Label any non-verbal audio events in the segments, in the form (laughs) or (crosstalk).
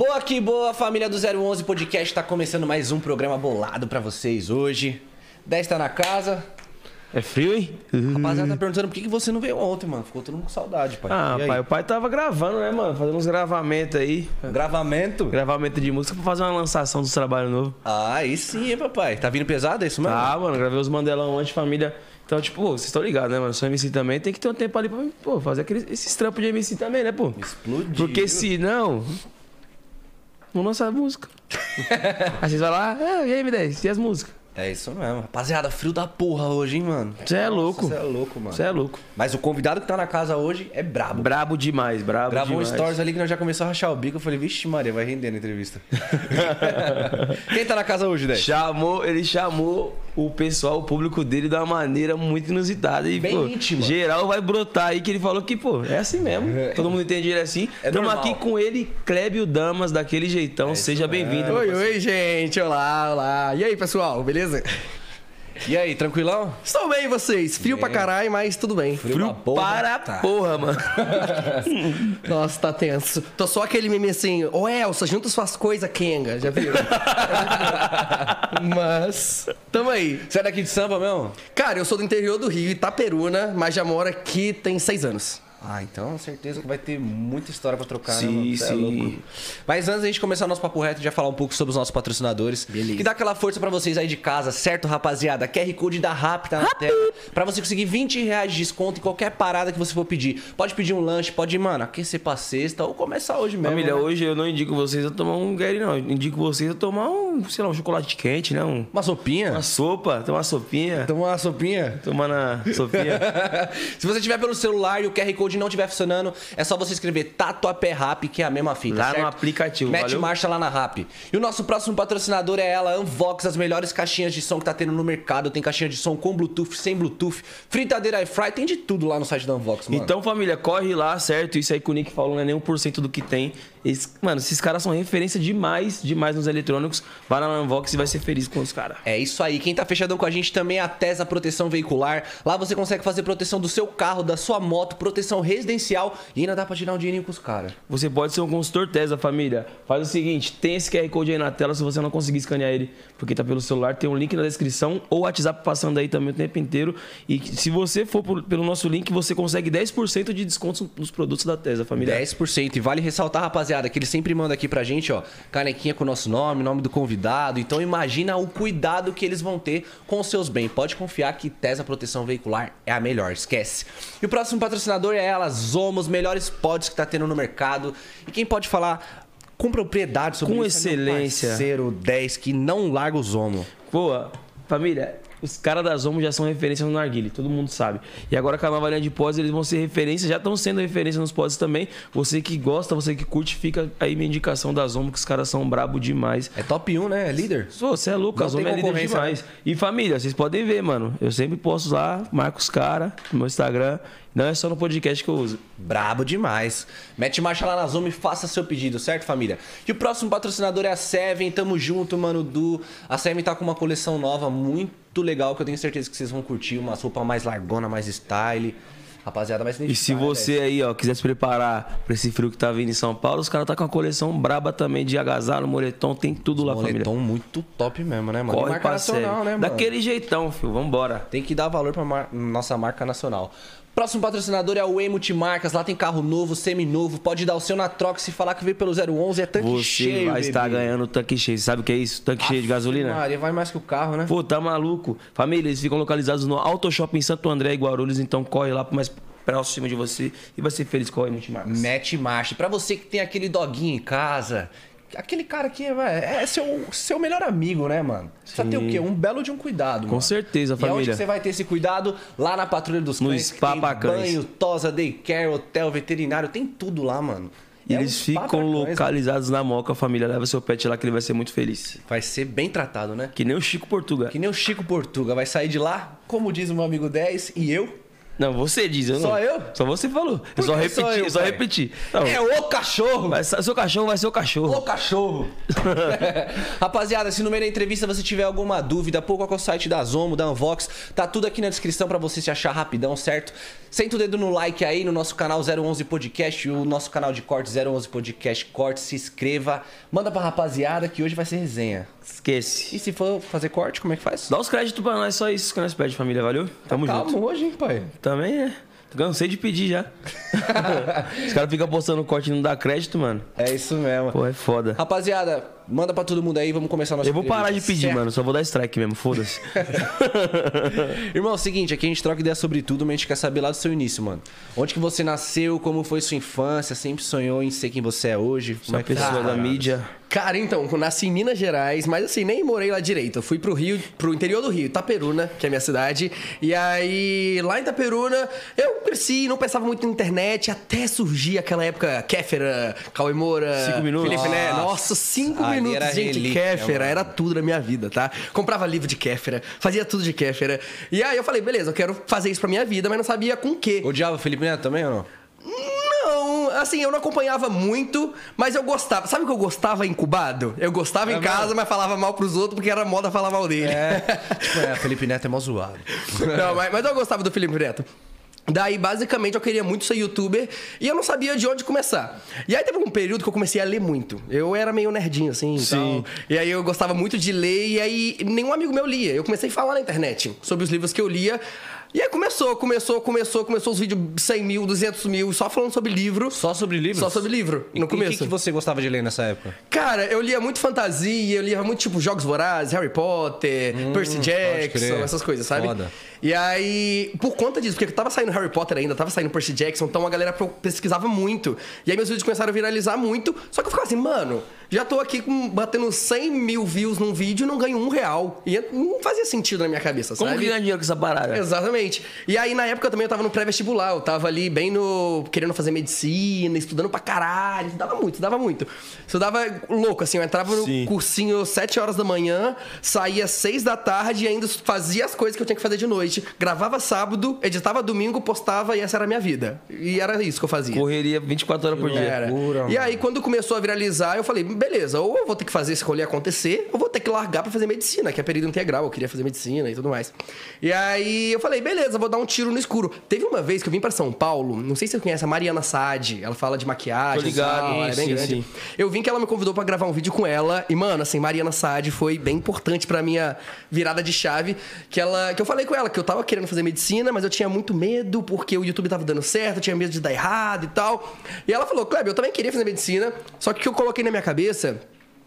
Boa que boa, família do 011 Podcast. Tá começando mais um programa bolado pra vocês hoje. 10 tá na casa. É frio, hein? Rapaziada tá perguntando por que você não veio ontem, mano. Ficou todo mundo com saudade, pai. Ah, aí? pai, o pai tava gravando, né, mano? Fazendo uns gravamentos aí. Gravamento? Gravamento de música pra fazer uma lançação dos trabalhos novos. Ah, aí sim, hein, papai. Tá vindo pesado, é isso mesmo? Tá, mano, gravei os Mandelão antes, família. Então, tipo, vocês estão ligados, né, mano? Sou MC também, tem que ter um tempo ali pra, pô, fazer aqueles, esses trampos de MC também, né, pô? Explodiu. Porque senão. Não lança a música. (laughs) aí vocês vão lá, ah, e aí, M10, e as músicas? É isso mesmo. Rapaziada, frio da porra hoje, hein, mano. Você é louco. Você é louco, mano. Você é louco. Mas o convidado que tá na casa hoje é brabo. Brabo demais, brabo Gravou um demais. stories ali que nós já começou a rachar o bico. Eu falei, vixe, Maria, vai render na entrevista. (laughs) Quem tá na casa hoje, 10? Chamou, ele chamou o pessoal, o público dele de uma maneira muito inusitada. E, Bem pô, íntima. geral vai brotar aí que ele falou que, pô, é assim mesmo. (laughs) Todo mundo entende ele assim. É Estamos aqui com ele, Clébio Damas, daquele jeitão. isso Seja bem-vindo. Oi, oi, gente. Olá, olá. E aí, pessoal, beleza? E aí, tranquilão? Estou bem, vocês? Frio pra caralho, mas tudo bem. Frio da porra. Para Tá. a porra, mano. (laughs) Nossa, tá tenso. Tô só aquele meme assim, ô Elsa, junta suas coisas, Kenga. Já viu? mas, tamo aí. Você é daqui de samba mesmo? Cara, eu sou do interior do Rio, Itaperuna, mas já moro aqui tem seis anos. Ah, então certeza que vai ter muita história pra trocar, né, Sim, mano? Cê é sim. louco. Mas antes da gente começar o nosso papo reto, já falar um pouco sobre os nossos patrocinadores. Beleza. Que dá aquela força pra vocês aí de casa, certo, rapaziada? QR Code da RAP tá na tela. Pra você conseguir 20 reais de desconto em qualquer parada que você for pedir. Pode pedir um lanche, pode, mano, aquecer pra sexta ou começar hoje mesmo. Família, né? hoje eu não indico vocês a tomar um Gary, não. Eu indico vocês a tomar um, sei lá, um chocolate quente, né? Um, Uma sopinha? uma sopa, tomar uma sopinha. Tomar uma sopinha? Tomar na sopinha. (laughs) Se você tiver pelo celular e o QR Code não estiver funcionando, é só você escrever Tatuapé Rap, que é a mesma fita. Lá no certo? aplicativo, Mete valeu? marcha lá na Rap. E o nosso próximo patrocinador é ela, Unvox, as melhores caixinhas de som que tá tendo no mercado. Tem caixinha de som com Bluetooth, sem Bluetooth, fritadeira air fry, tem de tudo lá no site da Unvox, mano. Então, família, corre lá, certo? Isso aí que o Nick falou não é nem 1% do que tem. Esse- mano, esses caras são referência demais, demais nos eletrônicos. Vai lá na Unvox e vai ser feliz com os caras. É isso aí. Quem tá fechadão com a gente também é a Tesa Proteção Veicular. Lá você consegue fazer proteção do seu carro, da sua moto, proteção residencial e ainda dá pra tirar um dinheirinho com os caras. Você pode ser um consultor Tesla, família. Faz o seguinte, tem esse QR Code aí na tela, se você não conseguir escanear ele, porque tá pelo celular, tem um link na descrição ou o WhatsApp passando aí também o tempo inteiro. E se você for por- pelo nosso link, você consegue 10% de desconto nos produtos da Tesla, família. 10%. E vale ressaltar, rapaziada, que ele sempre manda aqui pra gente, ó, canequinha com o nosso nome, nome do convidado. Então imagina o cuidado que eles vão ter com os seus bens. Pode confiar que Tesa Proteção Veicular é a melhor, esquece. E o próximo patrocinador é ela, Zomo, os melhores pods que tá tendo no mercado. E quem pode falar com propriedade sobre Com isso é meu excelência. parceiro 10 que não larga o Zomo. Pô, família, os caras da Zomo já são referência no narguile, todo mundo sabe. E agora com a nova linha de pods, eles vão ser referência, já estão sendo referência nos pods também. Você que gosta, você que curte, fica aí minha indicação da Zomo, que os caras são brabo demais. É top 1, né? É líder. Pô, Você é louco, Não a Zomo é líder né? demais. E família, vocês podem ver, mano. Eu sempre posto lá, marco os caras no meu Instagram. Não é só no podcast que eu uso. Brabo demais. Mete marcha lá na Zoom e faça seu pedido, certo, família? E o próximo patrocinador é a Seven. Tamo junto, mano, Du. A Seven tá com uma coleção nova muito legal que eu tenho certeza que vocês vão curtir. Uma roupa mais largona, mais style. Rapaziada, vai se E se né, você aí, ó, quiser se preparar pra esse frio que tá vindo em São Paulo, os caras tá com uma coleção braba também de agasalho, moletom, tem tudo lá, velho? família. Moletom muito top mesmo, né, mano? Corre marca nacional, série. né, mano? Daquele jeitão, filho. Vambora. Tem que dar valor pra mar- nossa marca nacional. Próximo patrocinador é o E Multimarcas. Lá tem carro novo, semi-novo. Pode dar o seu na troca. Se falar que veio pelo 011, é tanque Você cheio, vai estar ganhando tanque cheio. Sabe o que é isso? Tanque cheio de gasolina? Maria, vai mais que o carro, né? Pô, tá maluco. Família, eles ficam localizados no Auto Shopping Santo André e Guarulhos, então corre lá pro mais próximo de você e vai ser feliz com a Multimarcas. Mete marcha. Pra você que tem aquele doguinho em casa, aquele cara que é, é seu, seu melhor amigo, né, mano? Você vai ter o quê? Um belo de um cuidado, Com mano. certeza, E aonde família. que você vai ter esse cuidado? Lá na Patrulha dos No Cães. Spa tem banho, tosa, daycare, hotel, veterinário, tem tudo lá, mano. E É eles spa ficam cães, mano. localizados na Moca, família. Leva seu pet lá que ele vai ser muito feliz. Vai ser bem tratado, né? Que nem o Chico Portuga. Que nem o Chico Portuga vai sair de lá, como diz o meu amigo 10, e eu Não, você diz, eu Só não. eu? Só você falou. Eu só repeti, só eu, só pai? repeti. Não, É o cachorro! ser- seu cachorro vai ser o cachorro. Ô cachorro! (laughs) Rapaziada, se no meio da entrevista você tiver alguma dúvida, pô, qual que é o site da Zomo, da Unvox, tá tudo aqui na descrição pra você se achar rapidão, certo? Senta o dedo no like aí no nosso canal 011 Podcast, o nosso canal de cortes 011 Podcast Corte, se inscreva, manda pra rapaziada que hoje vai ser resenha. Esquece. E se for fazer corte, como é que faz? Dá os créditos pra nós, só isso que nós pedimos, família, valeu? Tamo junto. Calma hoje, hein, pai? Também é. Cansei de pedir já. (laughs) Os caras ficam postando corte e não dá crédito, mano. É isso mesmo. Pô, é foda. Rapaziada, manda pra todo mundo aí, vamos começar nossa Eu vou parar de pedir, certo? mano. Só vou dar strike mesmo, foda-se. (laughs) Irmão, é o seguinte, aqui a gente troca ideia sobre tudo, mas a gente quer saber lá do seu início, mano. Onde que você nasceu, como foi sua infância, sempre sonhou em ser quem você é hoje? Como Uma é que tá? pessoa da mídia. Cara, então, eu nasci em Minas Gerais, mas assim, nem morei lá direito. Eu fui pro Rio, pro interior do Rio, Itaperuna, que é a minha cidade. E aí, lá em Itaperuna, eu cresci, não pensava muito na internet, até surgir aquela época Kéfera, Cauê Moura, Cinco minutos. Felipe Neto. Nossa. Cinco Ali minutos, era gente. relíquia, Kéfera, mano. era tudo na minha vida, tá? Comprava livro de Kéfera, fazia tudo de Kéfera. E aí eu falei, beleza, eu quero fazer isso pra minha vida, mas não sabia com o quê. Odiava o Felipe Neto também ou não? Não, assim, eu não acompanhava muito, mas eu gostava. Sabe o que eu gostava incubado? Eu gostava É em casa, mesmo? mas falava mal pros outros porque era moda falar mal dele. É. (laughs) tipo, é, Felipe Neto é mó zoado. Não, mas, mas eu gostava do Felipe Neto. Daí, basicamente, eu queria muito ser youtuber e eu não sabia de onde começar. E aí teve um período que eu comecei a ler muito. Eu era meio nerdinho, assim, e Sim. tal. E aí eu gostava muito de ler e aí nenhum amigo meu lia. Eu comecei a falar na internet sobre os livros que eu lia. E aí começou, começou, começou, começou os vídeos 100 mil, 200 mil, só falando sobre livro. Só sobre livros? Só sobre livro, E no o que, começo. que você gostava de ler nessa época? Cara, eu lia muito fantasia, eu lia muito tipo Jogos Vorazes, Harry Potter, Percy Jackson, essas coisas, sabe? Foda. E aí, por conta disso, porque tava saindo Harry Potter ainda, tava saindo Percy Jackson, então a galera pesquisava muito. E aí meus vídeos começaram a viralizar muito, só que eu ficava assim, mano, já tô aqui com, batendo 100 mil views num vídeo e não ganho um real. E não fazia sentido na minha cabeça, Como sabe? que ganha dinheiro com essa parada? Exatamente. E aí, na época, também eu tava no pré-vestibular. Eu tava ali bem no. querendo fazer medicina, estudando pra caralho. Estudava muito, estudava muito. Estudava louco, assim. Eu entrava no Sim. cursinho 7 horas da manhã, saía 6 da tarde e ainda fazia as coisas que eu tinha que fazer de noite. Gravava sábado, editava domingo, postava e essa era a minha vida. E era isso que eu fazia. Correria 24 horas por dia. Era. loucura, e aí, quando começou a viralizar, eu falei, beleza, ou eu vou ter que fazer esse rolê acontecer, ou vou ter que largar pra fazer medicina, que é período integral, eu queria fazer medicina e tudo mais. E aí eu falei, beleza, vou dar um tiro no escuro. Teve uma vez que eu vim pra São Paulo, não sei se você conhece a Mariana Saad, ela fala de maquiagem, Tô ligado, tal, ela é bem sim, grande. sim. Eu vim que ela me convidou pra gravar um vídeo com ela, e mano, assim, Mariana Saad foi bem importante pra minha virada de chave, que ela que eu falei com ela que eu tava querendo fazer medicina, mas eu tinha muito medo porque o YouTube tava dando certo, eu tinha medo de dar errado e tal. E ela falou: "Kleber, eu também queria fazer medicina, só que o que eu coloquei na minha cabeça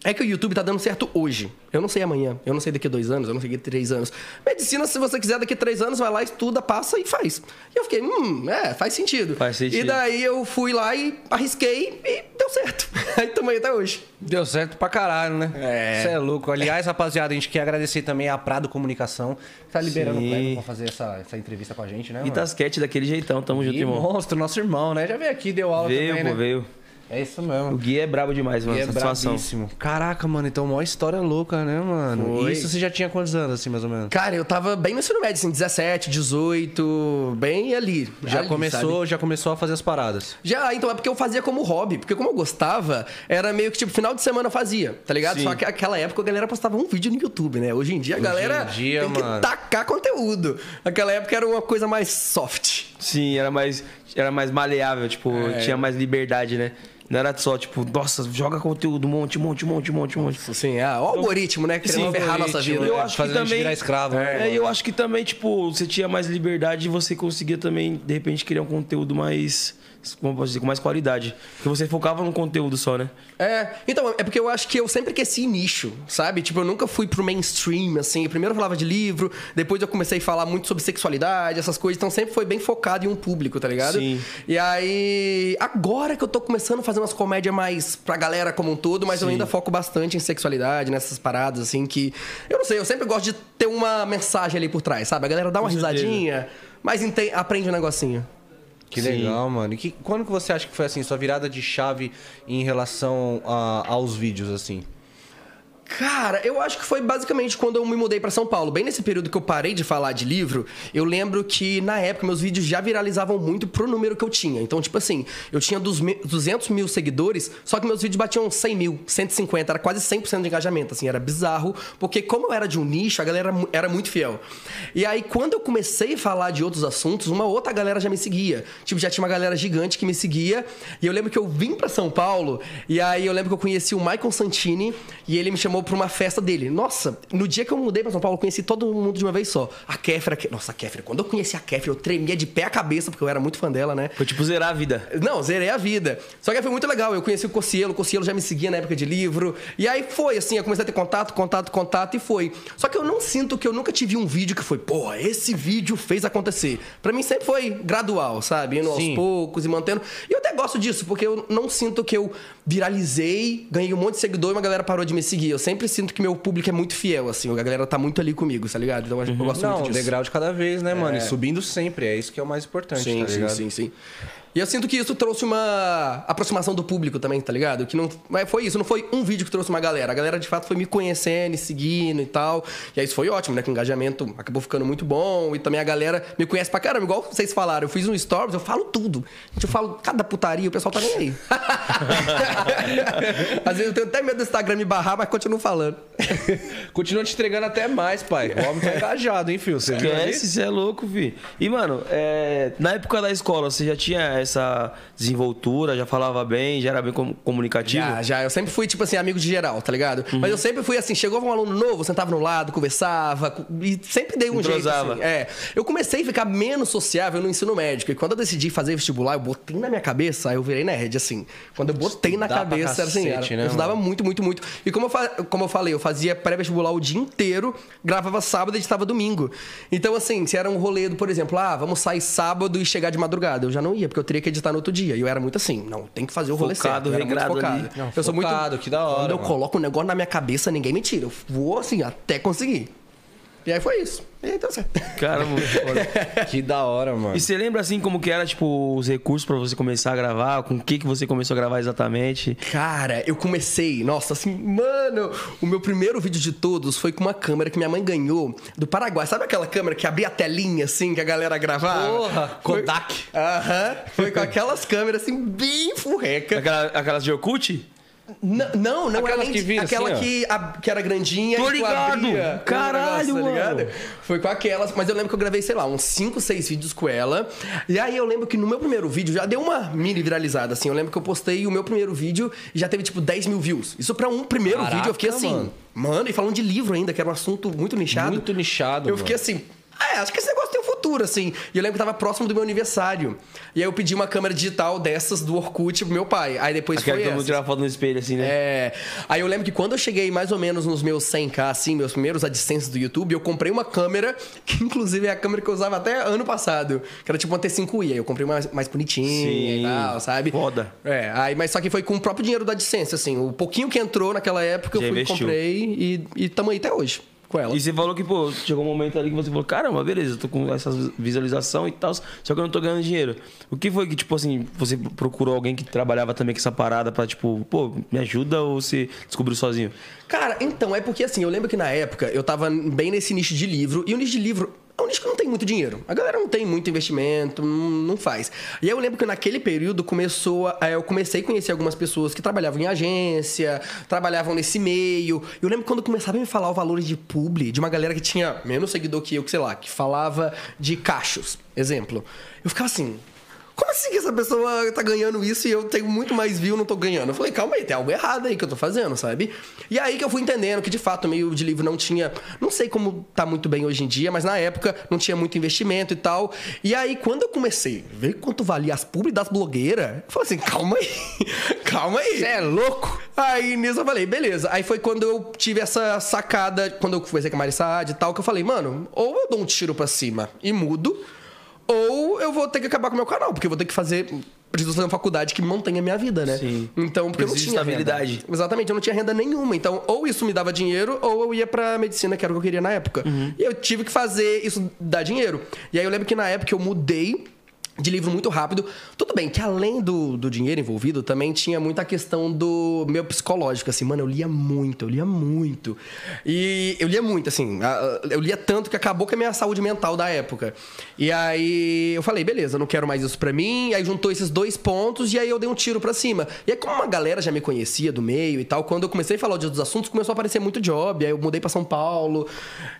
é que o YouTube tá dando certo hoje. Eu não sei amanhã, eu não sei daqui a dois anos, eu não sei daqui a três anos. Medicina, se você quiser, daqui a três anos, vai lá, estuda, passa e faz. E eu fiquei, hum, é, faz sentido. Faz sentido. E daí eu fui lá e arrisquei e deu certo. (laughs) Aí também até hoje. Deu certo pra caralho, né? É. Você é louco. Aliás, rapaziada, a gente quer agradecer também a Prado Comunicação, que tá liberando Sim. o Kleber pra fazer essa, essa entrevista com a gente, né? E? Tasquete daquele jeitão, tamo junto, irmão. monstro, nosso irmão, né? Já veio aqui, deu aula Veio, também, pô, né? veio. É isso O mesmo. Gui é brabo demais, mano. E é Satisfação. bravíssimo. Caraca, mano, então uma história louca, né, mano? Foi. Isso você já tinha quantos anos, assim, mais ou menos? Cara, eu tava bem no ensino médio, assim, 17, 18, bem ali. Já ali, começou, sabe? já começou a fazer as paradas. Já, então é porque eu fazia como hobby. Porque como eu gostava, era meio que tipo, final de semana eu fazia, tá ligado? Sim. Só que naquela época a galera postava um vídeo no YouTube, né? Hoje em dia a Hoje galera em dia, tem mano. que tacar conteúdo. Naquela época era uma coisa mais soft. Sim, era mais, era mais maleável, tipo, É. tinha mais liberdade, né? Não era só, tipo, nossa, joga conteúdo, monte, monte, monte, monte, monte. Assim, ah, o algoritmo, né? Querendo Sim, ferrar a nossa vida. Eu É, acho que fazendo a gente também. virar escravo, né? É, eu acho que também, tipo, você tinha mais liberdade e você conseguia também, de repente, criar um conteúdo mais. Como eu posso dizer, com mais qualidade. Porque você focava no conteúdo só, né? É, então, é porque eu acho que eu sempre cresci nicho, sabe? Tipo, eu nunca fui pro mainstream, assim. Primeiro eu falava de livro, depois eu comecei a falar muito sobre sexualidade, essas coisas. Então sempre foi bem focado em um público, tá ligado? Sim. E aí, agora que eu tô começando a fazer umas comédias mais pra galera como um todo, mas eu Sim. ainda foco bastante em sexualidade, nessas paradas, assim, que. Eu não sei, eu sempre gosto de ter uma mensagem ali por trás, sabe? A galera dá uma Com certeza. risadinha, mas aprende um negocinho. Que Sim. legal, mano. E que, quando que você acha que foi assim, sua virada de chave em relação a- aos vídeos, assim? Cara, eu acho que foi basicamente quando eu me mudei pra São Paulo. Bem nesse período que eu parei de falar de livro, eu lembro que na época meus vídeos já viralizavam muito pro número que eu tinha. Então, tipo assim, eu tinha dos me- 200 mil seguidores, só que meus vídeos batiam 100 mil, 150, era quase 100% de engajamento, assim, era bizarro. Porque como eu era de um nicho, a galera era muito fiel. E aí, quando eu comecei a falar de outros assuntos, uma outra galera já me seguia. Tipo, já tinha uma galera gigante que me seguia. E eu lembro que eu vim pra São Paulo, e aí eu lembro que eu conheci o Michael Santini, e ele me chamou pra uma festa dele. Nossa, no dia que eu mudei pra São Paulo, eu conheci todo mundo de uma vez só. A Kéfera, nossa, a Kéfera, quando eu conheci a Kéfera, eu tremia de pé a cabeça, porque eu era muito fã dela, né? Foi tipo zerar a vida. Não, zerei a vida. Só que foi muito legal. Eu conheci o Cocielo, o Cocielo já me seguia na época de livro. E aí foi, assim, eu comecei a ter contato, contato, contato e foi. Só que eu não sinto que eu nunca tive um vídeo que foi, pô, esse vídeo fez acontecer. Pra mim sempre foi gradual, sabe? Indo aos Sim. poucos e mantendo. E eu até gosto disso, porque eu não sinto que eu viralizei, ganhei um monte de seguidor e uma galera parou de me seguir. Eu sempre sinto que meu público é muito fiel, assim. A galera tá muito ali comigo, tá ligado? Então eu gosto Não, muito disso. degrau de cada vez, né, mano? E subindo sempre. É isso que é o mais importante, Sim, tá sim, sim, sim. E eu sinto que isso trouxe uma aproximação do público também, tá ligado? Que não, mas foi isso, não foi um vídeo que trouxe uma galera. A galera de fato foi me conhecendo e seguindo e tal. E aí isso foi ótimo, né? Que o engajamento acabou ficando muito bom. E também a galera me conhece pra caramba. Igual vocês falaram, eu fiz um stories, eu falo tudo. Gente, eu falo cada putaria, o pessoal tá nem aí. (laughs) Às vezes eu tenho até medo do Instagram me barrar, mas continuo falando. Continua te entregando até mais, pai. O homem tá (laughs) engajado, hein, filho? Você viu você é louco, fi. E, mano, é, na época da escola, você já tinha essa desenvoltura, já falava bem, já era bem com- comunicativo? Já, já. Eu sempre fui, tipo assim, amigo de geral, tá ligado? Mas eu sempre fui assim, chegou um aluno novo, sentava no lado, conversava, e sempre dei um Entrosava. jeito. Assim. É. Eu comecei a ficar menos sociável no ensino médico. E quando eu decidi fazer vestibular, eu botei na minha cabeça, aí eu virei nerd, assim. Quando eu botei na Estudar pra cabeça, era assim, cacete, era, né, eu estudava muito, muito, muito. E como eu, fa- como eu falei, eu fazia pré-vestibular o dia inteiro, gravava sábado e editava domingo. Então, assim, se era um rolê do, por exemplo, ah, vamos sair sábado e chegar de madrugada, eu já não ia, porque eu teria que editar no outro dia. E eu era muito assim, não, tem que fazer o rolê Focado, certo. Eu muito regrado focado. ali. Não, eu sou muito focado, que da hora, Quando eu mano. coloco um negócio na minha cabeça, ninguém me tira. Eu vou assim, até conseguir. E aí foi isso. E aí deu certo. Cara, muito foda. (laughs) Que da hora, mano. E você lembra, assim, como que era, tipo, os recursos pra você começar a gravar? Com o que, que você começou a gravar exatamente? Cara, eu comecei, nossa, assim, mano, o meu primeiro vídeo de todos foi com uma câmera que minha mãe ganhou do Paraguai. Sabe aquela câmera que abria a telinha, assim, que a galera gravava? Porra, Foi- Kodak. Aham. Foi com aquelas câmeras, assim, bem furreca. Aquela, aquelas de Orkut? Não, não Aquelas era que vira aquela assim, ó. que, a- que era grandinha Tô e ligado. abria o Caralho, negócio, tá mano. ligado? Foi com aquelas, mas eu lembro que eu gravei, sei lá, uns 5, 6 vídeos com ela. E aí eu lembro que no meu primeiro vídeo já deu uma mini viralizada, assim. Eu lembro que eu postei o meu primeiro vídeo e já teve, tipo, 10 mil views. Isso pra um primeiro Caraca, vídeo eu fiquei assim. mano. Mano. e falando de livro ainda, que era um assunto muito nichado. Muito nichado, Eu mano. fiquei assim. Ah, é, acho que esse negócio tem um futuro, assim. E eu lembro que tava próximo do meu aniversário. E aí eu pedi uma câmera digital dessas do Orkut pro meu pai. Aí depois Aquela que foi todo mundo tirava foto no espelho, assim, né? É. Aí eu lembro que quando eu cheguei mais ou menos nos meus 100k, assim, meus primeiros AdSense do YouTube, eu comprei uma câmera, (laughs) que inclusive é a câmera que eu usava até ano passado, que era tipo uma T5i. Aí eu comprei uma mais bonitinha Sim. e tal, sabe? Foda. É, aí, mas só que foi com o próprio dinheiro do AdSense, assim. O pouquinho que entrou naquela época, Já eu fui, investiu. comprei e, e tamo aí até hoje com ela. E você falou que, pô, chegou um momento ali que você falou, caramba, beleza, eu tô com essa visualização e tal, só que eu não tô ganhando dinheiro. O que foi que, tipo assim, você procurou alguém que trabalhava também com essa parada pra, tipo, pô, me ajuda ou você descobriu sozinho? Cara, então, é porque assim, eu lembro que na época eu tava bem nesse nicho de livro, e o nicho de livro é um nicho que não tem muito dinheiro. A galera não tem muito investimento, não, faz. E aí eu lembro que naquele período começou a, eu comecei a conhecer algumas pessoas que trabalhavam em agência, trabalhavam nesse meio. Eu lembro quando começavam a me falar o valor de publi, de uma galera que tinha menos seguidor que eu, que sei lá, que falava de cachos, exemplo. Eu ficava assim, como assim que essa pessoa tá ganhando isso e eu tenho muito mais view não tô ganhando? Eu falei, calma aí, tem algo errado aí que eu tô fazendo, sabe? E aí que eu fui entendendo que de fato o meio de livro não tinha. Não sei como tá muito bem hoje em dia, mas na época não tinha muito investimento e tal. E aí quando eu comecei a ver quanto valia as publi das blogueiras, eu falei assim, calma aí, (laughs) calma aí. Você é louco? Aí nisso eu falei, beleza. Aí foi quando eu tive essa sacada, quando eu conversei com a Marissa Saad e tal, que eu falei, mano, ou eu dou um tiro pra cima e mudo, ou eu vou ter que acabar com o meu canal, porque eu vou ter que fazer. Preciso fazer uma faculdade que mantenha a minha vida, né? Sim. Então, porque eu não tinha estabilidade. renda. Exatamente, eu não tinha renda nenhuma. Então, ou isso me dava dinheiro, ou eu ia pra medicina, que era o que eu queria na época. Uhum. E eu tive que fazer isso dar dinheiro. E aí eu lembro que na época eu mudei de livro muito rápido. Tudo bem que além do, do dinheiro envolvido, também tinha muita questão do meu psicológico, assim, mano, eu lia muito, eu lia muito. E eu lia muito, assim, eu lia tanto que acabou com a minha saúde mental da época. E aí eu falei, beleza, não quero mais isso pra mim. E aí juntou esses dois pontos e aí eu dei um tiro pra cima. E aí, como uma galera já me conhecia do meio e tal, quando eu comecei a falar de outros assuntos, começou a aparecer muito job. Aí eu mudei pra São Paulo.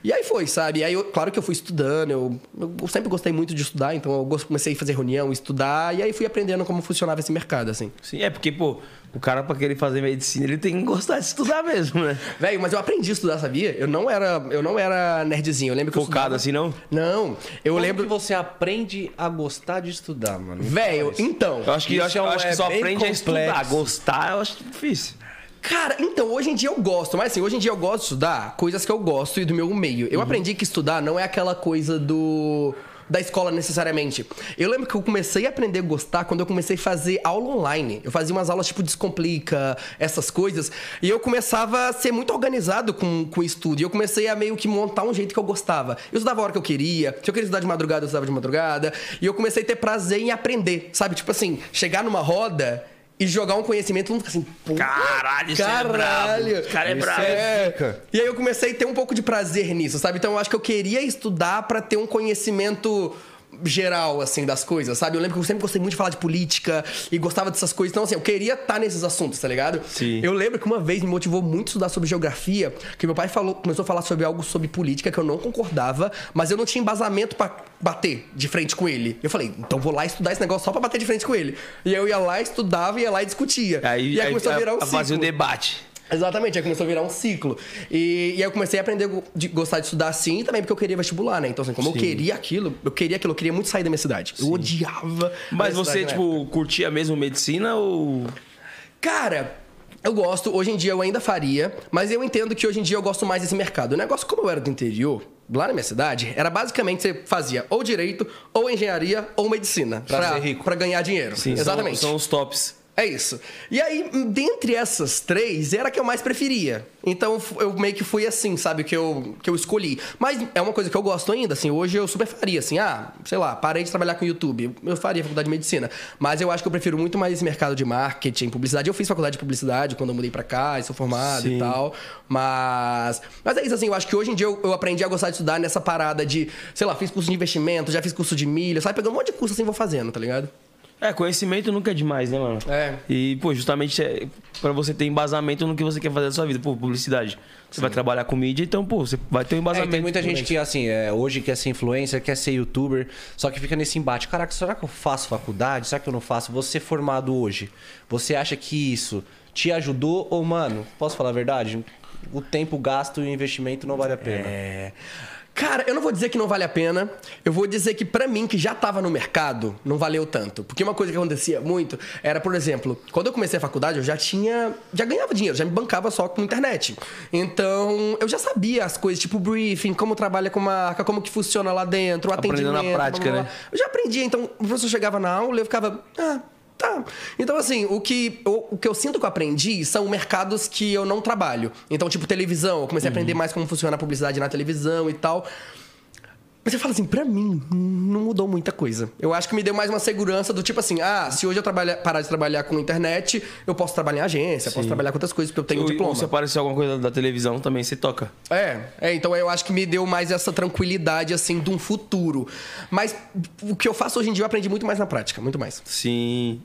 E aí foi, sabe? E aí, eu, claro que eu fui estudando, eu, eu sempre gostei muito de estudar, então eu comecei a fazer reunião, estudar, e aí fui aprendendo como funcionava esse mercado, assim. Sim, é porque, pô, o cara pra querer fazer medicina, ele tem que gostar de estudar mesmo, né? Velho, mas eu aprendi a estudar, sabia? Eu não era, eu não era nerdzinho. Eu lembro que Focado eu assim, não? Não, eu Como lembro que você aprende a gostar de estudar, mano? Velho, então. Eu acho que, eu acho, eu acho que é só bem aprende a estudar. complexo. Gostar, eu acho difícil. Cara, então, hoje em dia eu gosto, mas assim, hoje em dia eu gosto de estudar coisas que eu gosto e do meu meio. Eu aprendi que estudar não é aquela coisa do. Da escola necessariamente. Eu lembro que eu comecei a aprender a gostar quando eu comecei a fazer aula online. Eu fazia umas aulas tipo Descomplica, essas coisas. E eu começava a ser muito organizado com, com o estudo. E eu comecei a meio que montar um jeito que eu gostava. Eu estudava a hora que eu queria. Se eu queria estudar de madrugada, eu estudava de madrugada. E eu comecei a ter prazer em aprender. Sabe? Tipo assim, chegar numa roda e jogar um conhecimento, todo mundo fica assim, pô, Caralho, isso é caralho. brabo. O cara é Isso brabo. é. E aí eu comecei a ter um pouco de prazer nisso, sabe? Então eu acho que eu queria estudar pra ter um conhecimento geral, assim, das coisas, sabe? Eu lembro que eu sempre gostei muito de falar de política e gostava dessas coisas. Então, assim, eu queria estar nesses assuntos, tá ligado? Sim. Eu lembro que uma vez me motivou muito a estudar sobre geografia, que meu pai falou, começou a falar sobre algo sobre política que eu não concordava, mas eu não tinha embasamento pra bater de frente com ele. Eu falei, então vou lá estudar esse negócio só pra bater de frente com ele. E eu ia lá, estudava, ia lá e discutia. Aí, e aí, aí, começou a virar um a fazer o debate. Exatamente, aí começou a virar um ciclo. E, e aí eu comecei a aprender a gostar de estudar assim também porque eu queria vestibular, né? Então, assim, como eu queria aquilo, eu queria aquilo, eu queria muito sair da minha cidade. Eu odiava. Mas você, tipo, curtia mesmo medicina ou. Cara, eu gosto, hoje em dia eu ainda faria, mas eu entendo que hoje em dia eu gosto mais desse mercado. O negócio, como eu era do interior, lá na minha cidade, era basicamente você fazia ou direito, ou engenharia, ou medicina. Pra ser rico. Pra ganhar dinheiro. Sim, são- Exatamente. São, os tops. É isso. E aí, dentre essas três, era a que eu mais preferia. Então, eu meio que fui assim, sabe? Que eu, que eu escolhi. Mas é uma coisa que eu gosto ainda, assim. Hoje eu super faria, assim. Ah, sei lá, parei de trabalhar com YouTube. Eu faria faculdade de medicina. Mas eu acho que eu prefiro muito mais esse mercado de marketing, publicidade. Eu fiz faculdade de publicidade quando eu mudei pra cá, e sou formado Sim. e tal. Mas... Mas é isso, assim. Eu acho que hoje em dia eu, eu aprendi a gostar de estudar nessa parada de... Sei lá, fiz curso de investimento, já fiz curso de milha. Sabe? Pegando um monte de curso assim, vou fazendo, tá ligado? É, conhecimento nunca é demais, né, mano? É. E, pô, justamente é pra você ter embasamento no que você quer fazer da sua vida. Pô, publicidade. Você vai trabalhar com mídia, então, pô, você vai ter um É, embasamento. tem muita gente que, assim, é, hoje quer ser influencer, quer ser youtuber, só que fica nesse embate. Caraca, será que eu faço faculdade? Será que eu não faço? Você formado hoje, você acha que isso te ajudou ou, mano, posso falar a verdade? O tempo gasto e o investimento não vale a pena. É. Cara, eu não vou dizer que não vale a pena. Eu vou dizer que pra mim, que já tava no mercado, não valeu tanto. Porque uma coisa que acontecia muito era, por exemplo, quando eu comecei a faculdade, eu já tinha. Já ganhava dinheiro, já me bancava só com internet. Então, eu já sabia as coisas, tipo briefing, como trabalha com marca, como que funciona lá dentro, o Aprendendo atendimento. na prática, blá, blá, né? blá. Eu já aprendi, então o professor chegava na aula e eu ficava. Ah, Tá. Então, assim, o que, eu, o que eu sinto que eu aprendi são mercados que eu não trabalho. Então, tipo, televisão. Eu comecei a aprender mais como funciona a publicidade na televisão e tal. Mas eu falo assim, pra mim, não mudou muita coisa. Eu acho que me deu mais uma segurança do tipo assim, ah, se hoje eu trabalhar, parar de trabalhar com internet, eu posso trabalhar em agência, posso trabalhar com outras coisas, porque eu tenho Ou- diploma. ou se aparecer alguma coisa da televisão, também você toca. É, é, então eu acho que me deu mais essa tranquilidade, assim, de um futuro. Mas o que eu faço hoje em dia eu aprendi muito mais na prática, muito mais. Sim.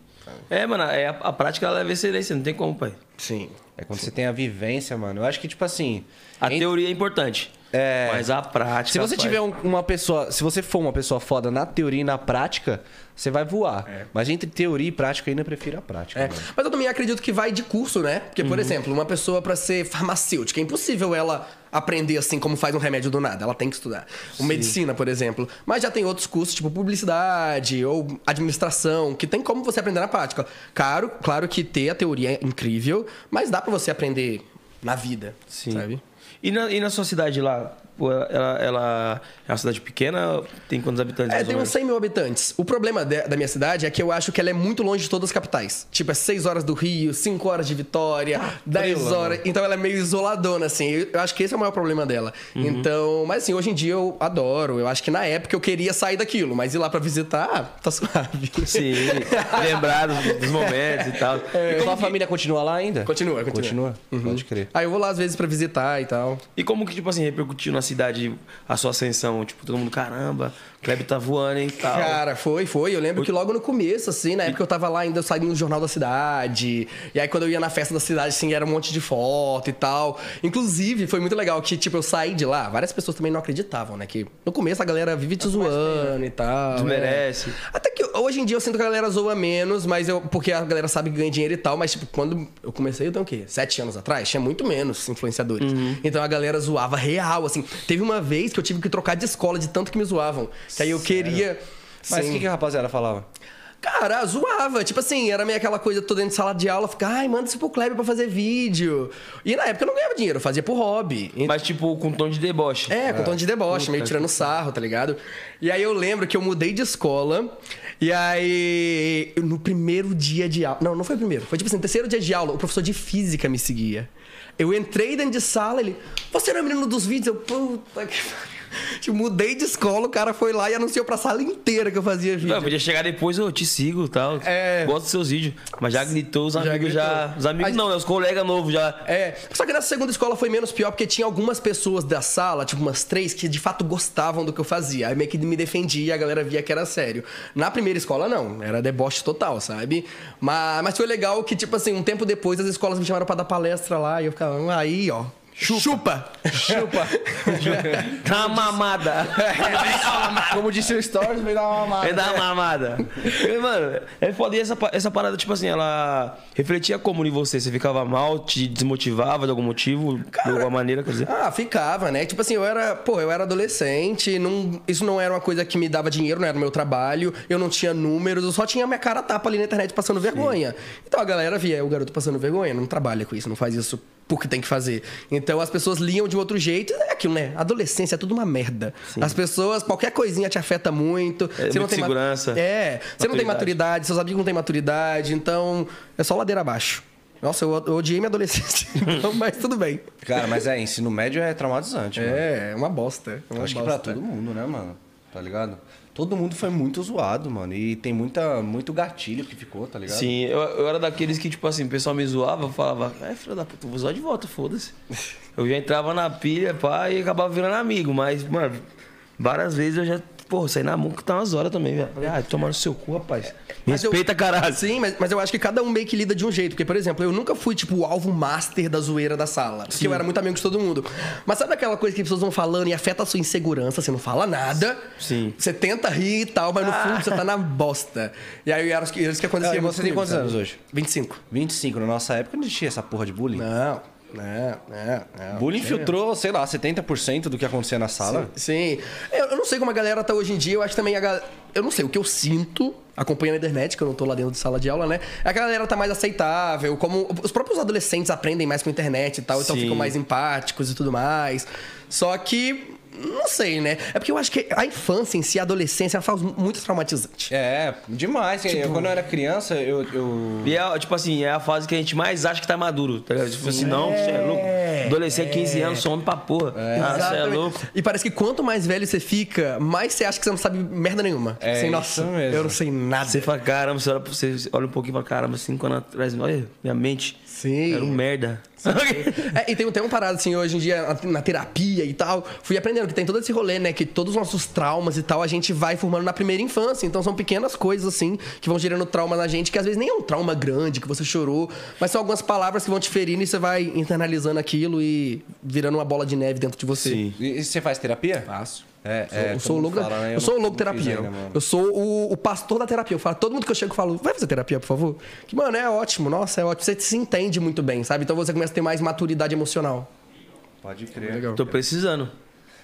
É, mano, é, a, a prática ela leva excelência, não tem como, pai. Sim. É quando você tem a vivência, mano. Eu acho que, tipo assim. A em- teoria é importante. É. Mas a prática. Se você pai. tiver um- uma pessoa. Se você for uma pessoa foda na teoria e na prática, você vai voar. Mas entre teoria e prática, eu ainda prefiro a prática. É, mas eu também acredito que vai de curso, né? Porque, por exemplo, uma pessoa pra ser farmacêutica, é impossível ela aprender assim como faz um remédio do nada. Ela tem que estudar. O medicina, por exemplo. Mas já tem outros cursos, tipo publicidade ou administração, que tem como você aprender na prática. Claro, claro que ter a teoria é incrível, mas dá pra você aprender na vida, Sim. sabe? E na, e na sua cidade lá? Ela, ela, ela é uma cidade pequena? Tem quantos habitantes? É, tem uns menos? 100 mil habitantes. O problema de- da minha cidade é que eu acho que ela é muito longe de todas as capitais. Tipo, é 6 horas do Rio, 5 horas de Vitória, 10 frila, horas. Então ela é meio isoladona, assim. Eu, eu acho que esse é o maior problema dela. Então, mas assim, hoje em dia eu adoro. Eu acho que na época eu queria sair daquilo, mas ir lá pra visitar, tá suave. Sim, (laughs) lembrar dos, dos momentos e tal. E sua família continua lá ainda? Continua, continua. Continua? Pode crer. Aí eu vou lá às vezes pra visitar e tal. E como que, tipo assim, repercutiu na cidade a sua ascensão? Tipo, todo mundo, caramba, Kleber tá voando, hein, tal. Cara, foi, foi. Eu lembro que logo no começo, assim, na época eu tava lá ainda, eu saí no Jornal da Cidade. E aí quando eu ia na festa da cidade, assim, era um monte de foto e tal. Inclusive, foi muito legal que, tipo, eu saí de lá, várias pessoas também não acreditavam, né? Que no começo a galera vive te zoando e tal. Desmerece. é. Até que hoje em dia eu sinto que a galera zoa menos, mas eu. Porque a galera sabe que ganha dinheiro e tal, mas, tipo, quando eu comecei, eu tenho o quê? Sete anos atrás? Tinha muito menos influenciadores. Então a galera zoava real, assim. Teve uma vez que eu tive que trocar de escola de tanto que me zoavam. Que aí eu queria. Mas o que, que a rapaziada falava? Cara, zoava. Tipo assim, era meio aquela coisa, tô dentro de sala de aula, ficar, ai, manda isso pro Kleber pra fazer vídeo. E na época eu não ganhava dinheiro, eu fazia por hobby. Mas, tipo, com tom de deboche. É, com tom de deboche, meio tirando sarro, tá ligado? E aí eu lembro que eu mudei de escola. E aí, no primeiro dia de aula. Não, não foi o primeiro. Foi tipo assim, no terceiro dia de aula, o professor de física me seguia. Eu entrei dentro de sala, ele. Você não é menino dos vídeos? Eu, puta que pariu. Tipo, mudei de escola, o cara foi lá e anunciou pra sala inteira que eu fazia vídeo. Podia chegar depois, eu te sigo e tal. É. Gosto dos seus vídeos. Mas já gritou os Já amigos já. gritou. Os amigos Mas- não, né? Os colegas novos já. É, só que nessa segunda escola foi menos pior, porque tinha algumas pessoas da sala, tipo umas três, que de fato gostavam do que eu fazia. Aí meio que me defendia e a galera via que era sério. Na primeira escola, não. Era deboche total, sabe? Mas, mas foi legal que, tipo assim, um tempo depois as escolas me chamaram pra dar palestra lá e eu ficava, "Ah, aí, ó. Chupa! Chupa! (laughs) Dá uma mamada. (laughs) Como disse o Stories, veio dar uma mamada. Vai dar uma mamada. Mano, é foda. E essa, essa parada, tipo assim, ela refletia como em você? Você ficava mal, te desmotivava de algum motivo, de alguma maneira, quer dizer? Ah, ficava, né? Tipo assim, eu era, pô, eu era adolescente, não, isso não era uma coisa que me dava dinheiro, não era o meu trabalho, eu não tinha números, eu só tinha minha cara tapa ali na internet passando vergonha. Então a galera via "É o garoto passando vergonha, não trabalha com isso, não faz isso porque tem que fazer. Então as pessoas liam de outro jeito, é aquilo, né? Adolescência é tudo uma merda. As pessoas, qualquer coisinha te afeta muito. É, você não tem segurança, É, você não tem maturidade. maturidade, seus amigos não têm maturidade, então é só ladeira abaixo. Nossa, eu, odiei minha adolescência, (laughs) então, mas tudo bem. Cara, mas é, ensino médio é traumatizante, mano. É, é uma bosta. é uma Acho que bosta. pra todo mundo, né, mano? Tá ligado? Todo mundo foi muito zoado, mano. E tem muita, muito gatilho que ficou, tá ligado? Sim, eu, eu era daqueles que, tipo assim, o pessoal me zoava, falava, é, filho da puta, vou zoar de volta, foda-se. (laughs) Eu já entrava na pilha, pá, e acabava virando amigo, mas, mano, várias vezes eu já, pô, saí na mão que tá umas horas também, velho. Falei, ah, toma no seu cu, rapaz. Me Mas eu- respeita, caralho. Sim, mas, mas eu acho que cada um meio que lida de um jeito. Porque, por exemplo, eu nunca fui, tipo, o alvo master da zoeira da sala. Porque eu era muito amigo de todo mundo. Mas sabe aquela coisa que as pessoas vão falando e afeta a sua insegurança? Você não fala nada. Sim. Você tenta rir e tal, mas no fundo você tá na bosta. E aí era isso que, que acontecia. Ah, e você tem quantos anos hoje? 25. 25. Na nossa época não existia essa porra de bullying. Não, não, não. não. Bullying É. filtrou, sei lá, 70% do que acontecia na sala. Sim. Eu, eu não sei como a galera tá hoje em dia. Eu acho também a galera. Eu não sei, o que eu sinto, acompanhando a internet, que eu não tô lá dentro de sala de aula, né? É que a galera tá mais aceitável, como os próprios adolescentes aprendem mais com a internet e tal, então Sim. ficam mais empáticos e tudo mais. Só que. Não sei, né? É porque eu acho que a infância em si, a adolescência, ela faz muito traumatizante. É, demais. Eu, quando eu era criança, eu. eu... E é, tipo assim, é a fase que a gente mais acha que tá maduro, tá ligado? Tipo assim, não, você é louco. Adolescente, 15 anos, sou homem pra porra. Ah, você é Exatamente. louco. E parece que quanto mais velho você fica, mais você acha que você não sabe merda nenhuma. É Assim, isso nossa, mesmo. eu não sei nada. Você fala, caramba, você olha, pra- você olha um pouquinho fala, caramba, cinco anos atrás, olha, minha mente Sim. era um merda. É, e tem, tem um parado assim, hoje em dia, na, na terapia e tal. Fui aprendendo que tem todo esse rolê, né? Que todos os nossos traumas e tal, a gente vai formando na primeira infância. Então são pequenas coisas, assim, que vão gerando trauma na gente, que às vezes nem é um trauma grande, que você chorou, mas são algumas palavras que vão te ferindo e você vai internalizando aquilo e virando uma bola de neve dentro de você. Sim. E, e você faz terapia? Faço. É, Eu é, sou, todo o da- fala, né? eu sou o fiz terapia. ainda, eu sou o, o pastor da terapia. Eu falo, todo mundo que eu chego eu falo, vai fazer terapia, por favor? Que, mano, é ótimo. Nossa, é ótimo. Você se entende muito bem, sabe? Então você começa a ter mais maturidade emocional. Pode crer. Legal. Tô precisando.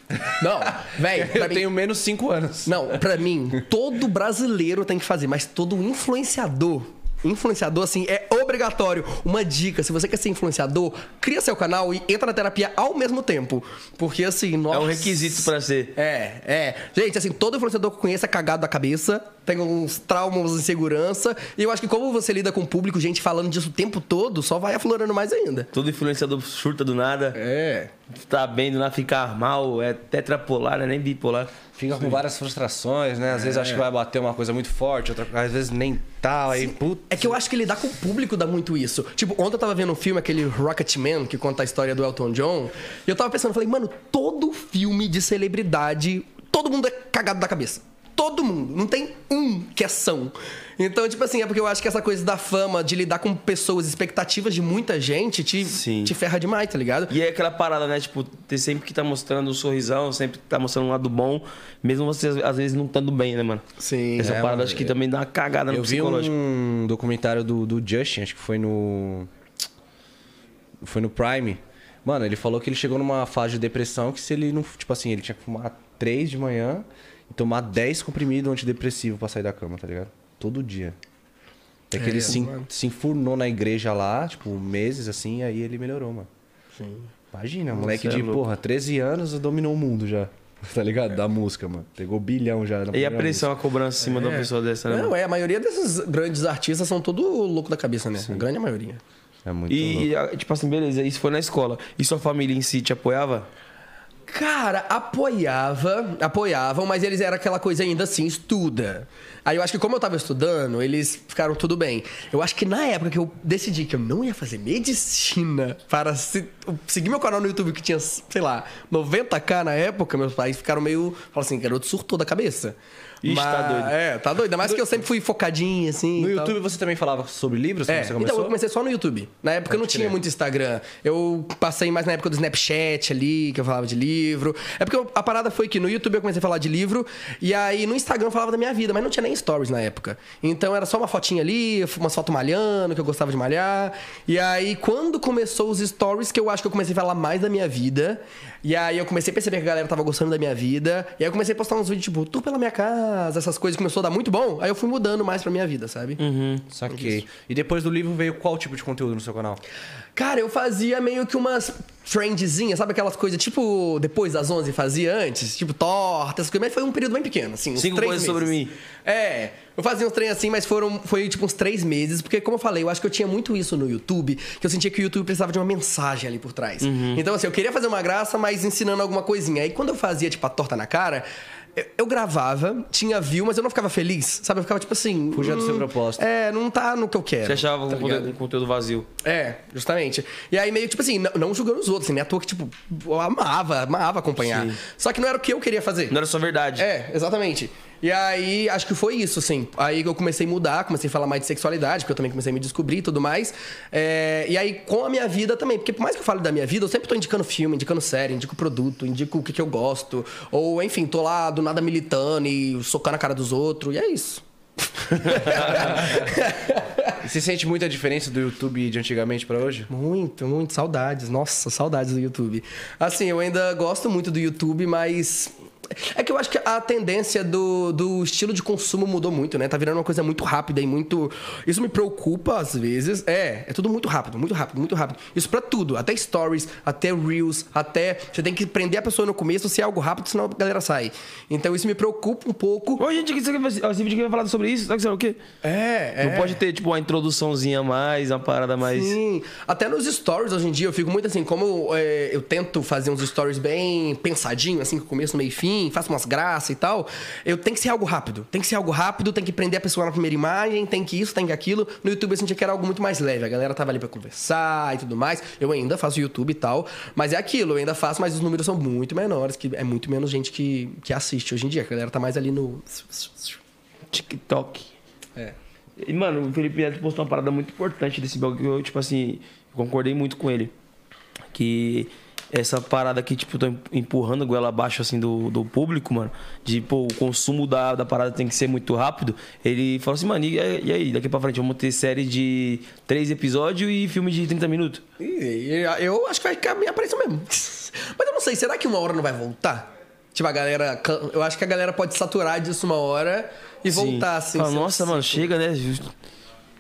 (laughs) Não, velho, (laughs) Eu mim... tenho menos 5 anos. Não, pra mim, todo brasileiro tem que fazer, mas todo influenciador influenciador, assim, é obrigatório. Uma dica, se você quer ser influenciador, cria seu canal e entra na terapia ao mesmo tempo. Porque, assim, nossa... É um requisito pra ser. É, é. Gente, assim, todo influenciador que conheço é cagado da cabeça, tem uns traumas, insegurança. E eu acho que como você lida com o público, gente falando disso o tempo todo, só vai aflorando mais ainda. Todo influenciador surta do nada. É. Tá bem, do nada fica mal, é tetrapolar, não é nem bipolar. Fica com várias frustrações, né? Às vezes acha que vai bater uma coisa muito forte, outra às vezes nem tá, aí puta. É que eu acho que lidar com o público dá muito isso. Tipo, ontem eu tava vendo um filme, aquele Rocketman, que conta a história do Elton John, e eu tava pensando, falei, mano, todo filme de celebridade, todo mundo é cagado da cabeça. Todo mundo. Não tem um que é são. Então, tipo assim, é porque eu acho que essa coisa da fama, de lidar com pessoas, expectativas de muita gente, te, Sim. te ferra demais, tá ligado? E é aquela parada, né? Tipo, ter sempre que tá mostrando um sorrisão, sempre que tá mostrando um lado bom, mesmo você às vezes não estando bem, né, mano? Sim. Essa É, parada mano, acho que também dá uma cagada no Eu vi psicológico. um documentário do, do Justin, acho que foi no. Foi no Prime. Mano, ele falou que ele chegou numa fase de depressão que se ele não. Tipo assim, ele tinha que fumar 3 de manhã e tomar 10 comprimidos antidepressivo pra sair da cama, tá ligado? Todo dia. Até que É, ele se, mano. se enfurnou na igreja lá, tipo, meses assim, aí ele melhorou, mano. Sim. Imagina, moleque é de, louco. porra, 13 anos dominou o mundo já. (laughs) Tá ligado? Da música, mano. Pegou bilhão já. na E a pressão, a cobrança em cima de uma pessoa dessa, né? Não, mano? é, a maioria desses grandes artistas são todo louco da cabeça, né? A grande maioria. música. É muito louco. E, e, tipo assim, beleza, isso foi na escola. E sua família em si te apoiava? Cara, apoiava, apoiavam, mas eles eram aquela coisa ainda assim, estuda. Aí eu acho que como eu tava estudando, eles ficaram tudo bem. Eu acho que na época que eu decidi que eu não ia fazer medicina para se- seguir meu canal no YouTube que tinha, sei lá, 90k na época, meus pais ficaram meio, falaram assim, garoto surtou da cabeça. Ixi, tá doido. É, tá doido. Ainda mais que eu sempre fui focadinho, assim. No tal. YouTube você também falava sobre livros É, você então eu comecei só no YouTube. Na época eu não tinha muito Instagram. Eu passei mais na época do Snapchat ali, que eu falava de livro. É porque eu- a parada foi que no YouTube eu comecei a falar de livro, e aí no Instagram eu falava da minha vida, mas não tinha nem stories na época. Então era só uma fotinha ali, umas fotos malhando, que eu gostava de malhar. E aí quando começou os stories, que eu acho que eu comecei a falar mais da minha vida, e aí eu comecei a perceber que a galera tava gostando da minha vida, e aí eu comecei a postar uns vídeos tipo, tu pela minha casa, essas coisas, começou a dar muito bom, aí eu fui mudando mais pra minha vida, sabe? Saquei. E depois do livro veio qual tipo de conteúdo no seu canal? Cara, eu fazia meio que umas trendzinhas, sabe aquelas coisas tipo depois das 11 fazia antes? Tipo torta, essas coisas, mas foi um período bem pequeno, assim, uns Cinco três coisas meses. sobre mim. É, eu fazia uns trem assim, mas foram, foi tipo uns três meses, porque como eu falei, eu acho que eu tinha muito isso no YouTube, que eu sentia que o YouTube precisava de uma mensagem ali por trás. Uhum. Então assim, eu queria fazer uma graça, mas ensinando alguma coisinha. Aí quando eu fazia tipo a torta na cara, eu, gravava, tinha view, mas eu não ficava feliz, sabe? Eu ficava tipo assim... Fugia do seu hum, propósito. É, não tá no que eu quero. Você achava tá um, conteúdo, um conteúdo vazio? É, justamente. E aí meio tipo assim, não, não julgando os outros, assim, né? À toa que, tipo, eu amava, amava acompanhar. Sim. Só que não era o que eu queria fazer. Não era só verdade. É, exatamente. E aí, acho que foi isso, assim. Aí eu comecei a mudar, comecei a falar mais de sexualidade, porque eu também comecei a me descobrir e tudo mais. É, e aí, com a minha vida também, porque por mais que eu fale da minha vida, eu sempre tô indicando filme, indicando série, indico produto, indico o que, que eu gosto. Ou, enfim, tô lá do nada militando e socando a cara dos outros, e é isso. (laughs) Você sente muita diferença do YouTube de antigamente pra hoje? Muito, muito. Saudades. Nossa, saudades do YouTube. Assim, eu ainda gosto muito do YouTube, mas. É que eu acho que a tendência do, do estilo de consumo mudou muito, né? Tá virando uma coisa muito rápida e muito. Isso me preocupa às vezes. É, é tudo muito rápido, muito rápido, muito rápido. Isso pra tudo. Até stories, até reels, até. Você tem que prender a pessoa no começo se é algo rápido, senão a galera sai. Então isso me preocupa um pouco. Ô, gente, esse vídeo aqui vai falar sobre isso, sabe o quê? É, é. Não pode ter, tipo, uma introduçãozinha a mais, uma parada mais. Sim, até nos stories hoje em dia eu fico muito assim, como é, eu tento fazer uns stories bem pensadinho, assim, com começo, meio e fim, faço umas graças e tal, eu tenho que ser algo rápido. Tem que ser algo rápido, tem que prender a pessoa na primeira imagem, tem que isso, tem que aquilo. No YouTube eu sentia que era algo muito mais leve, a galera tava ali pra conversar e tudo mais. Eu ainda faço YouTube e tal, mas é aquilo, eu ainda faço, mas os números são muito menores, que é muito menos gente que, que assiste hoje em dia, a galera tá mais ali no. TikTok. É. E, mano, o Felipe Neto postou uma parada muito importante desse bagulho. Eu, tipo assim, concordei muito com ele. Que essa parada que, tipo, tô empurrando a goela abaixo, assim, do, do público, mano. De, pô, o consumo da, da parada tem que ser muito rápido. Ele falou assim, mano, e, e aí? Daqui pra frente, vamos ter série de três episódios e filme de 30 minutos? E eu acho que vai caminhar pra isso mesmo. (laughs) Mas eu não sei, será que uma hora não vai voltar? Tipo, a galera. Eu acho que a galera pode saturar disso uma hora e voltar, assim. Fala, nossa, mano, chega, né?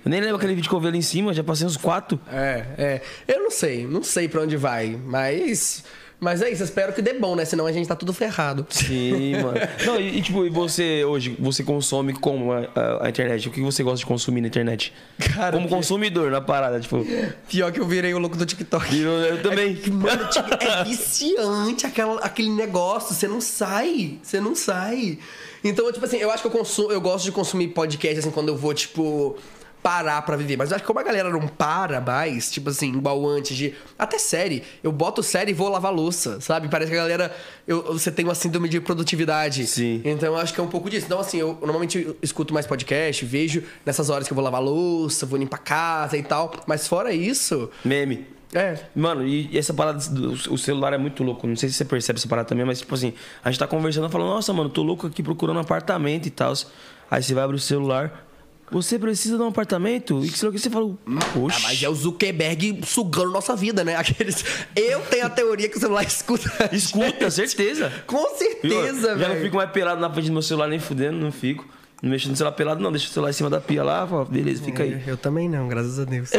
Eu nem lembro aquele vídeo que eu vi ali em cima, já passei uns quatro. É, é. Eu não sei, não sei pra onde vai, mas. Mas é isso, espero que dê bom, né? Senão a gente tá tudo ferrado. Sim, (laughs) mano. Não, e, e, tipo, e você hoje, você consome como a, a- a internet? O que você gosta de consumir na internet? Cara, como que- consumidor na parada, tipo. Pior que eu virei o louco do TikTok. Eu, eu também. Mano, tipo, é viciante aquela, aquele negócio, você não sai, você não sai. Então, tipo assim, eu acho que eu consumo, eu gosto de consumir podcast assim quando eu vou, tipo, parar pra viver. Mas eu acho que como a galera não para mais, tipo assim, igual antes de. Até série. Eu boto série e vou lavar louça, sabe? Parece que a galera. eu- você tem uma síndrome de produtividade. Sim. Então eu acho que é um pouco disso. Então, assim, eu normalmente escuto mais podcast, vejo nessas horas que eu vou lavar louça, vou limpar casa e tal. Mas fora isso. Meme. É. Mano, e essa parada do o celular é muito louco. Não sei se você percebe essa parada também, mas tipo assim, a gente tá conversando falando, nossa, mano, tô louco aqui procurando um apartamento e tal. Aí você vai abrir o celular. Você precisa de um apartamento? E que você fala, poxa. Ah, mas é o Zuckerberg sugando nossa vida, né? (laughs) Aqueles... Eu tenho a teoria que o celular escuta. Escuta, certeza. Com certeza, já não velho. fico mais pelado na frente do meu celular nem fudendo, não fico. Não mexo no celular pelado, não. Deixa o celular em cima da pia lá, fala, beleza, fica aí. Eu também não, graças a Deus. (laughs)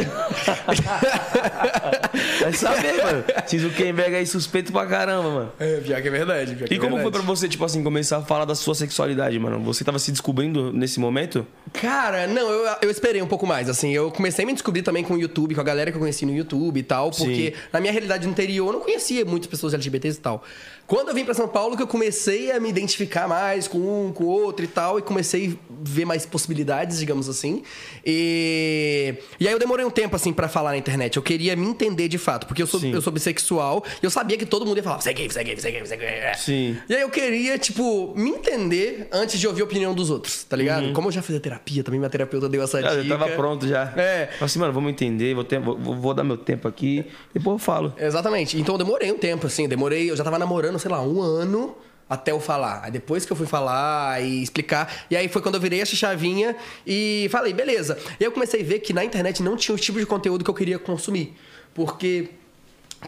Vai saber, mano. Se Zuckerberg aí suspeito pra caramba, mano. é, pior que é verdade. Pior que E é como foi verdade. pra você, tipo assim, começar a falar da sua sexualidade, mano? Você tava se descobrindo nesse momento? Cara, não, eu, eu esperei um pouco mais, assim. Eu comecei a me descobrir também com o YouTube, com a galera que eu conheci no YouTube e tal, porque Sim. na minha realidade anterior eu não conhecia muitas pessoas LGBTs e tal. Quando eu vim pra São Paulo que eu comecei a me identificar mais com um, com o outro e tal, e comecei a ver mais possibilidades, digamos assim. E, e aí eu demorei um tempo, assim, pra falar na internet. Eu queria me entender de fato, porque eu sou, Sim. eu sou bissexual e eu sabia que todo mundo ia falar, você é gay, você é gay, você é gay, você é gay. Sim. E aí eu queria, tipo, me entender antes de ouvir a opinião dos outros, tá ligado? Como eu já fiz a terapia, também minha terapeuta deu essa Ah, dica. eu tava pronto já. É. Falei assim, mano, vamos entender, vou, ter- vou- vou dar meu tempo aqui, depois eu falo. Exatamente. Então eu demorei um tempo, assim, demorei, eu já tava namorando, sei lá, um ano até eu falar. Aí depois que eu fui falar e explicar, e aí foi quando eu virei essa chavinha e falei, beleza. E eu comecei a ver que na internet não tinha o tipo de conteúdo que eu queria consumir. Porque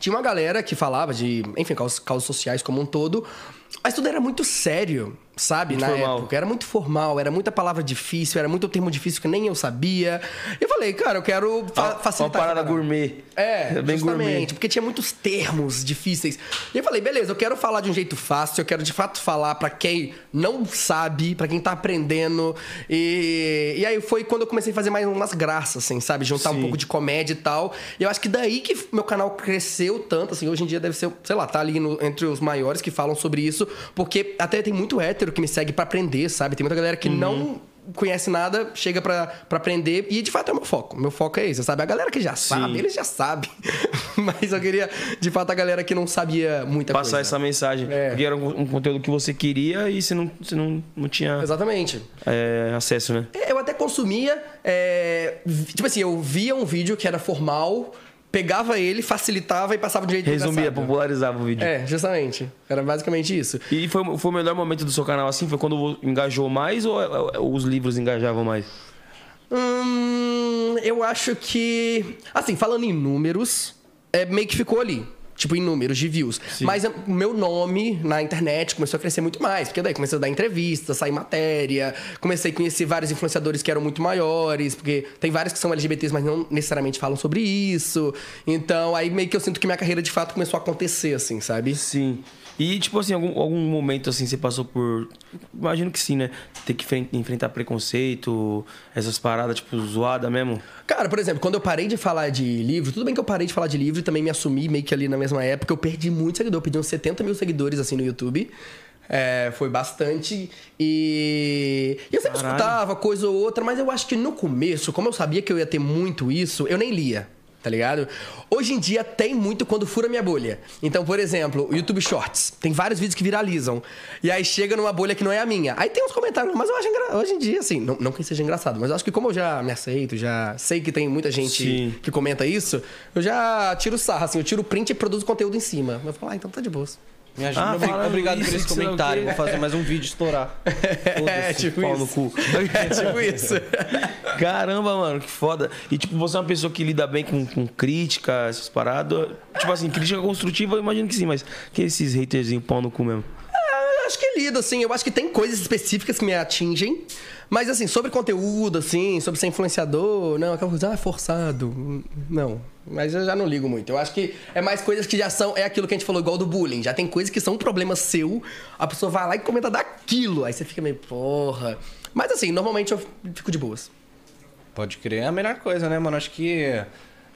tinha uma galera que falava de, enfim, causas, causas sociais como um todo, mas tudo era muito sério, sabe? Muito na formal. época. Era muito formal, era muita palavra difícil, era muito termo difícil que nem eu sabia. Eu falei, cara, eu quero fa facilitar. Uma parada gourmet. É, bem justamente, gourmet. porque tinha muitos termos difíceis. E eu falei, beleza, eu quero falar de um jeito fácil, eu quero de fato falar pra quem não sabe, pra quem tá aprendendo. E, e aí foi quando eu comecei a fazer mais umas graças, assim, sabe? Juntar um Sim. pouco de comédia e tal. E eu acho que daí que meu canal cresceu tanto, assim, hoje em dia deve ser, sei lá, tá ali no- entre os maiores que falam sobre isso, porque até tem muito hétero que me segue pra aprender, sabe? Tem muita galera que não conhece nada, chega pra, pra aprender e de fato é o meu foco. Meu foco é esse, sabe? A galera que já sabe, eles já sabem. (laughs) Mas eu queria, de fato, a galera que não sabia muita Passar coisa. essa mensagem. É. Porque era um, um conteúdo que você queria e você não, você não, não tinha Exatamente. é, acesso, né? É, Eu até consumia. é, tipo assim, eu via um vídeo que era formal, pegava ele, facilitava e passava de jeito Resumia, popularizava o vídeo. É, justamente. Era basicamente isso. E foi, foi o melhor momento do seu canal assim? Foi quando engajou mais ou é, é, os livros engajavam mais? Hum, eu acho que. Assim, falando em números, é, meio que ficou ali. Tipo, em números de views. Mas é, o meu nome na internet começou a crescer muito mais. Porque daí comecei a dar entrevista, sair matéria. Comecei a conhecer vários influenciadores que eram muito maiores. Porque tem vários que são LGBTs, mas não necessariamente falam sobre isso. Então, aí meio que eu sinto que minha carreira de fato começou a acontecer, assim, sabe? Sim. E, tipo assim, algum, algum momento assim você passou por. Imagino que sim, né? Ter que enfren- enfrentar preconceito, essas paradas, tipo, zoada mesmo. Cara, por exemplo, quando eu parei de falar de livro, tudo bem que eu parei de falar de livro e também me assumi meio que ali na mesma época, eu perdi muito seguidor, eu perdi uns 70 mil seguidores assim no YouTube. É, foi bastante. E e eu sempre Caralho. escutava coisa ou outra, mas eu acho que no começo, como eu sabia que eu ia ter muito isso, eu nem lia. Tá ligado? Hoje em dia tem muito quando fura minha bolha. Então, por exemplo, o YouTube Shorts. Tem vários vídeos que viralizam. E aí chega numa bolha que não é a minha. Aí tem uns comentários, mas eu acho engra... hoje em dia, assim, não, não que seja engraçado, mas eu acho que como eu já me aceito, já sei que tem muita gente Sim. que comenta isso, eu já tiro sarro, assim, eu tiro o print e produzo conteúdo em cima. Eu falo, ah, então tá de boa. Me ajuda. Ah, Obrigado isso, por esse comentário. Vou fazer mais um vídeo estourar. (laughs) É, Foda-se. tipo Pau isso. no cu. (laughs) É tipo isso. (laughs) Caramba, mano, que foda. E, tipo, você é uma pessoa que lida bem com, com crítica, essas paradas. Tipo assim, crítica construtiva, eu imagino que sim, mas que esses haterzinhos pau no cu mesmo. acho que lido, assim. Eu acho que tem coisas específicas que me atingem. Mas, assim, sobre conteúdo, assim, sobre ser influenciador, não, aquela coisa, ah, forçado. Não. Mas eu já não ligo muito. Eu acho que é mais coisas que já são. É aquilo que a gente falou, igual do bullying. Já tem coisas que são um problema seu, a pessoa vai lá e comenta daquilo. Aí você fica meio, porra. Mas, assim, normalmente eu fico de boas. Pode crer. É a melhor coisa, né, mano? Acho que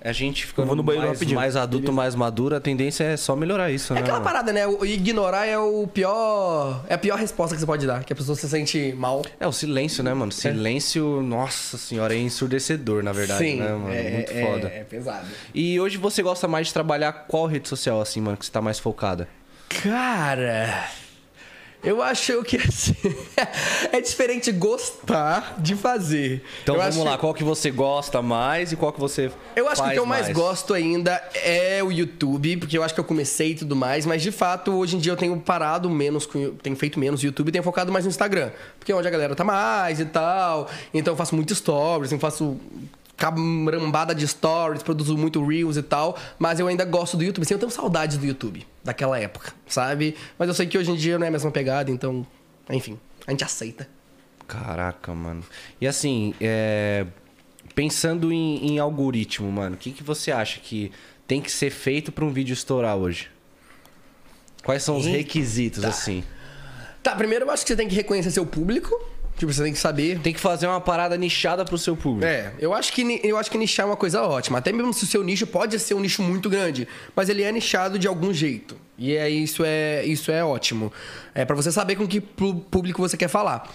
a gente ficando vou no banheiro mais, rapidinho. mais adulto, mais maduro, a tendência é só melhorar isso, É né? aquela mano? parada, né? O ignorar é o pior. É a pior resposta que você pode dar, que a pessoa se sente mal. É o silêncio, né, mano? Silêncio, nossa senhora, é ensurdecedor, na verdade, né, mano? é, Muito é- foda. É pesado. E hoje você gosta mais de trabalhar qual rede social, assim, mano, que você tá mais focada? Cara, eu acho que assim, (laughs) é diferente gostar de fazer. Então Eu vamos acho- lá, qual que você gosta mais e qual que você Eu acho que o que eu mais, gosto ainda é o YouTube, porque eu acho que eu comecei e tudo mais, mas de fato, hoje em dia eu tenho parado menos, com, tenho feito menos YouTube e tenho focado mais no Instagram, porque é onde a galera tá mais e tal. Então eu faço muito stories, eu faço carambada de stories, produzo muito reels e tal, mas eu ainda gosto do YouTube. Assim, eu tenho saudades do YouTube, daquela época, sabe? Mas eu sei que hoje em dia não é a mesma pegada, então, enfim, a gente aceita. Caraca, mano. E assim, é, pensando em, em algoritmo, mano, o que, que você acha que tem que ser feito pra um vídeo estourar hoje? Quais são os Eita. requisitos, assim? Tá, primeiro eu acho que você tem que reconhecer seu público, tipo, você tem que saber Tem que fazer uma parada nichada pro seu público. É, eu acho, que, eu acho que nichar é uma coisa ótima. Até mesmo se o seu nicho pode ser um nicho muito grande, mas ele é nichado de algum jeito. E é, isso, é, isso é ótimo. É para você saber com que público você quer falar.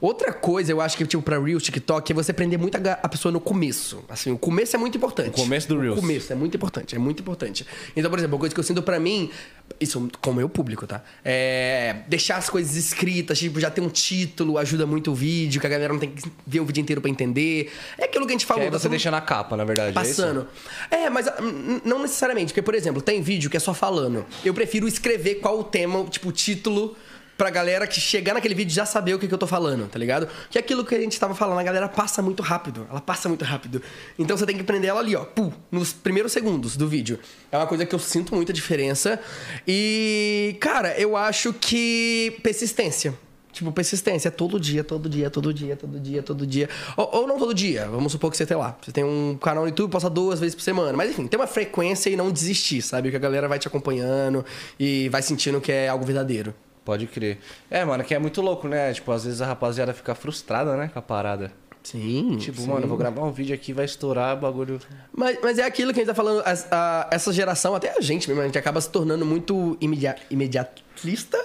Outra coisa, eu acho que, tipo, pra Reels, TikTok, é você prender muito a, a pessoa no começo. Assim, o começo é muito importante. O começo do Reels. O começo é muito importante, é muito importante. Então, por exemplo, uma coisa que eu sinto pra mim, isso com o meu público, tá? É deixar as coisas escritas, tipo, já ter um título, ajuda muito o vídeo, que a galera não tem que ver o vídeo inteiro pra entender. É aquilo que a gente Que falou. aí tá você todo- deixa na capa, na verdade. é? Passando. É, mas ah, não necessariamente. Porque, por exemplo, tem vídeo que é só falando. Eu prefiro escrever qual o tema, tipo, o título, pra galera que chegar naquele vídeo já saber o que, que eu tô falando, tá ligado? Que aquilo que a gente tava falando, a galera passa muito rápido. Ela passa muito rápido. Então você tem que prender ela ali, ó, pum, nos primeiros segundos do vídeo. É uma coisa que eu sinto muita diferença. E, cara, eu acho que persistência. Tipo, persistência, é todo dia, todo dia, todo dia, todo dia, todo dia. Ou, ou não todo dia, vamos supor que você tem lá. Você tem um canal no YouTube, posta duas vezes por semana. Mas enfim, tem uma frequência e não desistir, sabe? Que a galera vai te acompanhando e vai sentindo que é algo verdadeiro. Pode crer. É, mano, que é muito louco, né? Tipo, às vezes a rapaziada fica frustrada, né, com a parada. Sim. Tipo, sim. mano, eu vou gravar um vídeo aqui, vai estourar, bagulho. Mas, mas é aquilo que a gente tá falando, as- a- essa geração, até a gente mesmo, a gente acaba se tornando muito imedia, imediatista.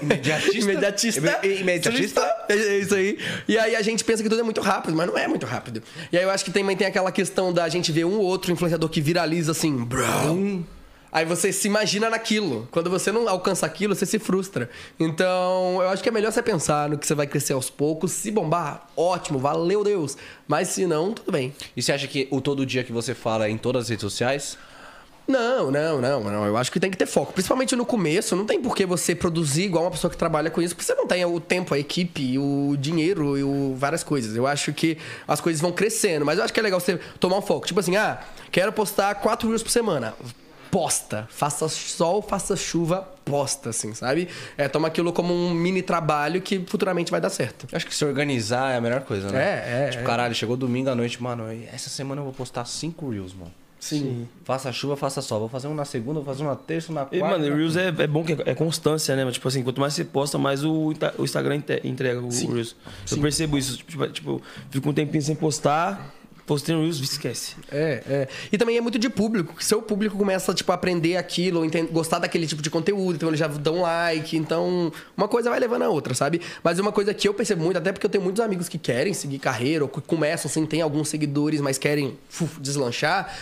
Imediatista? (laughs) imediatista. Ime- imediatista? É é isso aí. E aí a gente pensa que tudo é muito rápido, mas não é muito rápido. E aí eu acho que também tem aquela questão da gente ver um ou outro influenciador que viraliza assim, bro. Aí você se imagina naquilo. Quando você não alcança aquilo, você se frustra. Então, eu acho que é melhor você pensar no que você vai crescer aos poucos. Se bombar, ótimo, valeu Deus. Mas se não, tudo bem. E você acha que o todo dia que você fala é em todas as redes sociais? Não, não, não, não. Eu acho que tem que ter foco. Principalmente no começo, não tem por que você produzir igual uma pessoa que trabalha com isso, porque você não tem o tempo, a equipe, o dinheiro e o... várias coisas. Eu acho que as coisas vão crescendo, mas eu acho que é legal você tomar um foco. Tipo assim, ah, quero postar quatro reels por semana. Posta. Faça sol, faça chuva, posta, assim, sabe? É, toma aquilo como um mini trabalho que futuramente vai dar certo. Acho que se organizar é a melhor coisa, né? É, é, Tipo, é. caralho, chegou domingo à noite, mano. Essa semana eu vou postar cinco reels, mano. Sim. Faça chuva, faça sol. Vou fazer um na segunda, vou fazer um na terça, um na quarta. E, mano, o Reels é, é bom que é, é constância, né? Mas, tipo assim, quanto mais você posta, mais o, o Instagram entrega o Reels. Eu percebo isso. Tipo, tipo, fico um tempinho sem postar, postei no Reels, esquece. É, é. E também é muito de público. Seu público começa, tipo, a aprender aquilo, gostar daquele tipo de conteúdo, então eles já dão like. Então, uma coisa vai levando a outra, sabe? Mas uma coisa que eu percebo muito, até porque eu tenho muitos amigos que querem seguir carreira, ou que começam, assim, tem alguns seguidores, mas querem fu, deslanchar.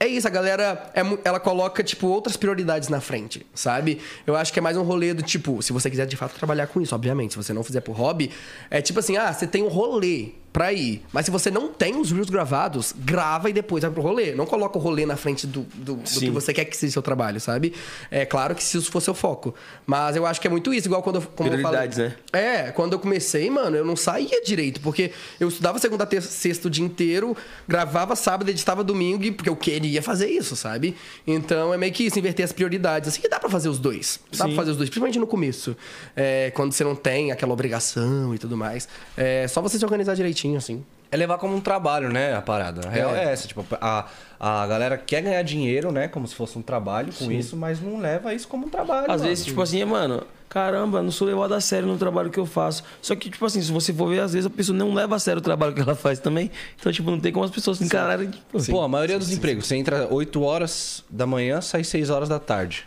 É isso, a galera, é ela coloca, tipo, outras prioridades na frente, sabe? Eu acho que é mais um rolê do tipo, se você quiser de fato trabalhar com isso, obviamente, se você não fizer por hobby, é tipo assim, ah, você tem um rolê. Pra ir. Mas se você não tem os reels gravados, grava e depois vai pro rolê. Não coloca o rolê na frente do, do, do que você quer que seja seu trabalho, sabe? É claro que se isso for seu foco. Mas eu acho que é muito isso, igual quando eu, como eu. Prioridades, né? É, quando eu comecei, mano, eu não saía direito, porque eu estudava segunda, terça, sexta o dia inteiro, gravava sábado, editava domingo, e- porque eu queria fazer isso, sabe? Então é meio que isso, inverter as prioridades. Assim que dá pra fazer os dois. Dá Sim. pra fazer os dois, principalmente no começo. É, quando você não tem aquela obrigação e tudo mais. É só você se organizar direitinho, assim. É levar como um trabalho, né, a parada. A real é, É. essa, tipo, a, a galera quer ganhar dinheiro, né, como se fosse um trabalho com isso, mas não leva isso como um trabalho. Às mano. vezes, tipo assim, mano, caramba, não sou levado a sério no trabalho que eu faço. Só que, tipo assim, se você for ver, às vezes a pessoa não leva a sério o trabalho que ela faz também. Então, tipo, não tem como as pessoas encararem. Tipo, Pô, a maioria dos empregos, você entra 8 horas da manhã, sai 6 horas da tarde.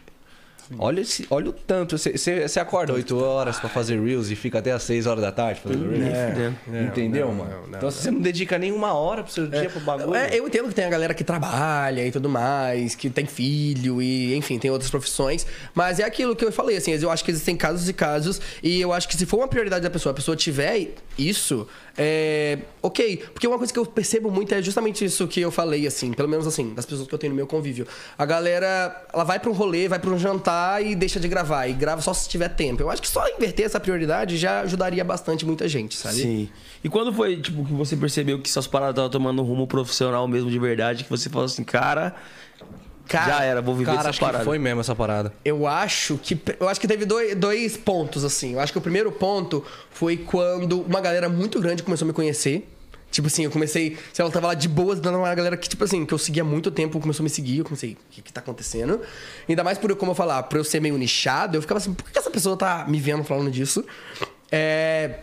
Olha, esse, olha o tanto. Você, você, você acorda 8 horas pra fazer Reels e fica até as 6 horas da tarde fazendo Reels. fudendo. Entendeu, não, mano? não, não, então, você não dedica nenhuma hora pro seu dia, pro bagulho. É, eu entendo que tem a galera que trabalha e tudo mais, que tem filho e, enfim, tem outras profissões. Mas é aquilo que eu falei, assim, eu acho que existem casos e casos. E eu acho que se for uma prioridade da pessoa, a pessoa tiver isso, é. Ok. Porque uma coisa que eu percebo muito é justamente isso que eu falei, assim, pelo menos assim, das pessoas que eu tenho no meu convívio. A galera, ela vai pra um rolê, vai pra um jantar e deixa de gravar. E grava só se tiver tempo. Eu acho que só inverter essa prioridade já ajudaria bastante muita gente, sabe? Sim. E quando foi, tipo, que você percebeu que suas paradas estavam tomando um rumo profissional mesmo de verdade, que você falou assim, cara, Cara, já era, vou viver Cara, essa parada. foi mesmo essa parada. Eu acho que eu acho que teve dois, dois pontos assim. Eu acho que o primeiro ponto foi quando uma galera muito grande começou a me conhecer. Tipo assim, eu comecei, sei lá, eu tava lá de boas, dando uma galera que, tipo assim, que eu seguia há muito tempo, começou a me seguir, eu comecei, o que que tá acontecendo? Ainda mais por, eu, como eu falar, por eu ser meio nichado, eu ficava assim, por que essa pessoa tá me vendo falando disso? É...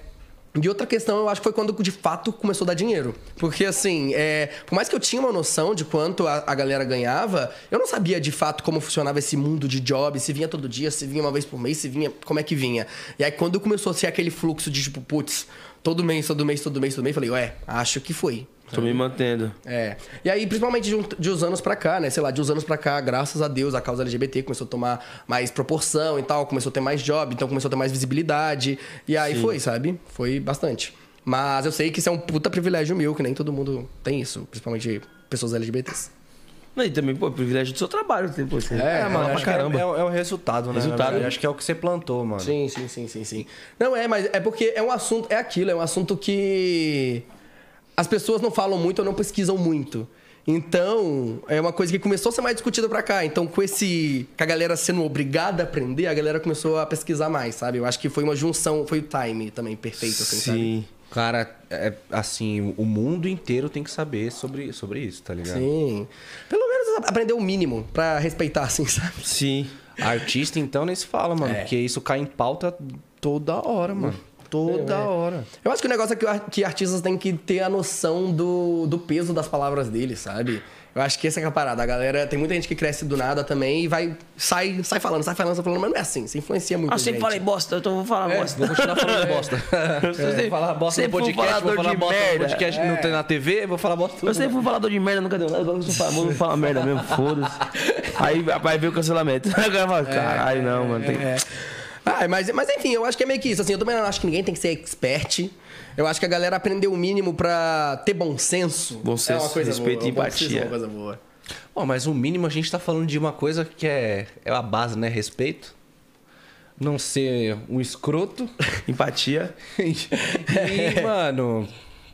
E outra questão, eu acho que foi quando de fato começou a dar dinheiro. Porque, assim, é, por mais que eu tinha uma noção de quanto a, a galera ganhava, eu não sabia de fato como funcionava esse mundo de job, se vinha todo dia, se vinha uma vez por mês, se vinha. como é que vinha. E aí, quando começou a ser aquele fluxo de tipo, putz, todo mês, todo mês, todo mês, todo mês, eu falei, ué, acho que foi. Tô me mantendo. É. E aí, principalmente de, um- de uns anos pra cá, né? Sei lá, de uns anos pra cá, graças a Deus, a causa LGBT começou a tomar mais proporção e tal, começou a ter mais job, então começou a ter mais visibilidade. E aí foi, sabe? Foi bastante. Mas eu sei que isso é um puta privilégio meu, que nem todo mundo tem isso, principalmente pessoas LGBTs. Não, E também, pô, privilégio do seu trabalho. Tipo, você É, fala mano, pra é, caramba. é, é o resultado, né? Resultado. Acho que é o que você plantou, mano. Sim, sim, sim, sim, sim. Não, é, mas é porque é um assunto, é aquilo, é um assunto que as pessoas não falam muito ou não pesquisam muito. Então, é uma coisa que começou a ser mais discutida pra cá. Então, com esse. com a galera sendo obrigada a aprender, a galera começou a pesquisar mais, sabe? Eu acho que foi uma junção, foi o time também perfeito, assim, sabe? Sim. Cara, é, assim, o mundo inteiro tem que saber sobre, sobre isso, tá ligado? Sim. Pelo menos aprender o mínimo pra respeitar, assim, (laughs) sabe? Sim. Artista, então, nem se fala, mano. É. Porque isso cai em pauta toda hora, mano. Toda É. hora. Eu acho que o negócio é que, que artistas têm que ter a noção do, do peso das palavras deles, sabe? Eu acho que essa é a parada. A galera, tem muita gente que cresce do nada também e vai, sai, sai falando, sai falando, sai falando, mas não é assim. Você influencia muito. Ah, sempre falei bosta, então eu vou falar É, bosta. Vou continuar falando (laughs) bosta. Eu sempre- Vou falar bosta no podcast, vou falar de bosta no merda. podcast não tem na TV, vou falar bosta Eu sempre fui falador de merda, nunca deu nada. Agora eu sou famoso, vou falar merda mesmo, foda-se. (laughs) Aí vai ver o cancelamento. (laughs) Agora fala, caralho, não, mano. Tem... É. Ah, mas, mas enfim, eu acho que é meio que isso. Assim, eu também não acho que ninguém tem que ser expert. Eu acho que a galera aprendeu o mínimo pra ter bom senso. Bom é senso, uma coisa respeito boa. e senso é empatia. uma coisa boa. Bom, mas o mínimo a gente tá falando de uma coisa que é, é a base, né? Respeito. Não ser um escroto. (laughs) Empatia. (laughs) e, mano,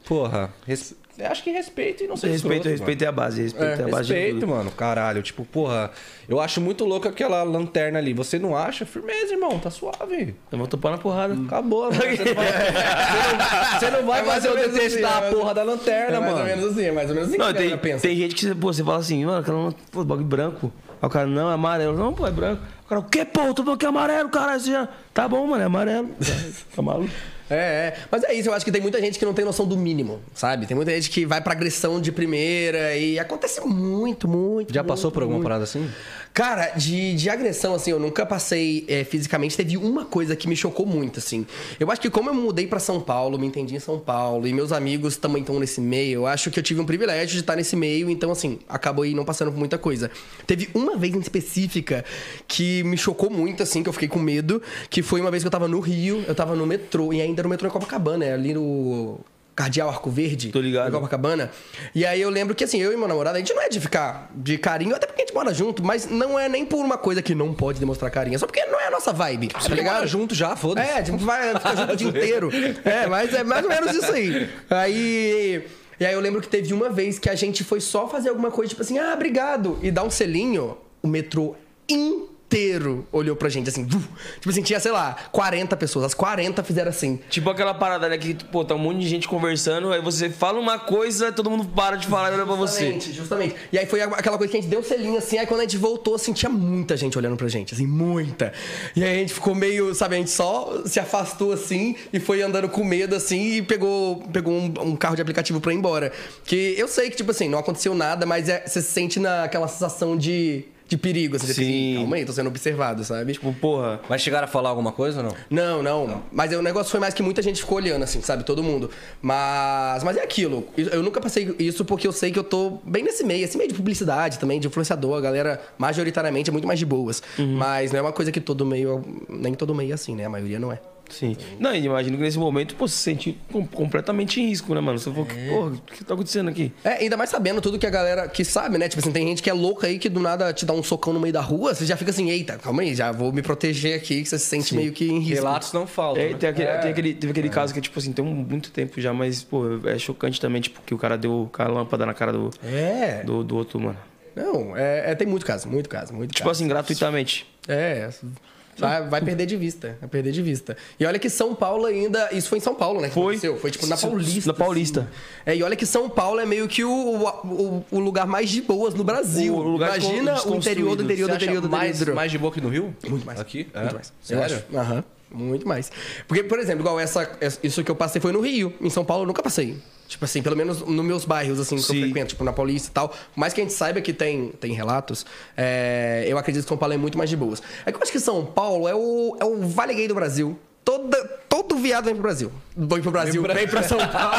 porra, res- eu acho que respeito e não ser Respeito, escroto, respeito é a base. Respeito é, a base de Respeito, tudo. mano, caralho. Tipo, porra, eu acho muito louco aquela lanterna ali. Você não acha? Firmeza, irmão, tá suave. Eu vou topar na porrada. Acabou, mano. Você não vai, você (laughs) não- você não vai É mais fazer ou o menos deteste assim, da é mais- porra da lanterna, É mais ou mano. menos assim, é mais ou menos assim Não, que a tem, pensa. tem gente que pô, você fala assim, mano, aquela pô, bagulho branco. Aí o cara, não, é amarelo. Não, pô, é branco. O cara, o que, pô? Eu tô falando que é amarelo, caralho. Já... Tá bom, mano, é amarelo. (laughs) Tá maluco? É, é. Mas é isso, eu acho que tem muita gente que não tem noção do mínimo, sabe? Tem muita gente que vai pra agressão de primeira e acontece muito, muito. Já passou muito, por alguma muito. parada assim? Cara, de, de agressão, assim, eu nunca passei é, fisicamente. Teve uma coisa que me chocou muito, assim. Eu acho que como eu mudei pra São Paulo, me entendi em São Paulo, e meus amigos também estão nesse meio, eu acho que eu tive um privilégio de estar nesse meio, então, assim, acabou aí não passando por muita coisa. Teve uma vez em específica que me chocou muito, assim, que eu fiquei com medo, que foi uma vez que eu tava no Rio, eu tava no metrô, e ainda no metrô em Copacabana, né, ali no Cardeal Arco Verde. Tô ligado. Em Copacabana. E aí eu lembro que, assim, eu e meu namorado, a gente não é de ficar de carinho, até porque a gente mora junto, mas não é nem por uma coisa que não pode demonstrar carinho, é só porque não é a nossa vibe. Tá ligado? mora junto já, foda-se. É, tipo, vai ficar junto o dia inteiro. É, mas é mais ou menos isso aí. Aí. E aí eu lembro que teve uma vez que a gente foi só fazer alguma coisa, tipo assim, ah, obrigado. E dar um selinho, o metrô inteiro olhou pra gente, assim, tipo assim, tinha, sei lá, 40 pessoas. As 40 fizeram assim. Tipo aquela parada, né? Que, pô, tá um monte de gente conversando, aí você fala uma coisa, todo mundo para de falar e olha pra você. Justamente, justamente. E aí foi aquela coisa que a gente deu selinho assim, aí quando a gente voltou, assim, tinha muita gente olhando pra gente, assim, muita. E aí a gente ficou meio, sabe, a gente só se afastou assim e foi andando com medo, assim, e pegou, pegou um, um carro de aplicativo pra ir embora. Que eu sei que, tipo assim, não aconteceu nada, mas é- você se sente naquela sensação de. De perigo, assim, Sim. "Ih, calma aí, tô sendo observado, sabe? Tipo, porra. Mas chegaram a falar alguma coisa ou não? Não, não, Mas o negócio foi mais que muita gente ficou olhando, assim, sabe? Todo mundo. Mas. Mas é aquilo. Eu nunca passei isso porque eu sei que eu tô bem nesse meio, esse meio de publicidade também, de influenciador. A galera, majoritariamente, é muito mais de boas. Mas não é uma coisa que todo meio. Nem todo meio é assim, né? A maioria não é. Sim. Não, e imagino que nesse momento, pô, você se sente com- completamente em risco, né, mano? Você falou, porra, o que tá acontecendo aqui? É, ainda mais sabendo tudo que a galera que sabe, né? Tipo assim, tem gente que é louca aí que do nada te dá um socão no meio da rua, você já fica assim, eita, calma aí, já vou me proteger aqui, que você se sente meio que em risco. Relatos não faltam. É, né? tem aquele, tem aquele- teve aquele caso que, tipo assim, tem muito tempo já, mas, pô, é chocante também, tipo, que o cara deu com a lâmpada na cara do, É. do, do outro, mano. Não, é, é, tem muito caso, muito caso, muito Tipo caso. assim, gratuitamente. É, vai, vai perder de vista, vai perder de vista. E olha que São Paulo ainda, isso foi em São Paulo, né? que Foi. aconteceu, Foi tipo na Paulista. na Paulista. assim. É, e olha que São Paulo é meio que o, o, o lugar mais de boas no Brasil. O lugar Imagina o interior do interior do Você acha interior do mais, interior. mais de boa que no Rio? Muito mais. Aqui? É? Muito mais. Sério? Aham. Muito mais. Porque, por exemplo, igual essa, isso que eu passei foi no Rio. Em São Paulo eu nunca passei. Tipo assim, pelo menos nos meus bairros, assim, que eu Sim. frequento, tipo na Paulista e tal. Por mais que a gente saiba que tem, tem relatos, é, eu acredito que São Paulo é muito mais de boas. É que eu acho que São Paulo é o, é o vale gay do Brasil. Toda, todo viado vem pro Brasil. Vem pro Brasil, vem pra São (laughs) Paulo.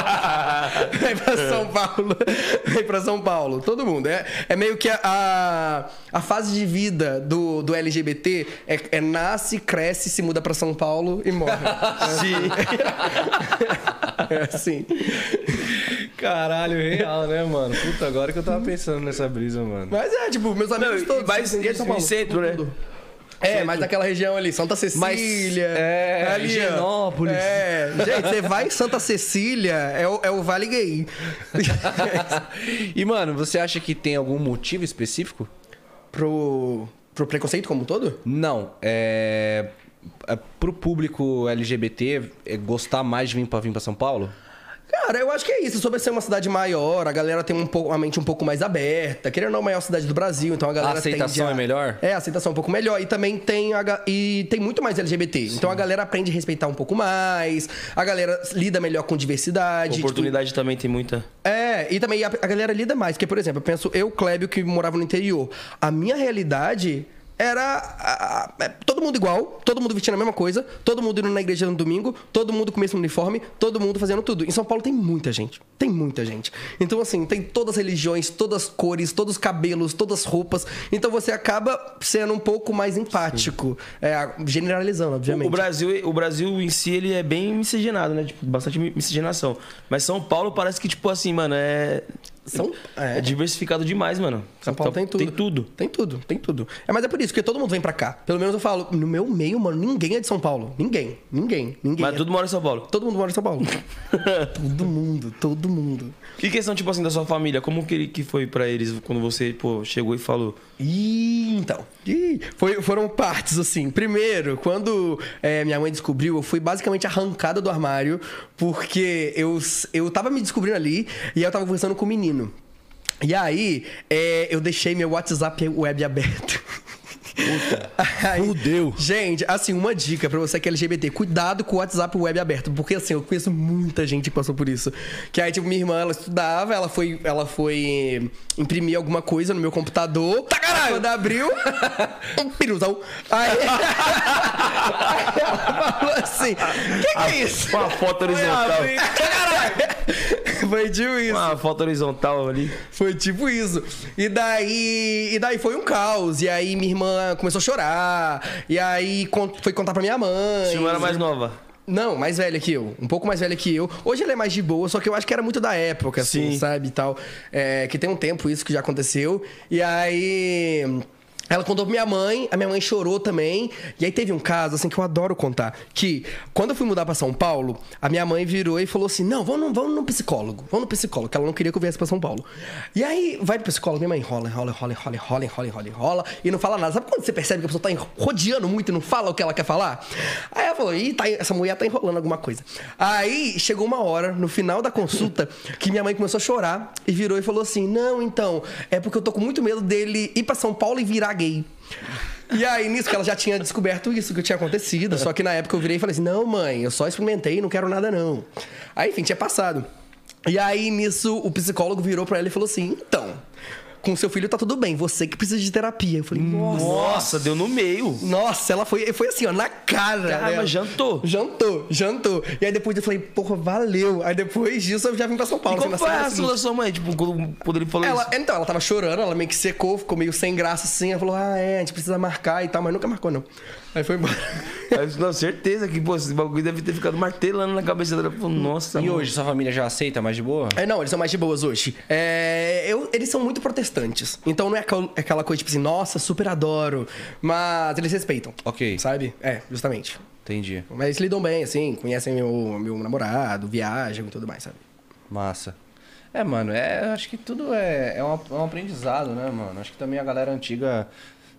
(laughs) vem pra São Paulo. Vem pra São Paulo. Todo mundo. É, é meio que a, a, a fase de vida do, do LGBT é, é nasce, cresce, se muda pra São Paulo e morre. (laughs) Sim. É assim. Caralho, real, né, mano? Puta, agora que eu tava pensando nessa brisa, mano. Mas é, tipo, meus amigos Não, todos. mas centro, né? Tudo. É, mas naquela região ali, Santa Cecília. é, ali, ó. Higienópolis. É, (laughs) gente, você vai em Santa Cecília, é o, é o Vale Gay. (laughs) e, mano, você acha que tem algum motivo específico? pro, pro preconceito como um todo? Não, é. é pro público LGBT é gostar mais de vir pra, vir pra São Paulo? Cara, eu acho que é isso. Sobre ser uma cidade maior, a galera tem um pouco, uma mente um pouco mais aberta. Querendo ou não, a maior cidade do Brasil, então a galera A aceitação tende é melhor? É, a aceitação é um pouco melhor. E também tem, a e tem muito mais LGBT. Então a galera aprende a respeitar um pouco mais. A galera lida melhor com diversidade. tipo, Oportunidade também tem muita. É, e também a, a galera lida mais. Porque, por exemplo, eu penso, eu, Clébio, que morava no interior, a minha realidade era a- a- é, todo mundo igual, todo mundo vestindo a mesma coisa, todo mundo indo na igreja no domingo, todo mundo com o mesmo uniforme, todo mundo fazendo tudo. Em São Paulo tem muita gente, tem muita gente. Então, assim, tem todas as religiões, todas as cores, todos os cabelos, todas as roupas. Então você acaba sendo um pouco mais empático. É, generalizando, obviamente. O Brasil, o Brasil em si, ele é bem miscigenado, né? Tipo, bastante miscigenação. Mas São Paulo parece que, tipo assim, mano, é. São, É diversificado demais, mano. São Paulo tem tudo. Tem tudo. Tem tudo, tem tudo. É, mas é por isso que todo mundo vem pra cá. Pelo menos eu falo, no meu meio, mano, ninguém é de São Paulo. Ninguém, ninguém, ninguém. Mas é- tudo mora em São Paulo. Todo mundo mora em São Paulo. (laughs) todo mundo, todo mundo. Que questão, tipo assim, da sua família? Como que, que foi pra eles quando você, pô, chegou e falou? Ih, então. Ih, foi, foram partes, assim. Primeiro, quando é, minha mãe descobriu, eu fui basicamente arrancada do armário, porque eu, eu tava me descobrindo ali e eu tava conversando com o menino. E aí, é, eu deixei meu WhatsApp web aberto. (laughs) (laughs) Aí, Fudeu. Gente, assim, uma dica pra você que é LGBT, cuidado com o WhatsApp web aberto, porque assim, eu conheço muita gente que passou por isso. Que aí, tipo, minha irmã, ela estudava, ela foi, ela foi imprimir alguma coisa no meu computador. Tá caralho! Quando abriu, (laughs) um piruzão. Aí, aí (laughs) ela falou assim: que que é isso? Uma foto horizontal. Foi tipo isso. Uma foto horizontal ali. Foi tipo isso. E daí, e daí foi um caos. E aí minha irmã começou a chorar. E aí foi contar pra minha mãe. Sua irmã era mais nova. Não, mais velha que eu. Um pouco mais velha que eu. Hoje ele é mais de boa, só que eu acho que era muito da época, assim, Sim. sabe? E tal. É, que tem um tempo isso que já aconteceu. E aí. Ela contou pra minha mãe, a minha mãe chorou também. E aí teve um caso, assim, que eu adoro contar. Que quando eu fui mudar pra São Paulo, a minha mãe virou e falou assim: Não, vamos, vamos no psicólogo. Vamos no psicólogo, que ela não queria que eu viesse pra São Paulo. E aí, vai pro psicólogo, minha mãe enrola, enrola, enrola, enrola, enrola, enrola, enrola, enrola, e não fala nada. Sabe quando você percebe que a pessoa tá rodeando muito e não fala o que ela quer falar? Aí ela falou: Ih, tá, essa mulher tá enrolando alguma coisa. Aí chegou uma hora, no final da consulta, (laughs) que minha mãe começou a chorar e virou e falou assim: Não, então, é porque eu tô com muito medo dele ir pra São Paulo e virar gay. E aí, nisso que ela já tinha descoberto isso que tinha acontecido. Só que na época eu virei e falei assim: não, mãe, eu só experimentei, não quero nada, não. Aí, enfim, tinha passado. E aí, nisso, o psicólogo virou pra ela e falou assim: então, com seu filho tá tudo bem, você que precisa de terapia. Eu falei, nossa. Nossa, deu no meio. Nossa, ela foi, foi assim, ó, na cara. Caramba, dela. jantou. Jantou, jantou. E aí depois eu falei, porra, valeu. Aí depois disso eu já vim pra São E Paulo. qual assim, foi a reação da sua mãe? Tipo, quando, quando ele falou Ela, isso? então, ela tava chorando, ela meio que secou, ficou meio sem graça assim. Ela falou, ah, é, a gente precisa marcar e tal, mas nunca marcou, não. Aí foi embora. Mas, não, certeza que, pô, esse bagulho deve ter ficado martelando na cabeça dela. Pô, Nossa, E mano. hoje, sua família já aceita mais de boa? É, não, eles são mais de boas hoje. É, eu- eles são muito protestantes. Então não é aquel- aquela coisa tipo assim, nossa, super adoro. Mas eles respeitam. Ok. Sabe? É, justamente. Entendi. Mas eles lidam bem, assim, conhecem meu, meu namorado, viajam e tudo mais, sabe? Massa. É, mano, é, acho que tudo é, é, um, é um aprendizado, né, mano? Acho que também a galera antiga,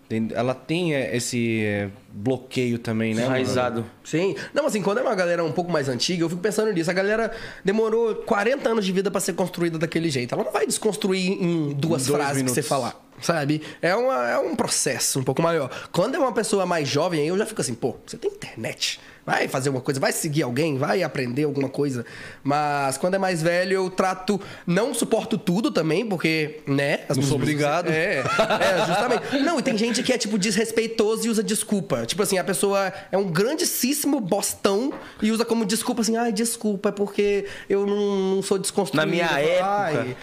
tem- ela tem é, esse é, bloqueio também, né? mano? Enraizado. Sim. Não, assim, quando é uma galera um pouco mais antiga, eu fico pensando nisso. A galera demorou 40 anos de vida pra ser construída daquele jeito. Ela não vai desconstruir em duas Em frases que minutos. você falar. Sabe? É, uma, é um processo um pouco maior. Quando é uma pessoa mais jovem, aí eu já fico assim, pô, você tem internet. Vai fazer uma coisa, vai seguir alguém, vai aprender alguma coisa. Mas quando é mais velho, eu trato. Não suporto tudo também, porque, né? As Não sou obrigado. É, é, justamente. Não, e tem gente que é, tipo, desrespeitoso e usa desculpa. Tipo assim, a pessoa é um grandíssimo bostão e usa como desculpa assim, ai, desculpa, é porque eu não, não sou desconstruído. Na minha Eu falo, época. Ai,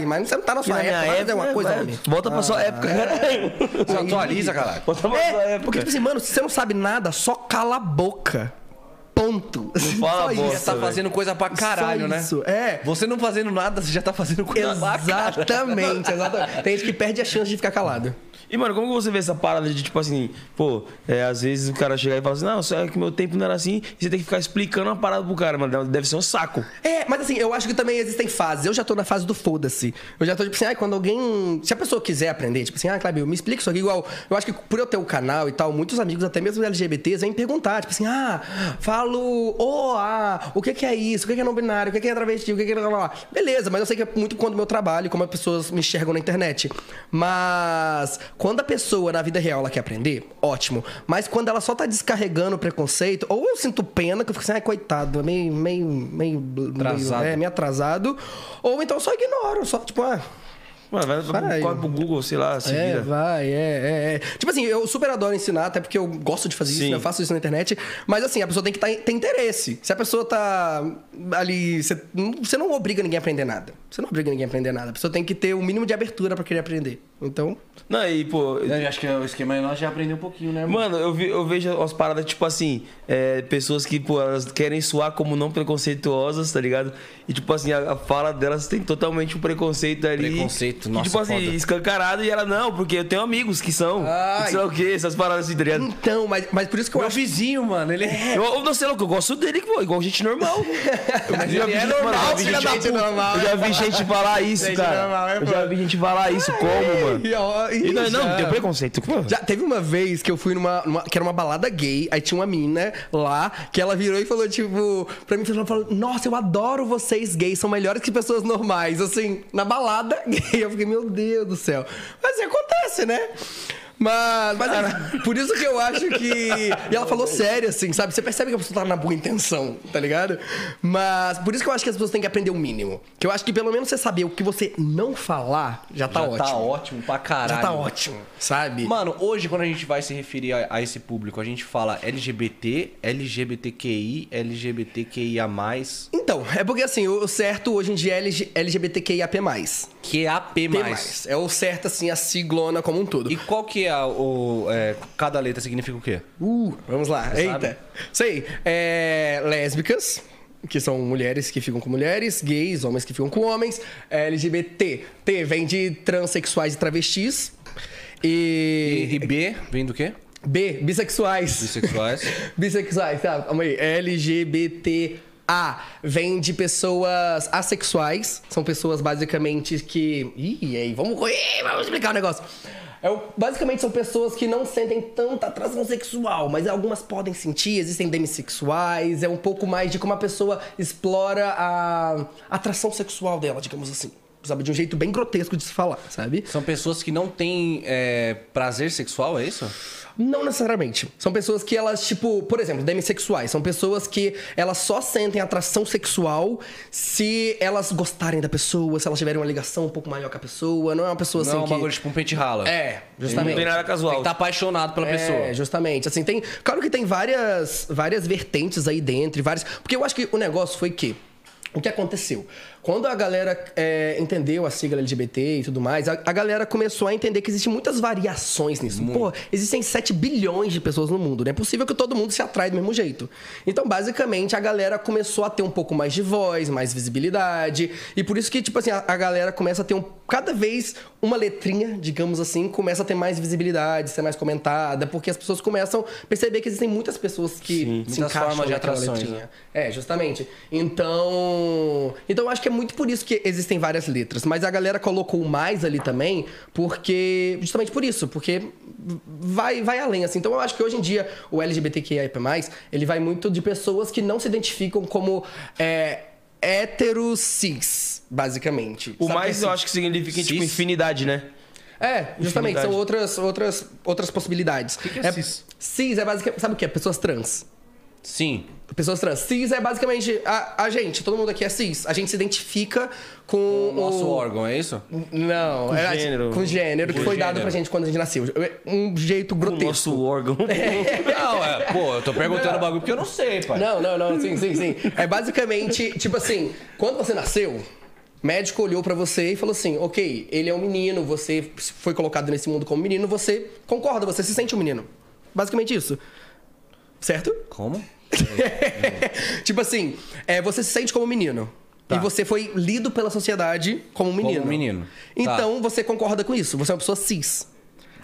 ai, mas você não tá na sua na época, vai fazer época, uma coisa, homem. Volta pra sua época. (laughs) Você atualiza, caralho. Volta pra sua É, época. porque, tipo assim, mano, se você não sabe nada, só cala a boca. Ponto. fala Só bosta, Você tá fazendo coisa pra caralho, Só né? isso, é. Você não fazendo nada, você já tá fazendo coisa pra caralho. Exatamente, exatamente. Tem gente que perde a chance de ficar calado. E, mano, como você vê essa parada de, tipo assim, pô, é, às vezes o cara chega e fala assim, não, só é que meu tempo não era assim, e você tem que ficar explicando uma parada pro cara, mano, deve ser um saco. É, mas assim, eu acho que também existem fases. Eu já tô na fase do foda-se. Eu já tô tipo assim, ai, quando alguém. Se a pessoa quiser aprender, tipo assim, ah, Cláudio, me explica isso aqui igual. Eu acho que por eu ter o canal e tal, muitos amigos, até mesmo LGBTs, vêm perguntar, tipo assim, ah, falo o, ah, o que que é isso? O que que é não binário? O que que é travesti? O que que é. blá, blá. Beleza, mas eu sei que é muito quando meu trabalho, como as pessoas me enxergam na internet. Mas quando a pessoa na vida real ela quer aprender, ótimo. Mas quando ela só tá descarregando o preconceito, ou eu sinto pena, que eu fico assim, ai, coitado, é meio, meio, meio, Atrasado. meio, é, meio atrasado, ou então só ignoro, só tipo, ah, Mano, vai, Vai. corre pro Google, sei lá, se é, vira. vai, é, é, é. Tipo assim, eu super adoro ensinar, até porque eu gosto de fazer isso, Sim. né? eu faço isso na internet. Mas assim, a pessoa tem que tá, ter interesse. Se a pessoa tá ali. Você não, você não obriga ninguém a aprender nada. Você não obriga ninguém a aprender nada. A pessoa tem que ter o mínimo de abertura pra querer aprender. Então. Não, e, pô, Eu acho que o esquema nós já aprendeu um pouquinho, né, Mano, eu, vi- eu vejo umas paradas, tipo assim, é, pessoas que, pô, elas querem soar como não preconceituosas, tá ligado? E, tipo assim, a, a fala delas tem totalmente um preconceito ali. Preconceito, nossa, Tipo assim, foda. escancarado e ela, não, porque eu tenho amigos que são. Ai. Sei lá o quê, essas paradas assim, tá ligado? Então, mas, mas por isso que eu Meu acho. vizinho, mano, ele é. (laughs) Eu, eu não sei louco, eu gosto dele, pô, igual gente normal. (laughs) Eu já vi é gente- normal, mano, eu já vi gente- normal. Eu já vi gente falar isso, cara. normal, é, Eu já vi gente falar isso, como, mano? (laughs) E, ó, E não, não, já- tem preconceito. Pô. Já teve uma vez que eu fui numa, numa- que era uma balada gay, aí tinha uma mina lá que ela virou e falou tipo, pra mim ela falou: "Nossa, eu adoro vocês gays, são melhores que pessoas normais", assim, na balada (laughs) gay. Eu fiquei, meu Deus do céu. Mas assim, acontece, né? Mas, mas é, por isso que eu acho que. E ela falou sério, assim, sabe? Você percebe que a pessoa tá na boa intenção, tá ligado? Mas por isso que eu acho que as pessoas têm que aprender o mínimo. Que eu acho que pelo menos você saber o que você não falar já tá já ótimo. tá ótimo pra caralho. Já tá ótimo, sabe? Mano, hoje quando a gente vai se referir a, a esse público, a gente fala LGBT, LGBTQI, LGBTQIA+, Então, é porque assim, o certo hoje em dia é LG LGBTQIAP+. QAP+. P+. É o certo, assim, a siglona como um todo. E qual que que a, o, é, cada letra significa o quê? Uh, vamos lá. Você Eita. sabe? Sei. É, lésbicas, que são mulheres que ficam com mulheres, gays, homens que ficam com homens, LGBT. T vem de transexuais e travestis. E, E, e B vem do quê? B, bissexuais. Bissexuais. (laughs) bissexuais, tá? Calma aí. LGBTA vem de pessoas assexuais. São pessoas basicamente que. Ih, aí, vamos, Ih, vamos explicar o negócio. É, basicamente são pessoas que não sentem tanta atração sexual, mas algumas podem sentir, existem demissexuais, é um pouco mais de como a pessoa explora a atração sexual dela, digamos assim. Sabe, de um jeito bem grotesco de se falar, sabe? São pessoas que não têm é, prazer sexual, é isso? Não necessariamente. São pessoas que elas, tipo, por exemplo, demissexuais. São pessoas que elas só sentem atração sexual se elas gostarem da pessoa, se elas tiverem uma ligação um pouco maior com a pessoa. Não é uma pessoa Não assim é um que... bagulho tipo um pente rala. É, Não justamente. tem nada casual. Tem que estar apaixonado pela pessoa. É, justamente. Assim, tem. Claro que tem várias, várias vertentes aí dentro, várias. Porque eu acho que o negócio foi que. O que aconteceu? Quando a galera é, entendeu a sigla LGBT e tudo mais, a, a galera começou a entender que existem muitas variações nisso. Pô, existem 7 bilhões de pessoas no mundo. Não é possível que todo mundo se atrai do mesmo jeito. Então, basicamente, a galera começou a ter um pouco mais de voz, mais visibilidade. E por isso que, tipo assim, a, a galera começa a ter um. Cada vez uma letrinha, digamos assim, começa a ter mais visibilidade, ser mais comentada, porque as pessoas começam a perceber que existem muitas pessoas que se muitas encaixam de atrações, letrinha. É, justamente. Então. Então eu acho que é muito por isso que existem várias letras. Mas a galera colocou mais ali também, porque. Justamente por isso, porque vai, vai além, assim. Então eu acho que hoje em dia o LGBTQIA, ele vai muito de pessoas que não se identificam como. É, héteros cis, basicamente. O Sabe mais que eu é acho que significa, tipo, Cis? infinidade, né? é, justamente, Infinidade. são outras, outras, outras possibilidades. que é cis? Cis é basicamente. Sabe o que é? Pessoas trans. Sim. Pessoas trans. Cis é basicamente a, a gente, todo mundo aqui é cis. A gente se identifica com O nosso o... órgão, é isso? Não, Com é, gênero. com gênero que Com foi dado gênero. pra gente quando a gente nasceu. Um jeito O grotesco. nosso órgão. (laughs) Não, é. Pô, eu tô perguntando o bagulho porque eu não sei, pai. Não, não, não, sim, sim, sim. É basicamente, tipo assim, quando você nasceu, o médico olhou pra você e falou assim: ok, ele é um menino, você foi colocado nesse mundo como menino, você concorda, você se sente um menino. Basicamente isso. Certo? Como? (laughs) tipo assim, é, você se sente como menino. Tá. E você foi lido pela sociedade como um menino. Como menino. Tá. Então você concorda com isso. Você é uma pessoa cis.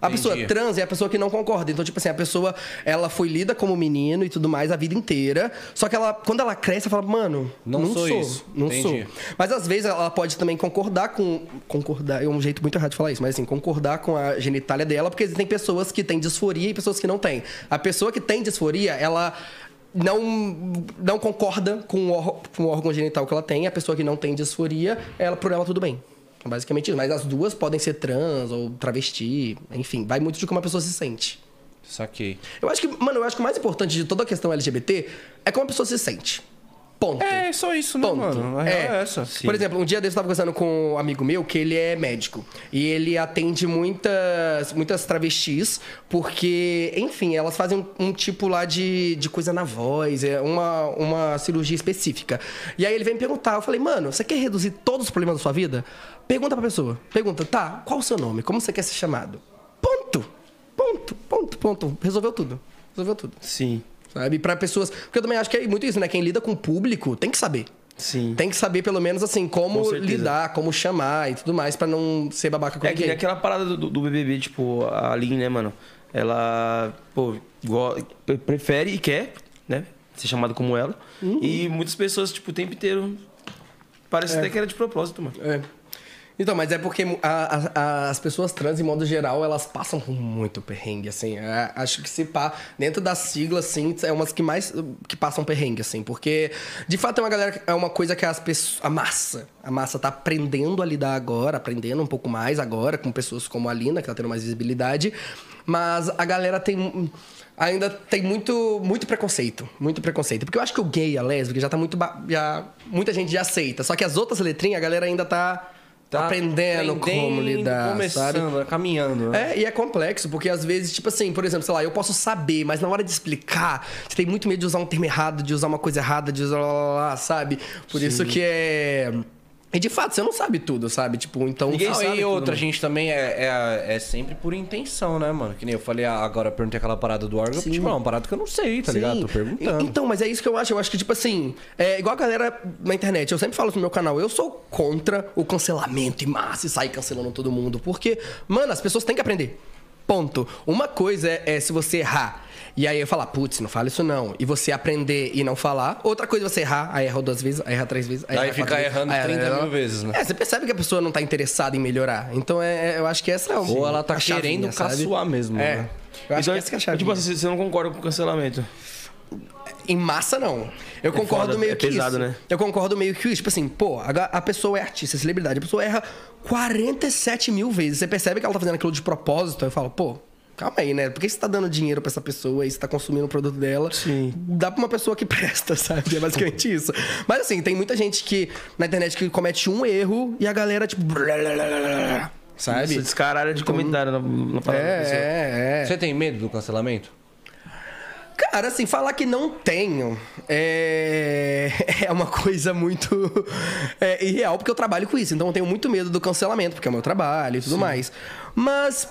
A Entendi. pessoa trans é a pessoa que não concorda. Então, tipo assim, a pessoa, ela foi lida como menino e tudo mais a vida inteira. Só que ela, quando ela cresce, ela fala, mano, Não não, sou sou, isso. Não Entendi. sou. Mas às vezes ela pode também concordar com. Concordar, é um jeito muito errado de falar isso, mas assim, concordar com a genitália dela, porque existem pessoas que têm disforia e pessoas que não têm. A pessoa que tem disforia, ela não, não concorda com o, com o órgão genital que ela tem. A pessoa que não tem disforia, ela, por ela tudo bem. É Basicamente isso. Mas as duas podem ser trans ou travesti, enfim, vai muito de como a pessoa se sente. Saquei. Eu acho que, mano, eu acho que o mais importante de toda a questão LGBT é como a pessoa se sente. Ponto. É, só isso, né, Ponto. mano? A real é essa. Por exemplo, um dia desse eu tava conversando com um amigo meu que ele é médico. E ele atende muitas, muitas travestis, porque, enfim, elas fazem um, um tipo lá de, de coisa na voz, é uma, uma cirurgia específica. E aí ele vem me perguntar, eu falei, mano, você quer reduzir todos os problemas da sua vida? Pergunta pra pessoa. Pergunta, tá, qual o seu nome? Como você quer ser chamado? Ponto. Ponto, ponto, ponto. Resolveu tudo. Resolveu tudo. Sim, Sabe? Pra pessoas. Porque eu também acho que é muito isso, né? Quem lida com o público tem que saber. sim. Tem que saber, pelo menos, assim, como Com lidar, como chamar e tudo mais, pra não ser babaca com É ninguém. nem aquela parada do, do BBB, tipo, a Aline, né, mano? Ela, pô, prefere e quer, né? Ser chamada como ela. Uhum. E muitas pessoas, tipo, o tempo inteiro. Parece É. até que era de propósito, mano. É. Então, mas é porque a- a- as pessoas trans, em modo geral, elas passam por muito perrengue, assim. É, acho que se pá, dentro da sigla, assim, é umas que mais que passam perrengue, assim. Porque, de fato, é uma galera, é uma coisa que as pessoas, a massa, a massa tá aprendendo a lidar agora, aprendendo um pouco mais agora, com pessoas como a Lina, que tá tendo mais visibilidade. Mas a galera tem ainda tem muito, muito preconceito. Muito preconceito. Porque eu acho que o gay, a lésbica, já tá muito. Já, muita gente já aceita. Só que as outras letrinhas, a galera ainda tá, Tá aprendendo, como aprendendo, lidar. Começando, sabe? né, caminhando. né? É, e é complexo, porque às vezes, tipo assim, por exemplo, sei lá, eu posso saber, mas na hora de explicar, você tem muito medo de usar um termo errado, de usar uma coisa errada, de usar lá, lá, lá, sabe? Por isso que é. E de fato, você não sabe tudo, sabe? Tipo, então. Ninguém Não, sabe e outra, a mano. gente também é, é, é sempre por intenção, né, mano? Que nem eu falei ah, agora, eu perguntei aquela parada do órgão, Sim. tipo, é uma parada que eu não sei, tá ligado? Tô perguntando. E- Então, mas é isso que eu acho. Eu acho que, tipo assim, é igual a galera na internet. Eu sempre falo no meu canal, eu sou contra o cancelamento em massa e sair cancelando todo mundo. Porque, mano, as pessoas têm que aprender. Ponto. Uma coisa é, é se você errar. E aí eu falar, putz, não fala isso não. E você aprender e não falar. Outra coisa é você errar, aí erra duas vezes, aí erra três vezes. Aí erra fica quatro vezes, errando aí erra- 30 mil vezes, né? É, você percebe que a pessoa não tá interessada em melhorar. Então é, é- eu acho que essa é o- Ou ela tá chavinha, querendo sabe? caçoar mesmo, É. né? Eu acho Então, que essa que é a chave. tipo assim, você não concorda com o cancelamento. Em massa, não. Eu concordo foda, meio é que pesado, isso. né? Eu concordo meio que isso. Tipo assim, pô, a, a pessoa é artista, é celebridade. A pessoa erra 47 mil vezes. Você percebe que ela tá fazendo aquilo de propósito. Eu falo, pô, calma aí, né? Por que você tá dando dinheiro pra essa pessoa e você tá consumindo o produto dela? Sim. Dá pra uma pessoa que (laughs) presta, sabe? É basicamente isso. Mas assim, tem muita gente que na internet que comete um erro e a galera, tipo. Sabe? Essa descaralho de comentário na, na parada da pessoa. É, é. Você tem medo do cancelamento? Cara, assim, falar que não tenho é, (laughs) é uma coisa muito é, irreal, porque eu trabalho com isso. Então eu tenho muito medo do cancelamento, porque é o meu trabalho e tudo mais. Mas.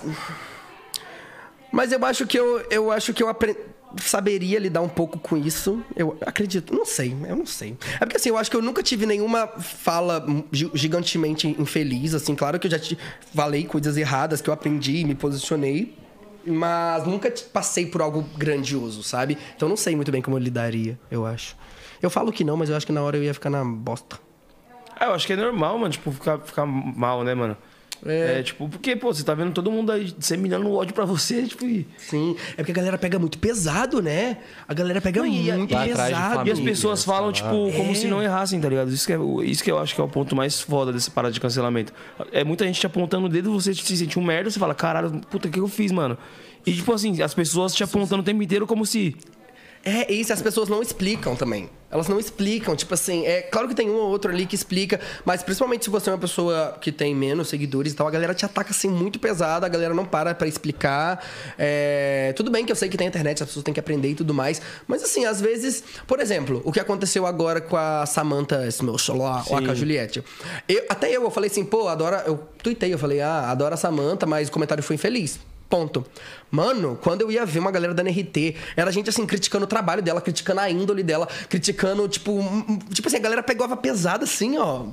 Mas eu acho que eu, eu acho que eu apre- saberia lidar um pouco com isso. Eu acredito. Não sei, eu não sei. É porque assim, eu acho que eu nunca tive nenhuma fala gi- gigantemente infeliz. Assim, claro que eu já te falei coisas erradas que eu aprendi e me posicionei. Mas nunca passei por algo grandioso, sabe? Então não sei muito bem como eu lidaria, eu acho. Eu falo que não, mas eu acho que na hora eu ia ficar na bosta. Ah, eu acho que é normal, mano, tipo, ficar, ficar mal, né, mano? É. tipo, porque, pô, você tá vendo todo mundo aí disseminando ódio pra você, tipo, e, Sim, é porque a galera pega muito pesado, né? A galera pega Não, muito e- pesado. e as família. pessoas falam, tipo, lá. como É. se não errassem, tá ligado? Isso que, é, isso que eu acho que é o ponto mais foda dessa parada de cancelamento. É muita gente te apontando o dedo, você se sente um merda, você fala, caralho, puta, o que eu fiz, mano? E, tipo assim, as pessoas te apontando o tempo inteiro como se. É, isso as pessoas não explicam também. Elas não explicam, tipo assim, é claro que tem um ou outro ali que explica, mas principalmente se você é uma pessoa que tem menos seguidores e tal, a galera te ataca assim muito pesada, a galera não para pra explicar. É, tudo bem que eu sei que tem internet, as pessoas têm que aprender e tudo mais, mas assim, às vezes, por exemplo, o que aconteceu agora com a Samantha Smush lá, ou com a Juliette. Eu, até eu, eu falei assim, pô, adora. Eu tuitei, eu falei, ah, adoro a Samantha, mas o comentário foi infeliz. Ponto. Mano, quando eu ia ver uma galera da NRT, era gente assim, criticando o trabalho dela, criticando a índole dela, criticando, tipo, tipo assim, a galera pegava pesada assim, ó.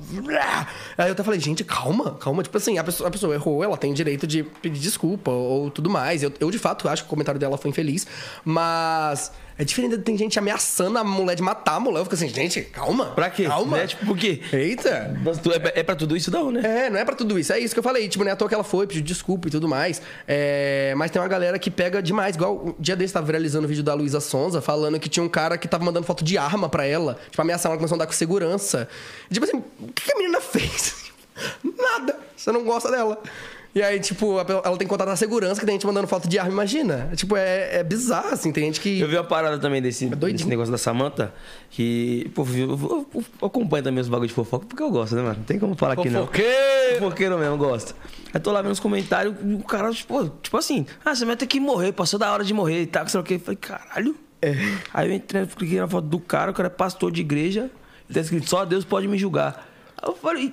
Aí eu até falei, gente, calma, calma. Tipo assim, a pessoa, a pessoa errou, ela tem direito de pedir desculpa ou, ou tudo mais. Eu, eu, de fato, acho que o comentário dela foi infeliz, mas. É diferente, tem gente ameaçando a mulher de matar a mulher. Eu fico assim, gente, calma. Pra quê? Calma. Né? Tipo, por quê? Eita. É, é pra tudo isso, não, né? É, não é pra tudo isso. É isso que eu falei. Tipo, não é à toa que ela foi, pediu desculpa e tudo mais. É, Mas tem uma galera que pega demais. Igual o dia desse tava viralizando o vídeo da Luísa Sonza, falando que tinha um cara que tava mandando foto de arma pra ela. Tipo, ameaçando ela começou a andar com segurança. E, tipo assim, o que a menina (laughs) fez? Nada. Você não gosta dela. E aí, tipo, ela tem que contatar a segurança que tem gente mandando foto de arma, imagina. Tipo, é, é bizarro, assim. Tem gente que. Eu vi uma parada também desse, doidinho. desse negócio da Samantha, que, pô, eu, eu- eu acompanho também os bagulhos de fofoca, porque eu gosto, né, mano? Não tem como falar que não. Fofoqueiro! Fofoqueiro mesmo, eu gosto. Aí tô lá vendo os comentários, e o cara, tipo, tipo assim, ah, você vai ter que morrer, passou da hora de morrer e tal, que sei lá o que. Eu falei, caralho. Aí eu entrei, cliquei na foto do cara, o cara é pastor de igreja, e tá escrito, só Deus pode me julgar. Aí eu falei,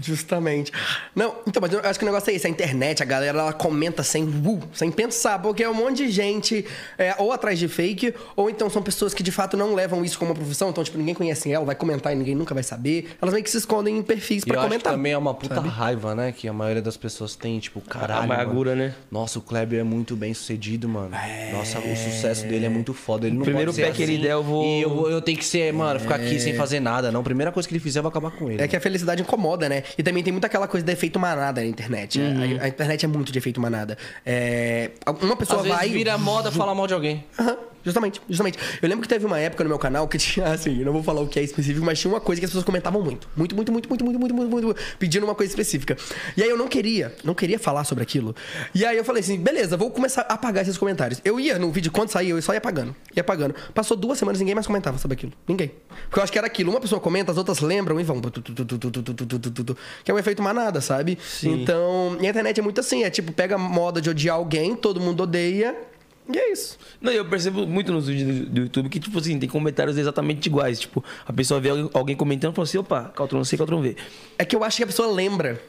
Justamente. Não, então, mas eu acho que o negócio é esse. A internet, a galera, ela comenta sem, uh, sem pensar, porque é um monte de gente é, ou atrás de fake, ou então são pessoas que de fato não levam isso como uma profissão. Então, tipo, ninguém conhece ela, vai comentar e ninguém nunca vai saber. Elas meio que se escondem em perfis pra eu acho que comentar. também é uma puta raiva, né? Que a maioria das pessoas tem, tipo, caralho. amargura, mano. né? Nossa, o Kleber é muito bem sucedido, mano. Nossa, o sucesso dele é muito foda. Ele não Primeiro pé que ele assim, der, eu vou- E eu, eu tenho que ser, mano, ficar aqui sem fazer nada. Não, a primeira coisa que ele fizer, eu vou acabar com ele. É que a felicidade incomoda, né? E também tem muita aquela coisa de efeito manada na internet. né? A, a internet é muito de efeito manada. É, uma pessoa Às vezes vai. vira moda (laughs) falar mal de alguém. Aham, justamente, justamente. Eu lembro que teve uma época no meu canal que tinha, assim, eu não vou falar o que é específico, mas tinha uma coisa que as pessoas comentavam muito. Muito, muito, muito, muito, muito, muito, muito, muito, muito, pedindo uma coisa específica. E aí eu não queria, não queria falar sobre aquilo. E aí eu falei assim, beleza, vou começar a apagar esses comentários. Eu ia no vídeo, quando saía, eu só ia apagando. Ia apagando. Passou duas semanas, ninguém mais comentava sobre aquilo. Ninguém. Porque eu acho que era aquilo. Uma pessoa comenta, as outras lembram e vão. Que é um efeito manada, sabe? Então, e a internet é muito assim, é tipo, pega moda de odiar alguém, todo mundo odeia. E é isso. Não, eu percebo muito nos vídeos do, YouTube que, tipo assim, tem comentários exatamente iguais. Tipo, a pessoa vê alguém- comentando e fala assim, opa, Caltron C, Caltron V. É que eu acho que a pessoa lembra.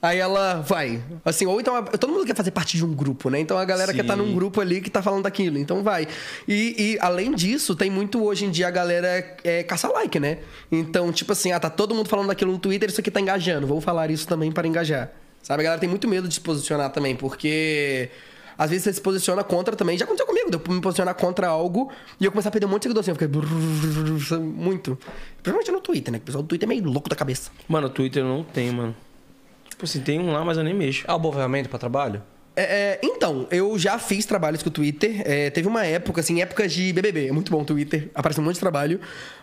Aí ela vai. Assim, ou então todo mundo quer fazer parte de um grupo, né? Então a galera quer Sim. estar num grupo ali que tá falando daquilo. Então vai. E, e, além disso, tem muito hoje em dia a galera é, caça like, né? Então, tipo assim, ah, tá todo mundo falando daquilo no Twitter, isso aqui tá engajando. Vou falar isso também para engajar. Sabe? A galera tem muito medo de se posicionar também, porque. Às vezes você se posiciona contra também. Já aconteceu comigo, de eu me posicionar contra algo e eu começar a perder um monte de seguidor assim. Eu fiquei. brrr, (laughs) Muito. Principalmente no Twitter, né? O pessoal do Twitter é meio louco da cabeça. Mano, o Twitter eu não tenho, mano. Tipo assim, tem um lá, mas eu nem mexo. É uma boa ferramenta pra trabalho? É, é, então, eu já fiz trabalhos com o Twitter. É, teve uma época, assim, épocas de BBB. É muito bom o Twitter. Aparece um monte de trabalho.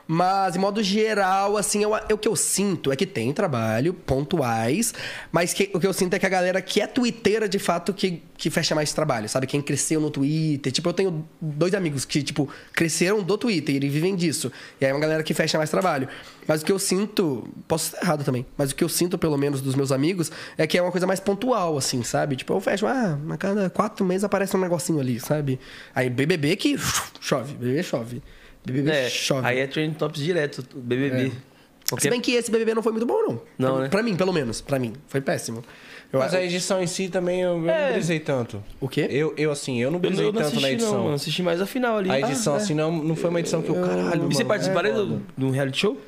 Mas, de modo geral, assim, eu, eu- o que eu sinto é que tem trabalho, pontuais. Mas que- o que eu sinto é que a galera que é twitteira, de fato, que, que fecha mais trabalho, sabe? Quem cresceu no Twitter. Tipo, eu tenho dois amigos que, tipo, cresceram do Twitter e vivem disso. E aí é uma galera que fecha mais trabalho. Mas o que eu sinto... Posso estar errado também. Mas o que eu sinto, pelo menos, dos meus amigos, é que é uma coisa mais pontual, assim, sabe? Tipo, eu fecho... Ah, a cada quatro meses aparece um negocinho ali, sabe? Aí BBB que chove. BBB chove. BBB É, chove. aí é trend tops direto, BBB. Se Qualquer- bem que esse BBB não foi muito bom, não. Não, pra, né? pra mim, pelo menos. Pra mim. Foi péssimo. Eu, Mas a edição em si também eu, eu É. não brisei tanto. O quê? Eu, eu assim, eu não Eu brisei não, eu não tanto na assisti edição. não, mano. Assisti mais a final ali. A edição, Ah, é. assim, não, não foi uma edição que eu, caralho. E você participaria é do, um reality show?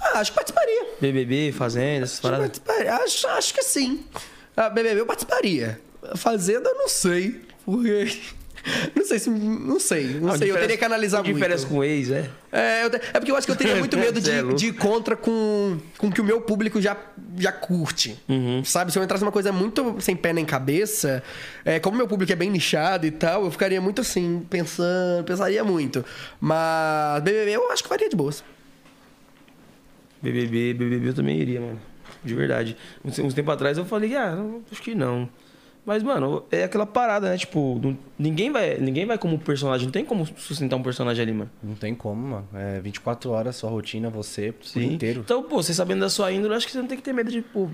Ah, acho que participaria. BBB, Fazenda, essas Acho que paradas? participaria. Acho, acho que sim. A BBB eu participaria. A Fazenda, eu não sei. Porque... Não sei se... Não sei. Não, sei. Eu teria que analisar muito. Diferença com ex, é? É, eu é porque eu acho que eu teria (laughs) muito medo é de, de ir contra com, o que o meu público já, já curte. Uhum. Sabe? Se eu entrasse numa coisa muito sem pé nem cabeça, é, como meu público é bem nichado e tal, eu ficaria muito assim, pensando, pensaria muito. Mas BBB eu acho que faria de boas. BBB, BBB eu também iria, mano. De verdade. Uns, uns tempo atrás eu falei, ah, não, acho que não. Mas, mano, é aquela parada, né? Tipo, não- ninguém vai, ninguém vai como personagem. Não tem como sustentar um personagem ali, mano. Não tem como, mano. É 24 horas, sua rotina, você, o dia inteiro. Então, pô, você sabendo da sua índole, acho que você não tem que ter medo de, pô,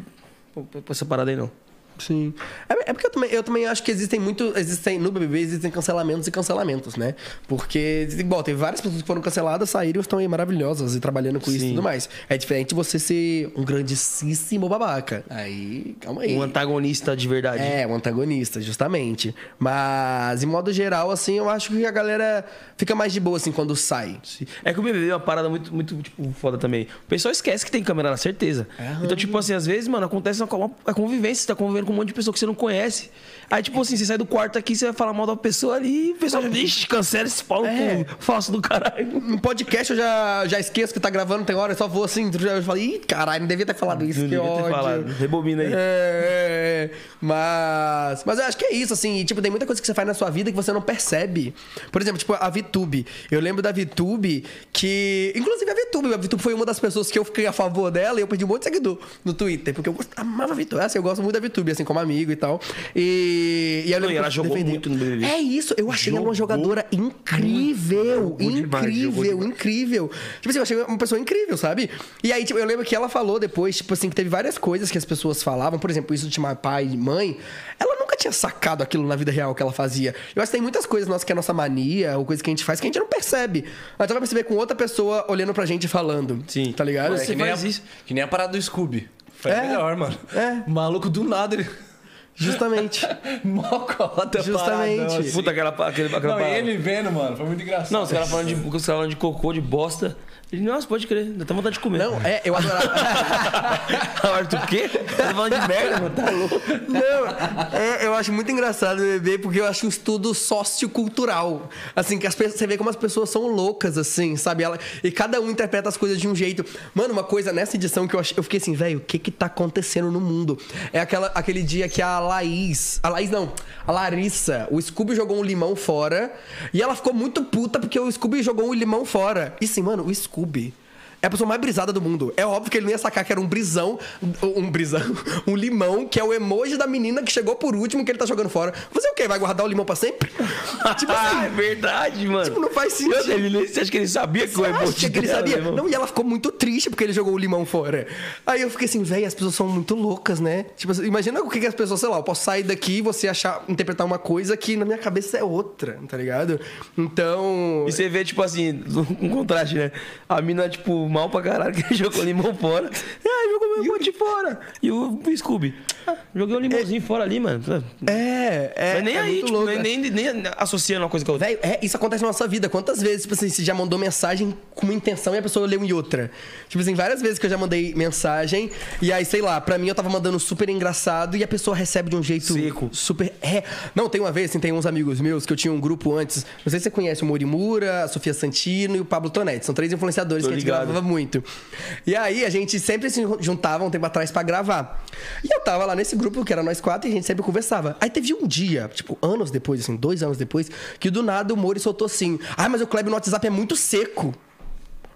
pô, pô, essa parada aí, não. Sim. É, é porque eu também, eu também acho que existem muito. Existem, no BBB existem cancelamentos e cancelamentos, né? Porque, bom, teve várias pessoas que foram canceladas, saíram e estão aí maravilhosas e trabalhando com isso e Sim. tudo mais. É diferente você ser um grandíssimo babaca. Aí, calma aí. Um antagonista de verdade. É, um antagonista, justamente. Mas, de modo geral, assim, eu acho que a galera fica mais de boa, assim, quando sai. Sim. É que o BBB é uma parada muito, muito tipo, foda também. O pessoal esquece que tem câmera na certeza. Então, tipo assim, às vezes, mano, acontece uma, uma convivência. Você tá convivendo com um monte de pessoa que você não conhece. Aí, tipo assim, você sai do quarto aqui, você vai falar mal da pessoa ali, e o pessoal já, ixi, cancela esse pau É. falso do caralho. No podcast eu já, já esqueço que tá gravando, tem hora, eu só vou assim, eu falo, ih, caralho, não devia ter falado isso, Não que devia ter ódio. falado. Rebobina aí. É, é, é. mas. Mas eu acho que é isso, assim. e, Tipo, tem muita coisa que você faz na sua vida que você não percebe. Por exemplo, tipo, a VTube. Eu lembro da VTube que. Inclusive a VTube. A VTube foi uma das pessoas que eu fiquei a favor dela e eu perdi um monte de seguidor no Twitter. Porque eu amava a VTube. Assim, eu gosto muito da VTube, assim, como amigo e tal. E. E, eu Não, lembro e ela jogou muito no BBB. É isso, eu achei ela uma Jogou jogadora incrível. Jogou jogou incrível, demais. incrível. Tipo assim, eu achei uma pessoa incrível, sabe? E aí, tipo, eu lembro que ela falou depois, tipo assim, que teve várias coisas que as pessoas falavam, por exemplo, isso de chamar pai e mãe. Ela nunca tinha sacado aquilo na vida real que ela fazia. Eu acho que tem muitas coisas nossas que é nossa mania, ou coisa que a gente faz que a gente não percebe. Mas vai perceber com outra pessoa olhando pra gente e falando. Sim. Tá ligado? Você que nem faz a, isso. Que nem a parada do Scooby. Foi É. melhor, mano. É. O maluco do nada, ele... Justamente. (laughs) Mocota, Justamente. paradão, assim. Puta, aquela, aquele, aquela Não, parada. ele vendo, mano, foi muito engraçado. Não, os caras falando de, (laughs) os caras falando de cocô, de bosta. Ele, nossa, pode crer, dá até vontade de comer. Não, é, eu adorava. (laughs) Arthur, o quê? Tá falando de merda, mano, tá louco. Não, é, eu acho muito engraçado o bebê porque eu acho um estudo sociocultural. Assim, que as pessoas, você vê como as pessoas são loucas, assim, sabe? Ela, e cada um interpreta as coisas de um jeito. Mano, uma coisa nessa edição que eu, ach, eu fiquei assim, velho, o que que tá acontecendo no mundo? É aquela, aquele dia que a Laís. A Laís não, a Larissa, o Scooby jogou um limão fora e ela ficou muito puta porque o Scooby jogou um limão fora. E assim, mano, o Scooby. be é a pessoa mais brisada do mundo. É óbvio que ele não ia sacar que era um brisão, um brisão, (laughs) um limão, que é o emoji da menina que chegou por último, que ele tá jogando fora. Fazer o quê? Vai guardar o limão pra sempre? (laughs) tipo assim. é verdade, mano. Tipo, não faz sentido. Ele, você acha que ele sabia que o Você emoji acha que ele sabia? irmão? Não, e ela ficou muito triste porque ele jogou o limão fora. Aí eu fiquei assim, velho, as pessoas são muito loucas, né? Tipo, assim, imagina o que, que as pessoas, sei lá, eu posso sair daqui e você achar, interpretar uma coisa que na minha cabeça é outra, tá ligado? Então. E você vê, tipo assim, (laughs) um contraste, né? A mina, tipo, mal pra caralho, que jogou limão fora. Ah, jogou meu monte fora. E o Scooby. Joguei um limãozinho fora ali, mano. É, é. Mas nem é aí, tipo, louco. nem, nem, nem associando uma coisa com a outra. Velho, é, isso acontece na nossa vida. Quantas vezes, tipo assim, você já mandou mensagem com uma intenção e a pessoa leu em outra? Tipo assim, várias vezes que eu já mandei mensagem e aí, sei lá, pra mim eu tava mandando super engraçado e a pessoa recebe de um jeito Seco. super. É. Não, tem uma vez, assim, tem uns amigos meus que eu tinha um grupo antes. Não sei se você conhece o Morimura, a Sofia Santino e o Pablo Tonetti. São três influenciadores Tô que a gente ligado. gravava muito. E aí a gente sempre se juntava um tempo atrás pra gravar. E eu tava lá nesse grupo, que era nós quatro, e a gente sempre conversava. Aí teve um dia, tipo, anos depois, assim, dois anos depois, que do nada o Mori soltou assim: Ah, mas o Kleber no WhatsApp é muito seco.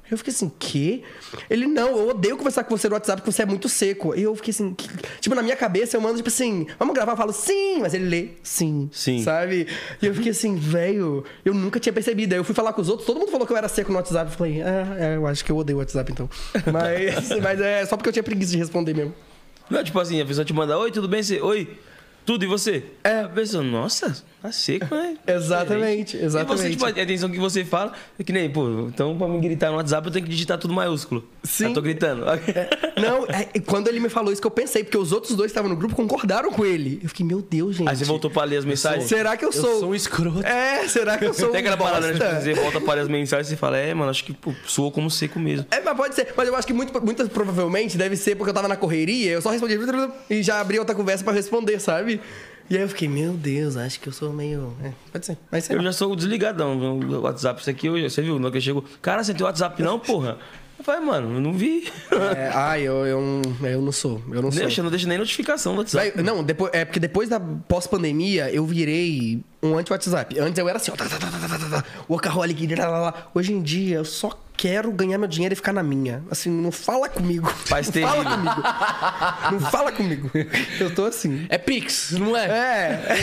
Eu fiquei assim, quê? Ele, não, eu odeio conversar com você no WhatsApp porque você é muito seco. E eu fiquei assim, que- tipo, na minha cabeça eu mando, tipo assim, vamos gravar? Eu falo, sim, mas ele lê, sim. Sim. Sabe? E eu fiquei assim, velho, eu nunca tinha percebido. Aí eu fui falar com os outros, todo mundo falou que eu era seco no WhatsApp. Eu falei, ah, é, eu acho que eu odeio o WhatsApp então. (laughs) Mas, mas é só porque eu tinha preguiça de responder mesmo. Não, tipo assim, a pessoa te manda, oi, tudo bem? Você, oi, tudo, e você? É. A pessoa, nossa, tá seco, né? (laughs) Exatamente, Diferente. exatamente. E você, tipo, a atenção que você fala, é que nem, pô, então pra me gritar no WhatsApp eu tenho que digitar tudo maiúsculo. Sim. Eu tô gritando. Não, é, quando ele me falou isso que eu pensei, porque os outros dois que estavam no grupo concordaram com ele. Eu fiquei, meu Deus, gente. Aí você voltou pra ler as mensagens? Será que eu sou. Eu sou um escroto. É, será que eu sou. Tem aquela um parada, né? Tipo, você volta para as mensagens e você fala, é, mano, acho que pô, soou como seco mesmo. É, mas pode ser. Mas eu acho que muito, muito provavelmente deve ser porque eu tava na correria, eu só respondi e já abri outra conversa pra responder, sabe? E aí eu fiquei, meu Deus, acho que eu sou meio. É, pode ser. Mas Eu já sou desligadão do WhatsApp. Isso aqui, eu, você viu? Hora que eu chego, cara, você tem WhatsApp não, porra? Eu falei, mano, eu não vi. É, ai, eu, eu, não- eu não sou. Eu não sou. Deixa, não deixa nem notificação no WhatsApp. Véi, não, depois, é porque depois da pós-pandemia eu virei um anti-WhatsApp. Antes eu era assim, ó, tá, tá, tá, tá, tá, tá, tá, workaholic, lá, lá, lá. Hoje em dia eu só quero ganhar meu dinheiro e ficar na minha. Assim, não fala comigo. Faz (laughs) não fala comigo. Não fala comigo. Eu tô assim. É Pix, não é? É.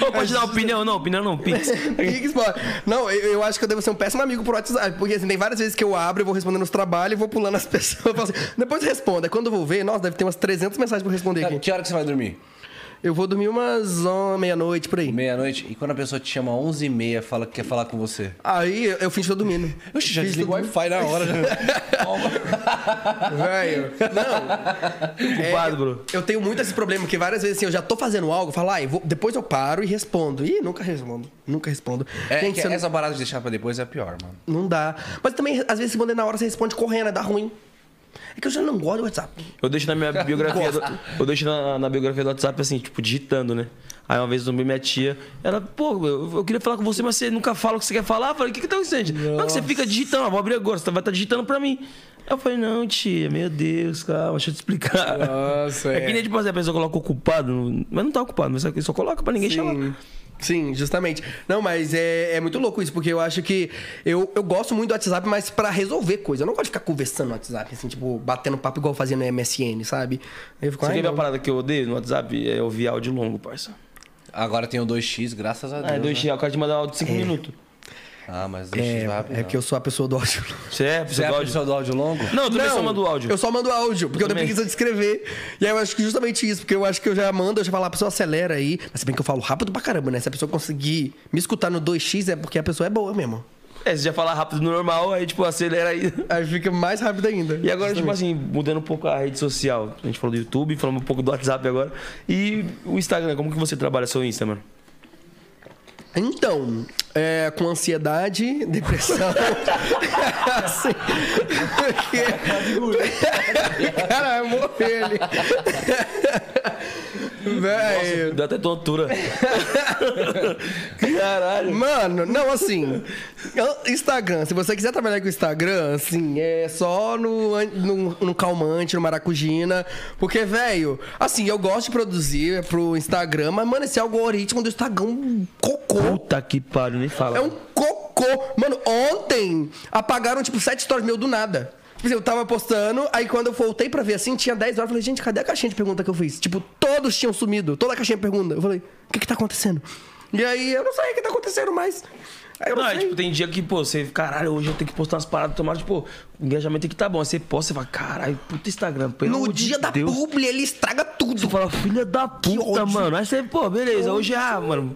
(laughs) Ô, pode dar opinião, não, opinião não, Pix. (laughs) Pix, pô. Não, eu, eu acho que eu devo ser um péssimo amigo por WhatsApp. Porque assim, tem várias vezes que eu abro, eu vou respondendo os trabalhos e vou pulando as pessoas. Assim, depois responda. Quando eu vou ver, nossa, deve ter umas 300 mensagens pra responder aqui. Que hora que você vai dormir? Eu vou dormir umas on- meia-noite por aí. Meia-noite. E quando a pessoa te chama 11h30 fala que quer falar com você? Aí eu, eu finge que tô dormindo. (laughs) Oxe, já desliga o Wi-Fi na hora. Já. (laughs) Velho. Não. Culpado, É, bro. Eu tenho muito esse problema, que várias vezes assim, eu já tô fazendo algo, eu falo, ah, eu vou- depois eu paro e respondo. Ih, nunca respondo. Nunca respondo. É, Gente, que você não- essa parada de deixar pra depois é a pior, mano. não dá. Mas também, às vezes, responder na hora, você responde correndo, dá ruim. É que eu já não gosto do WhatsApp. Eu deixo na minha (laughs) biografia. Do, eu deixo na, na biografia do WhatsApp assim, tipo, digitando, né? Aí uma vez eu tomei minha tia, ela, pô, eu, eu queria falar com você, mas você nunca fala o que você quer falar. Eu falei, o que que tá acontecendo? Não, que você fica digitando, ó, vou abrir agora, você vai estar digitando pra mim. Aí eu falei, não, tia, meu Deus, calma, deixa eu te explicar. Nossa, (laughs) é. que nem tipo assim, a pessoa coloca o culpado, no- mas não tá ocupado, mas só coloca pra ninguém chamar. Sim. Justamente. Não, mas é, é muito louco isso, porque eu acho que eu, eu gosto muito do WhatsApp, mas pra resolver coisa. Eu não gosto de ficar conversando no WhatsApp, assim, tipo, batendo papo igual eu fazia no MSN, sabe? Aí eu fico, Você quer ver uma parada que eu odeio no WhatsApp? É ouvir áudio longo, parça. Agora tem o 2x, graças a Deus. Ah, é dois né? x o cara te manda um áudio de 5 minutos. Ah, mas 2x vai rápido. É, é que eu sou a pessoa do áudio. Você é, Você é do a áudio? pessoa do áudio longo? Não, eu também só mando áudio. Eu só mando áudio, porque eu, tenho também. preguiça de escrever. E aí eu acho que justamente isso, porque eu acho que eu já mando, eu já falo, a pessoa acelera aí. Mas se bem que eu falo rápido pra caramba, né? Se a pessoa conseguir me escutar no 2x, é porque a pessoa é boa mesmo. É, você já fala rápido no normal, aí tipo, acelera aí. Aí fica mais rápido ainda. E agora, tipo Justamente. assim, mudando um pouco a rede social. A gente falou do YouTube, falamos um pouco do WhatsApp agora. E o Instagram, como que você trabalha seu Insta, mano? Então, é, com ansiedade, (laughs) depressão. assim, porque... (laughs) Cara, vai morrer ele. Velho. Dá até tontura. (laughs) Caralho. Mano, não, assim. Instagram, se você quiser trabalhar com o Instagram, assim, é só no, no, no calmante, no maracujina. Porque, velho, assim, eu gosto de produzir pro Instagram, mas, mano, esse algoritmo do Instagram é um cocô. Puta que pariu, nem fala. É um cocô. Mano, ontem apagaram, tipo, sete stories meu do nada. Tipo assim, eu tava postando, aí quando eu voltei pra ver assim, tinha 10 horas. Eu falei, gente, cadê a caixinha de pergunta que eu fiz? Tipo, todos tinham sumido. Toda a caixinha de pergunta. Eu falei, o que que tá acontecendo? E aí eu não sei o que tá acontecendo mais. Aí eu não, Não, é, tipo, tem dia que, pô, você, caralho, hoje eu tenho que postar umas paradas, tomara, tipo, o engajamento tem que tá bom. Aí você posta, você fala, caralho, puta Instagram, pelo no amor de dia da Deus. publi, ele estraga tudo. Você fala, filha da puta, mano. Aí você, pô, beleza, hoje, ah, mano.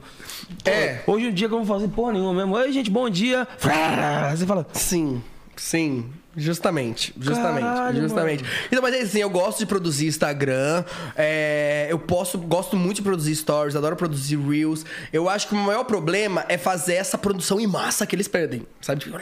É. Hoje é um dia que eu não vou fazer porra nenhuma mesmo. Oi, gente, bom dia. Aí você fala, Sim, sim. Justamente, justamente, Caralho, justamente. Então, mas é assim, eu gosto de produzir Instagram, é, eu posso, gosto muito de produzir stories, adoro produzir reels. Eu acho que o maior problema é fazer essa produção em massa que eles perdem, sabe? Tipo,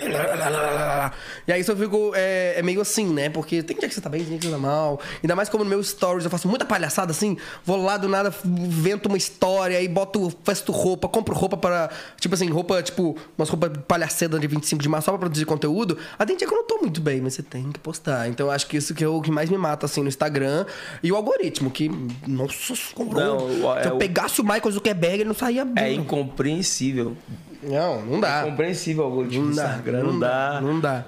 E aí eu fico, é, é meio assim, né? Porque tem dia que você tá bem, tem dia que você tá mal. Ainda mais como no meu stories eu faço muita palhaçada assim, vou lá do nada, invento uma história, aí boto, festo roupa, compro roupa para, tipo assim, roupa, tipo, umas roupas palhaceda de 25 de março só pra produzir conteúdo. Aí tem dia que eu não tô muito bem, mas você tem que postar. Então eu acho que isso que é o que mais me mata, assim, no Instagram. E o algoritmo, que, nossa, o- Se é eu o- pegasse o Michael Zuckerberg, ele não saía bem. é incompreensível. Não, não dá. Incompreensível o algoritmo Não do dá, Instagram, não não dá. Não dá.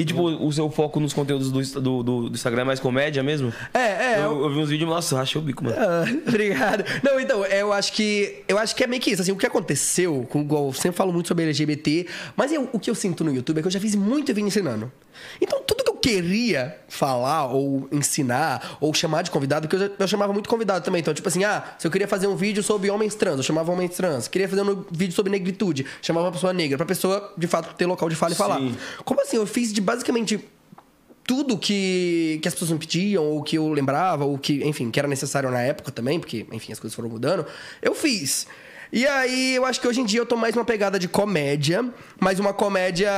E, tipo, o seu foco nos conteúdos do, do, do- Instagram é mais comédia mesmo? É, é. Eu, eu vi uns vídeos, nossa, rachei o bico, mano. Ah, (laughs) obrigado. Não, então, eu acho que. Eu acho que é meio que isso. Assim, o que aconteceu, com, igual, eu sempre falo muito sobre LGBT, mas eu- o que eu sinto no YouTube é que eu já fiz muito vídeo ensinando. Então, tudo queria falar, ou ensinar, ou chamar de convidado, porque eu, eu chamava muito convidado também. Então, tipo assim, ah, se eu queria fazer um vídeo sobre homens trans, eu chamava homens trans. Queria fazer um vídeo sobre negritude, chamava uma pessoa negra, pra pessoa, de fato, ter local de fala e falar. Sim. Como assim? Eu fiz de basicamente tudo que, que as pessoas me pediam, ou que eu lembrava, ou que, enfim, que era necessário na época também, porque, enfim, as coisas foram mudando, eu fiz. E aí, eu acho que hoje em dia eu tô mais uma pegada de comédia, mas uma comédia.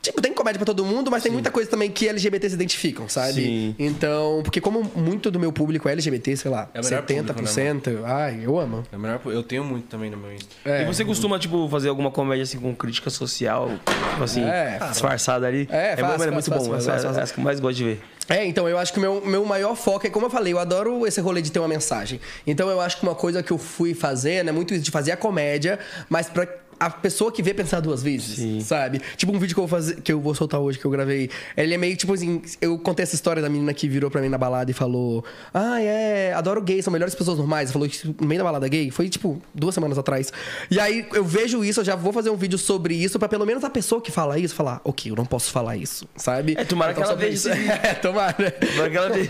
Tipo, tem comédia pra todo mundo, mas tem muita coisa também que LGBT se identificam, sabe? Sim. Então, porque como muito do meu público é LGBT, sei lá, É o melhor 70%, ai, eu amo. É melhor, eu tenho muito também no meu Insta. É. E você costuma, tipo, fazer alguma comédia assim com crítica social, tipo assim, É. disfarçada ali? É, bom, faço, mas é muito bom. faço, é, faço, é, é as que eu mais gosto de ver. É, então eu acho que o meu, meu maior foco é, como eu falei, eu adoro esse rolê de ter uma mensagem. Então eu acho que uma coisa que eu fui fazer, né, muito isso de fazer a comédia, mas pra a pessoa que vê pensar duas vezes, Sim. sabe? Tipo um vídeo que eu, vou fazer, que eu vou soltar hoje, que eu gravei. Ele é meio tipo assim, eu contei essa história da menina que virou pra mim na balada e falou: Ah, é, adoro gays, são melhores pessoas normais. Falou isso no meio da balada gay. Foi tipo duas semanas atrás. E aí eu vejo isso, eu já vou fazer um vídeo sobre isso, pra pelo menos a pessoa que fala isso falar, ok, eu não posso falar isso, sabe? É, tomara Então, (laughs) que ela veja isso. É, tomara. Naquela vez.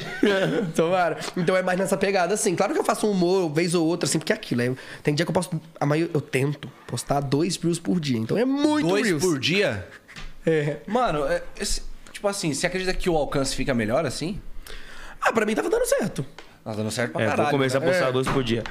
Tomara. Então é mais nessa pegada, assim. Claro que eu faço um humor vez ou outra, assim, porque é aquilo. é- tem dia que eu posto. A maioria, eu tento postar dois reels por dia. Então é muito Dois reels. por dia? É. Mano, é- esse- tipo assim, você acredita que o alcance fica melhor assim? Ah, pra mim tava dando certo. Tá dando certo pra É, caralho. vou começar a né? postar dois por dia.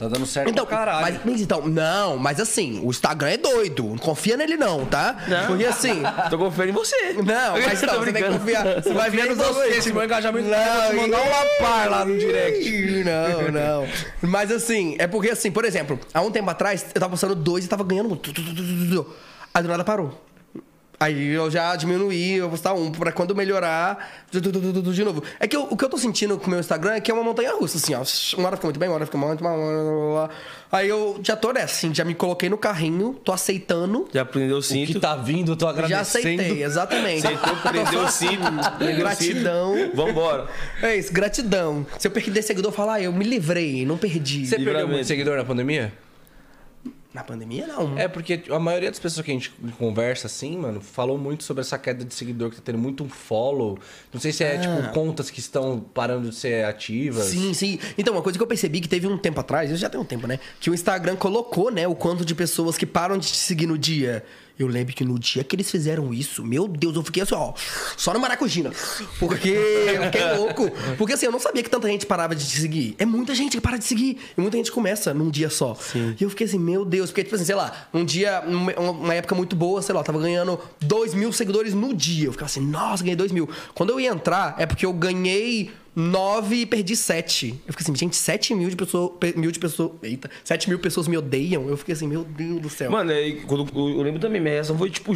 Tá dando certo Então, pra caralho. mas, mas então, não, mas assim, o Instagram é doido. Não confia nele, não, tá? Não. Porque assim. (laughs) Tô confiando em você. Não, mas (laughs) então, você tem que confiar. Você vai ver nos você, algoritmos. esse meu engajamento não, te mandar um lapar lá no direct. Não, (laughs) não. Mas assim, é porque assim, por exemplo, há um tempo atrás, eu tava postando dois e tava ganhando. Aí do nada parou. Aí eu já diminuí, eu vou postar um pra quando melhorar de novo. É que eu- o que eu tô sentindo com o meu Instagram é que é uma montanha russa, assim, ó. Uma hora fica muito bem, uma hora fica muito mal. blá, blá, blá. Aí eu já tô nessa, assim, já me coloquei no carrinho, tô aceitando. Já prendeu o O cinto. que tá vindo, eu tô agradecendo. Já aceitei, exatamente. Aceitou, prendeu o cinto. o Gratidão. Vambora. É isso, gratidão. Se eu perder seguidor, falar, ah, eu me livrei, não perdi. Você perdeu muito seguidor na pandemia? Na pandemia, não. É, porque a maioria das pessoas que a gente conversa assim, mano, falou muito sobre essa queda de seguidor que tá tendo muito um follow. Não sei se é, tipo, contas que estão parando de ser ativas. Sim, sim. Então, uma coisa que eu percebi que teve um tempo atrás, isso já tem um tempo, né? Que o Instagram colocou, né, o quanto de pessoas que param de te seguir no dia. Eu lembro que no dia que eles fizeram isso, meu Deus, eu fiquei assim, ó, só no maracujina. Porque eu fiquei louco. Porque assim, eu não sabia que tanta gente parava de te seguir. É muita gente que para de seguir. E muita gente começa num dia só. E eu fiquei assim, meu Deus. Porque, tipo assim, sei lá, um dia, uma uma época muito boa, sei lá, eu tava ganhando 2 mil seguidores no dia. Eu ficava assim, nossa, ganhei 2 mil. Quando eu ia entrar, é porque eu ganhei 9 e perdi 7. Eu fiquei assim, gente, 7 mil de pessoas. Mil de pessoas. Eita, 7 mil pessoas me odeiam. Eu fiquei assim, meu Deus do céu. Mano, eu eu lembro também, minha reação foi, tipo,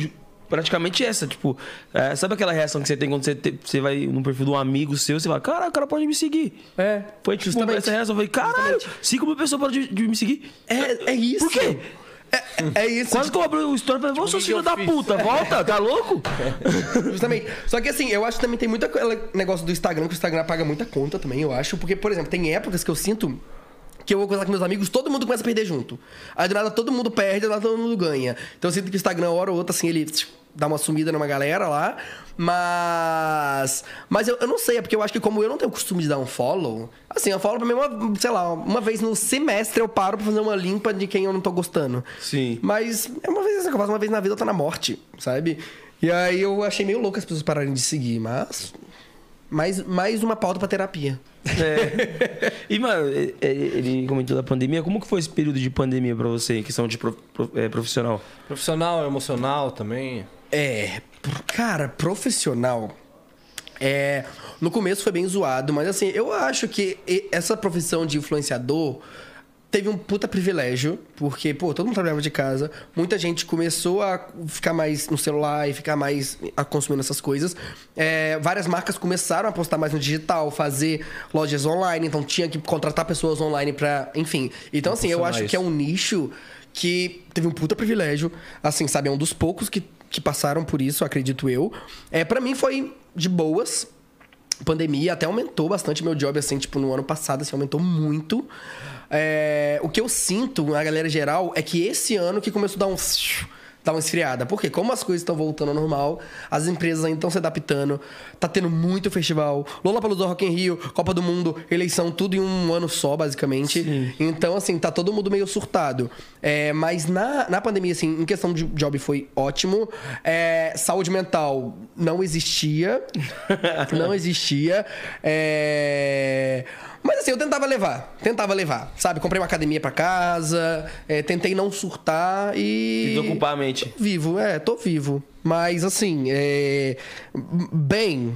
praticamente essa. Tipo, é, sabe aquela reação que você tem quando você, te- você vai no perfil de um amigo seu, você fala, cara, o cara pode me seguir. É, Foi tipo justamente. essa reação. Eu falei, caralho, 5 mil pessoas podem de, de me seguir. É, é isso. Por quê? (laughs) É isso. Quase que eu abri o story e falei, ô, seu filho da fiz? puta, volta, tá louco? (laughs) Justamente. Só que assim, eu acho que também tem muito aquele negócio do Instagram, que o Instagram paga muita conta também, eu acho. Porque, por exemplo, tem épocas que eu sinto que eu vou conversar com meus amigos, todo mundo começa a perder junto. Aí do nada todo mundo perde, do nada todo mundo ganha. Então eu sinto que o Instagram, hora ou outra, assim, ele dá uma sumida numa galera lá. Mas. Mas eu, eu não sei, é porque eu acho que como eu não tenho o costume de dar um follow, assim, eu follow pra mim uma, sei lá, uma vez no semestre eu paro pra fazer uma limpa de quem eu não tô gostando. Sim. Mas é uma vez assim que eu faço, uma vez na vida eu tô na morte, sabe? E aí eu achei meio louco as pessoas pararem de seguir, mas. Mais, mais uma pauta pra terapia. É. E, mano, ele comentou da pandemia. Como que foi esse período de pandemia pra você, em questão de prof- prof- é, profissional? Profissional, emocional também. É, cara, profissional. É, no começo foi bem zoado, mas assim, eu acho que essa profissão de influenciador teve um puta privilégio, porque, pô, todo mundo trabalhava de casa, muita gente começou a ficar mais no celular e ficar mais a consumindo essas coisas. É, várias marcas começaram a postar mais no digital, fazer lojas online, então tinha que contratar pessoas online pra, enfim. Então, assim, eu acho que é um nicho que teve um puta privilégio. Assim, sabe? É um dos poucos que, que passaram por isso, acredito eu. É, para mim foi de boas. Pandemia até aumentou bastante meu job, assim, tipo, no ano passado, assim, aumentou muito. É, o que eu sinto, na galera geral, é que esse ano que começou a dar um dar uma esfriada. Porque como as coisas estão voltando ao normal, as empresas ainda estão se adaptando, tá tendo muito festival, Lollapalooza Rock in Rio, Copa do Mundo, eleição, tudo em um ano só, basicamente. Então, assim, tá todo mundo meio surtado. É, mas na, na pandemia, assim, em questão de job foi ótimo. É, saúde mental não existia. (laughs) não existia. É... Mas assim, eu tentava levar. Tentava levar, sabe? Comprei uma academia pra casa, é, tentei não surtar e. Tem que ocupar a mente. Vivo, é, tô vivo. Mas assim, é... bem.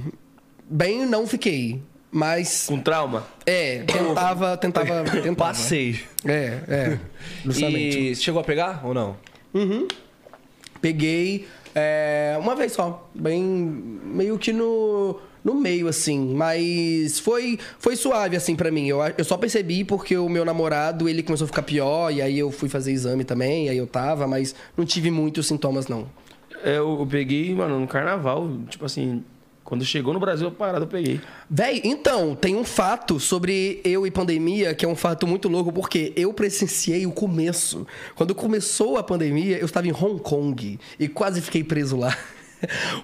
Bem, não fiquei. Mas. Com trauma? É, tentava, tentava, (coughs) tentava. Passei. É, é. (laughs) Justamente. E chegou a pegar ou não? Peguei é, uma vez só. Bem. meio que no. No meio, assim, mas foi foi suave, assim, pra mim. Eu, eu só percebi porque o meu namorado, ele começou a ficar pior, e aí eu fui fazer exame também, e aí eu tava, mas não tive muitos sintomas, não. É, eu, eu peguei, mano, no carnaval. Tipo assim, quando chegou no Brasil, a parada eu peguei. Véi, então, tem um fato sobre eu e pandemia que é um fato muito louco, porque eu presenciei o começo. Quando começou a pandemia, eu estava em Hong Kong e quase fiquei preso lá. (laughs)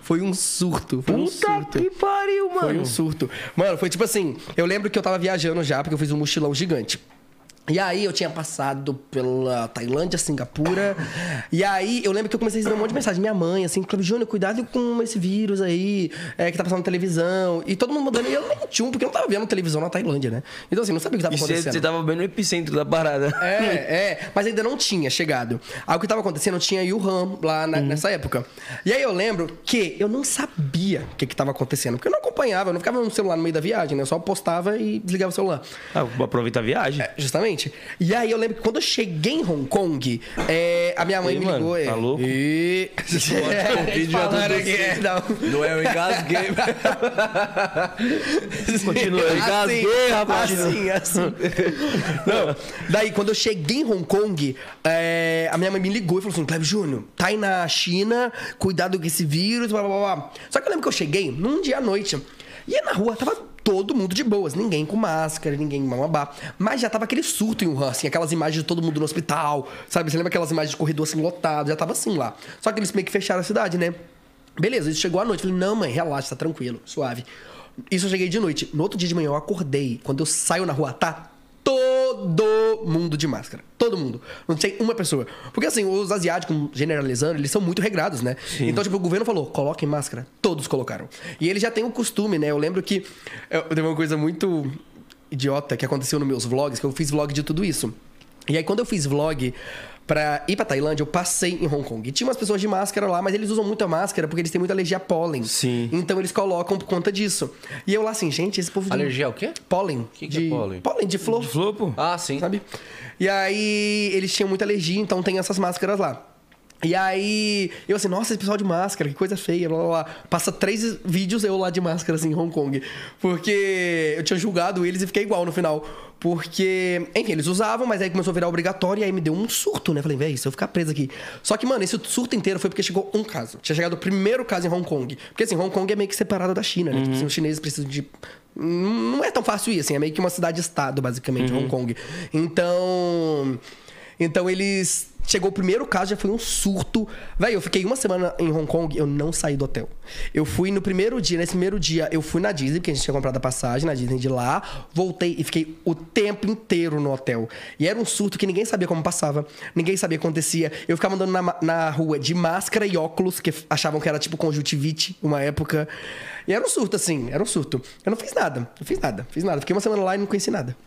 Foi um surto, foi um surto. pariu, mano. Foi um surto. Mano, foi tipo assim, eu lembro que eu tava viajando já, porque eu fiz um mochilão gigante. E aí eu tinha passado pela Tailândia, Singapura. E aí eu lembro que eu comecei a receber um monte de mensagem. Minha mãe, assim, Cláudio Júnior, cuidado com esse vírus aí, é, que tá passando na televisão. E todo mundo mandando. E eu nem tinha um, porque eu não tava vendo televisão na Tailândia, né? Então assim, não sabia o que tava E acontecendo. você tava bem no epicentro da parada. É, é, mas ainda não tinha chegado. Aí o que tava acontecendo, tinha Yuhan lá na- nessa época. E aí eu lembro que eu não sabia o que que tava acontecendo, porque eu não acompanhava, eu não ficava no celular no meio da viagem, né? Eu só postava e desligava o celular. Ah, vou aproveitar a viagem. É, justamente. E aí eu lembro que quando eu cheguei em Hong Kong, é, a minha mãe Ei, me mano, ligou. é, tá louco? E... o vídeo já Falaram tudo que é, não. Não o engasguei. (laughs) Continua, eu Assim, engasguei, rapaz. Assim, assim. Não. Daí, quando eu cheguei em Hong Kong, é, a minha mãe me ligou e falou assim: Cleber Júnior, tá aí na China, cuidado com esse vírus, blá blá blá. blá." Só que eu lembro que eu cheguei num dia à noite. E na rua tava todo mundo de boas, ninguém com máscara, ninguém mamabá. Mas já tava aquele surto em Wuhan, assim, aquelas imagens de todo mundo no hospital, sabe? Você lembra aquelas imagens de corredor assim lotado? Já tava assim lá. Só que eles meio que fecharam a cidade, né? Beleza, isso chegou à noite. Falei, não, mãe, relaxa, tá tranquilo, suave. Isso eu cheguei de noite. No outro dia de manhã eu acordei. Quando eu saio na rua, tá todo mundo de máscara. Todo mundo. Não tem uma pessoa. Porque assim, os asiáticos, generalizando, eles são muito regrados, né? Então, tipo, o governo falou, coloquem máscara. Todos colocaram. E eles já têm o costume, né? Eu lembro que eu, teve uma coisa muito idiota que aconteceu nos meus vlogs, que eu fiz vlog de tudo isso. E aí, quando eu fiz vlog pra ir pra Tailândia, eu passei em Hong Kong. E tinha umas pessoas de máscara lá, mas eles usam muita máscara porque eles têm muita alergia a pólen. Sim. Então eles colocam por conta disso. E eu lá assim, gente, esse povo de Alergia ao quê? pólen. que que é de... pólen? Pólen de flor. De flor, pô? Ah, sim. Sabe? E aí eles tinham muita alergia, então tem essas máscaras lá. E aí, eu assim, nossa, esse pessoal de máscara, que coisa feia, blá blá blá. Passa três vídeos eu lá de máscara, assim, em Hong Kong. Porque eu tinha julgado eles e fiquei igual no final. Porque, enfim, eles usavam, mas aí começou a virar obrigatório e aí me deu um surto, né? Falei, velho, se eu ficar preso aqui. Só que, mano, esse surto inteiro foi porque chegou um caso. Tinha chegado o primeiro caso em Hong Kong. Porque, assim, Hong Kong é meio que separado da China, né? Tipo assim, os chineses precisam de. Não é tão fácil ir, assim, é meio que uma cidade-estado, basicamente, Hong Kong. Então. Então eles. Chegou o primeiro caso, já foi um surto. Véi, eu fiquei uma semana em Hong Kong, eu não saí do hotel. Eu fui no primeiro dia, nesse primeiro dia, eu fui na Disney, porque a gente tinha comprado a passagem na Disney de lá. Voltei e fiquei o tempo inteiro no hotel. E era um surto que ninguém sabia como passava, ninguém sabia o que acontecia. Eu ficava andando na, na rua de máscara e óculos, que achavam que era tipo conjuntivite, uma época. E era um surto, assim, era um surto. Eu não fiz nada, não fiz nada, fiz nada. Fiquei uma semana lá e não conheci nada.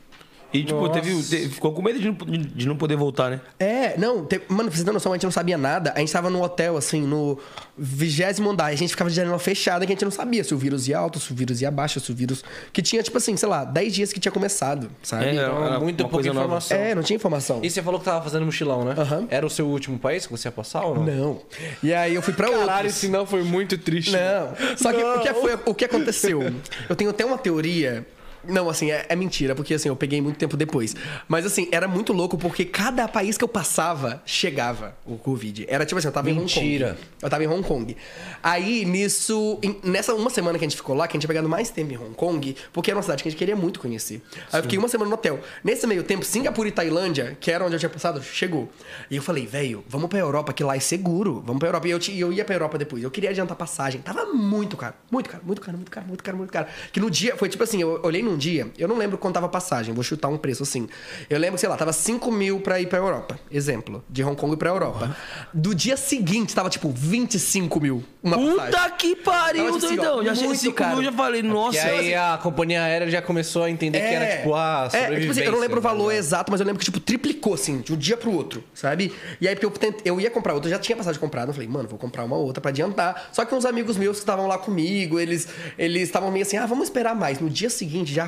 E, tipo, teve, te- ficou com medo de não, de não poder voltar, né? É, não, te- mano, pra você ter noção, a gente não sabia nada. A gente tava no hotel, assim, no vigésimo andar. E a gente ficava de janela fechada, que a gente não sabia se o vírus ia alto, se o vírus ia baixo, se o vírus. Que tinha, tipo assim, sei lá, 10 dias que tinha começado, sabe? É, Então, era muito pouca coisa nova. informação. É, não tinha informação. E você falou que tava fazendo mochilão, né? Aham. Era o seu último país que você ia passar ou não? Não. E aí eu fui pra Caralho, outros. esse não foi muito triste. Não. Só que o que, foi, o que aconteceu? Eu tenho até uma teoria. Não, assim, é, é mentira, porque assim, eu peguei muito tempo depois. Mas assim, era muito louco porque cada país que eu passava chegava o Covid. Era tipo assim, eu tava em Hong Mentira. Kong. Eu tava em Hong Kong. Aí, nisso. em- nessa uma semana que a gente ficou lá, que a gente tinha pegado mais tempo em Hong Kong, porque era uma cidade que a gente queria muito conhecer. Aí eu fiquei uma semana no hotel. Nesse meio tempo, Singapura e Tailândia, que era onde eu tinha passado, chegou. E eu falei, velho, vamos pra Europa, que lá é seguro. Vamos pra Europa. E eu, ti- e eu ia pra Europa depois. Eu queria adiantar passagem. Tava muito caro. Muito caro, muito caro, muito caro, muito caro, muito caro. Que no dia, foi tipo assim, eu olhei num dia, eu não lembro quanto tava a passagem, vou chutar um preço assim. Eu lembro, sei lá, tava 5 mil pra ir pra Europa. Exemplo, de Hong Kong pra Europa. Do dia seguinte, tava tipo 25 mil. Uma passagem. Puta que pariu, Tava, tipo assim, doidão. Já achei muito 5 caro. mil, já falei, nossa. E aí a companhia aérea já começou a entender que era tipo a é, tipo assim, eu não lembro o tá valor ligado? exato, mas eu lembro que, tipo, triplicou, assim, de um dia pro outro, sabe? E aí, porque eu, tentei, eu ia comprar outra, eu já tinha passagem comprada, eu falei, mano, vou comprar uma outra pra adiantar. Só que uns amigos meus que estavam lá comigo, eles eles estavam meio assim, ah, vamos esperar mais. No dia seguinte, já...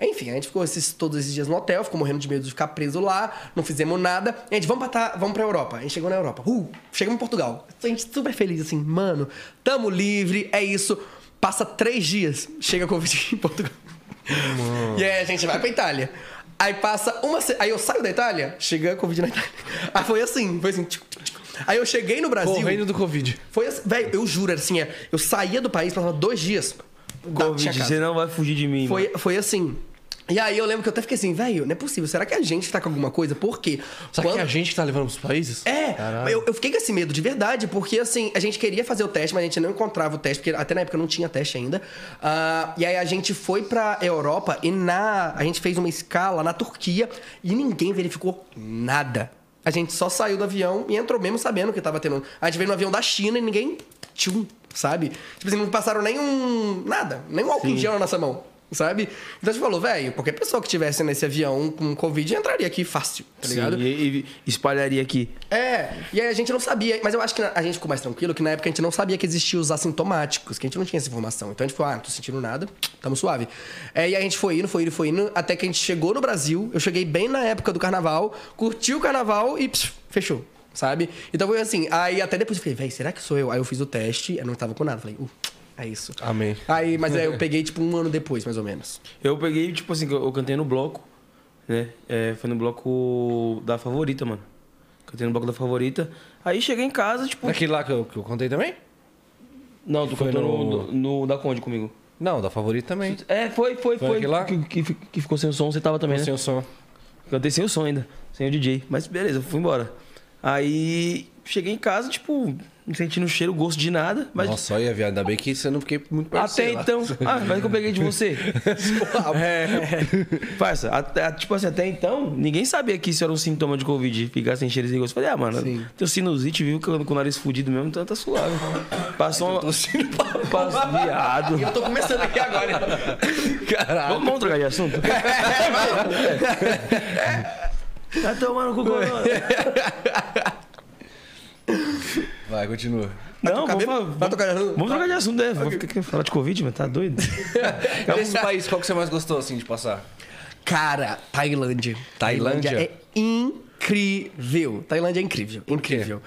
Enfim, a gente ficou esses, todos esses dias no hotel, ficou morrendo de medo de ficar preso lá, não fizemos nada. E a gente, vamos pra, tá- vamos pra Europa. A gente chegou na Europa. Uh, chegamos em Portugal. A gente super feliz, assim, mano, tamo livre, é isso. Passa três dias, chega Covid em Portugal. E aí a gente vai pra Itália. Aí passa uma. Aí eu saio da Itália, chega a Covid na Itália. (laughs) Aí foi assim, foi assim. tchic, tchic. Aí eu cheguei no Brasil. Correndo do Covid. Foi assim, velho, eu juro, era assim, é, eu saía do país, passava dois dias. Covid, você não vai fugir de mim, mano. Foi, foi assim. E aí eu lembro que eu até fiquei assim, velho, não é possível. Será que a gente tá com alguma coisa? Por quê? Só Quando- que a gente que tá levando pros países? é, Caralho. eu, eu fiquei com esse medo de verdade, porque assim, a gente queria fazer o teste, mas a gente não encontrava o teste, porque até na época não tinha teste ainda. Ah, e aí a gente foi pra Europa e na. A gente fez uma escala na Turquia e ninguém verificou nada. A gente só saiu do avião e entrou mesmo sabendo que tava tendo. A gente veio no avião da China e ninguém. Tchum, sabe? Tipo assim, não passaram nenhum. nada, nem um álcool em gel na nossa mão. Sabe? Então a gente falou, velho, qualquer pessoa que tivesse nesse avião com Covid entraria aqui fácil, tá Sim, ligado? e, e espalharia aqui. É, e aí a gente não sabia, mas eu acho que a gente ficou mais tranquilo, que na época a gente não sabia que existiam os assintomáticos, que a gente não tinha essa informação. Então a gente falou, ah, não tô sentindo nada, tamo suave. É, e aí a gente foi indo, foi indo, foi indo, até que a gente chegou no Brasil. Eu cheguei bem na época do carnaval, curti o carnaval e pss, fechou, sabe? Então foi assim, aí até depois eu falei, véi, será que sou eu? Aí eu fiz o teste, eu não tava com nada, falei, uh, é isso. Amém. Aí, mas aí eu peguei tipo um ano depois, mais ou menos. Eu peguei, tipo assim, eu eu cantei no bloco, né? É, foi no bloco da favorita, mano. Cantei no bloco da favorita. Aí cheguei em casa, tipo. Naquele lá que eu, que eu contei também? Não, tu Foi cantou no- no... no da Conde comigo. Não, da favorita também. É, foi, foi, Foi foi. aquele lá? Que, que, que ficou sem o som, você tava também, né? Sem o som. Cantei sem o som ainda, sem o DJ. Mas beleza, fui embora. Aí cheguei em casa, tipo, não sentindo cheiro, gosto de nada. Mas Nossa, olha, viado, ainda bem que você não fiquei muito até parceiro lá. então. (laughs) Ah, mas que eu peguei de você. é. Parça, até- tipo assim, até então, ninguém sabia que isso era um sintoma de Covid, ficar sem cheiro e gosto. Falei, ah, mano, Sim. teu sinusite, viu, eu ando com o nariz fudido mesmo, então tá suave. Passou uma. (laughs) Passou viado. Eu tô começando aqui agora. Caralho. Vamos, vamos trocar de assunto? Tá tomando com (laughs) corona. Vai, continua. Não, vamos, vamos, Vai tocar de assunto? vamos trocar de assunto, né? Vou ficar aqui falar de Covid, mas tá doido? E Desses países, qual que você mais gostou, assim, de passar? Cara, Tailândia. Tailândia? é incrível. Tailândia é incrível, incrível.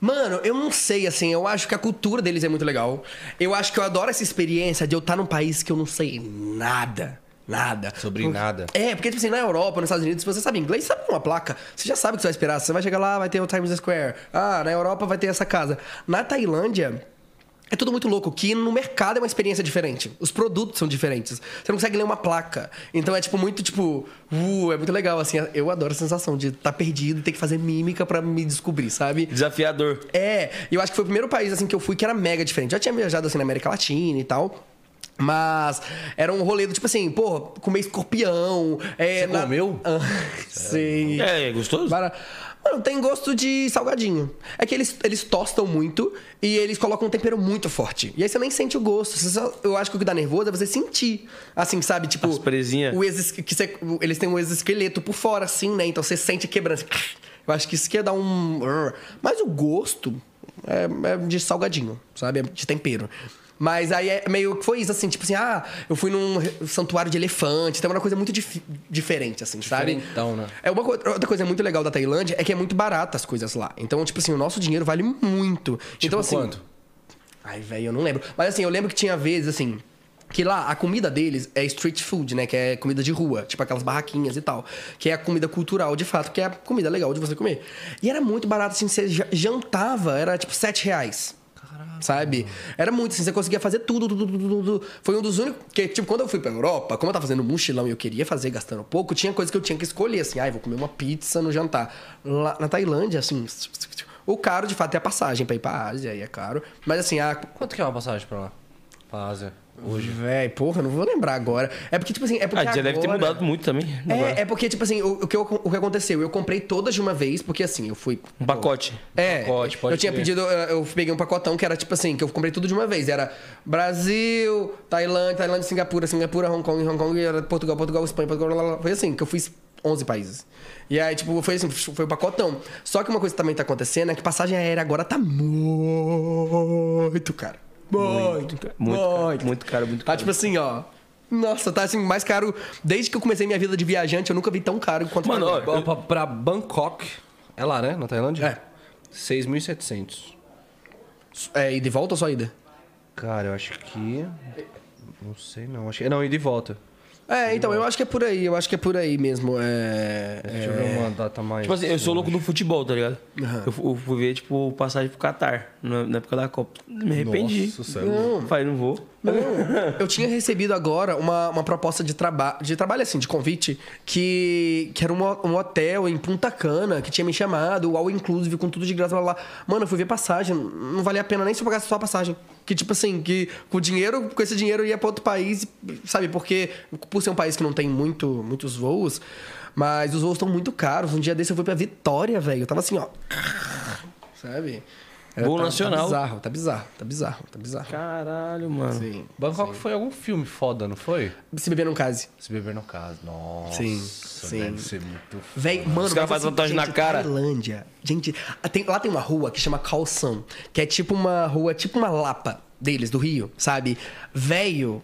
Mano, eu não sei, assim, eu acho que a cultura deles é muito legal. Eu acho que eu adoro essa experiência de eu estar num país que eu não sei nada. Nada. Sobre Por- nada. É, porque, tipo assim, na Europa, nos Estados Unidos, se você sabe inglês, sabe uma placa. Você já sabe o que você vai esperar. Você vai chegar lá, vai ter o Times Square. Ah, na Europa vai ter essa casa. Na Tailândia, é tudo muito louco, que no mercado é uma experiência diferente. Os produtos são diferentes. Você não consegue ler uma placa. Então é, tipo, muito, tipo... Uh, é muito legal, assim. Eu adoro a sensação de estar perdido e ter que fazer mímica pra me descobrir, sabe? Desafiador. É, e eu acho que foi o primeiro país assim que eu fui que era mega diferente. Já tinha viajado assim na América Latina e tal. Mas era um rolê do tipo assim, pô, comer escorpião. É, Você comeu? Ah, (laughs) Sei. É, é gostoso? Bara- Mano, tem gosto de salgadinho. É que eles, eles tostam muito e eles colocam um tempero muito forte. E aí você nem sente o gosto. Só- eu acho que o que dá nervoso é você sentir. Assim, sabe? Tipo. Asperezinha. O que você- eles têm um exoesqueleto por fora, assim, né? Então você sente quebrando. assim. (sniffs) Eu acho que isso que ia dar um. Mas o gosto é, é de salgadinho, sabe? É de tempero. Mas aí é meio que foi isso, assim, tipo assim, ah, eu fui num santuário de elefante, tem uma coisa muito dif- diferente, assim, sabe? Diferentão, né? É uma co- outra coisa muito legal da Tailândia é que é muito barata as coisas lá. Então, tipo assim, o nosso dinheiro vale muito. Tipo então, assim. quanto? Ai, velho, eu não lembro. Mas assim, eu lembro que tinha vezes, assim. Que lá, a comida deles é street food, né? Que é comida de rua, tipo aquelas barraquinhas e tal. Que é a comida cultural, de fato, que é a comida legal de você comer. E era muito barato, assim, você ja- jantava, era tipo 7 reais. Sabe? Era muito assim, você conseguia fazer tudo, tudo, tudo, tudo. Foi um dos únicos. Que, tipo, quando eu fui pra Europa, como eu tava fazendo mochilão e eu queria fazer gastando pouco, tinha coisa que eu tinha que escolher, assim, ah, vou comer uma pizza no jantar. Lá na Tailândia, assim. O caro, de fato, é a passagem pra ir pra Ásia, aí é caro. Mas assim, a, Quanto que é uma passagem pra lá? Ásia? Hoje. Véi, porra, não vou lembrar agora. É porque, tipo assim, é porque. Ah, já deve ter agora- mudado muito também. agora. É, é porque, tipo assim, o, o que, eu- o que aconteceu? Eu comprei todas de uma vez, porque assim, eu fui. Um pacote. É, pacote, pode eu tinha pedido, eu eu peguei um pacotão que era tipo assim, que eu comprei tudo de uma vez. Era Brasil, Tailândia, Tailândia, Singapura, Singapura, Hong Kong, Hong Kong, Portugal, Portugal, Espanha, Portugal, lá, lá. foi assim, que eu fiz 11 países. E aí, tipo, foi assim, foi o pacotão. Só que uma coisa que também tá acontecendo é que passagem aérea agora tá muito cara. Muito, Muito, muito, muito caro, muito Tá caro. tipo assim, ó. Nossa, tá assim, mais caro. Desde que eu comecei minha vida de viajante, eu nunca vi tão caro quanto Mano, tá ó. Pra, pra- Bangkok. É lá, né? Na Tailândia? É. 6.700. É, e de volta ou só ida? Cara, eu acho que. Não sei não. Acho que... Não, e de volta. É, então, eu acho que é por aí, eu acho que é por aí mesmo. É. Deixa eu ver uma data mais. Tipo assim, eu sou louco do futebol, tá ligado? Eu, fu- eu fui ver, tipo, passagem pro Qatar, na, época da Copa. Me arrependi. Nossa, céu. Não. Falei, não vou. Não, (laughs) eu tinha recebido agora uma, uma proposta de, traba de trabalho, assim, de convite, que, que era um, um hotel em Punta Cana, que tinha me chamado, o all inclusive, com tudo de graça, blá, blá, blá. Mano, eu fui ver passagem, não valia a pena nem se eu pagasse só a passagem. Que, tipo assim, que com dinheiro, com esse dinheiro ia pra outro país, sabe? Porque, por ser um país que não tem muito, muitos voos, mas os voos estão muito caros. Um dia desse eu fui pra Vitória, velho. Eu tava assim, ó. Sabe? Voo tá, nacional. Tá bizarro, tá bizarro, tá bizarro, tá bizarro. Caralho, mano. Sim. Bangkok foi algum filme foda, não foi? Se beber não case. Se beber no caso. Nossa. Sim, sim. Deve ser muito Véi, mano, Os caras fazem tatuagem na cara. Tailândia. Gente, ah, tem- lá tem uma rua que chama San, que é tipo uma rua, tipo uma lapa deles, do Rio, sabe? Velho.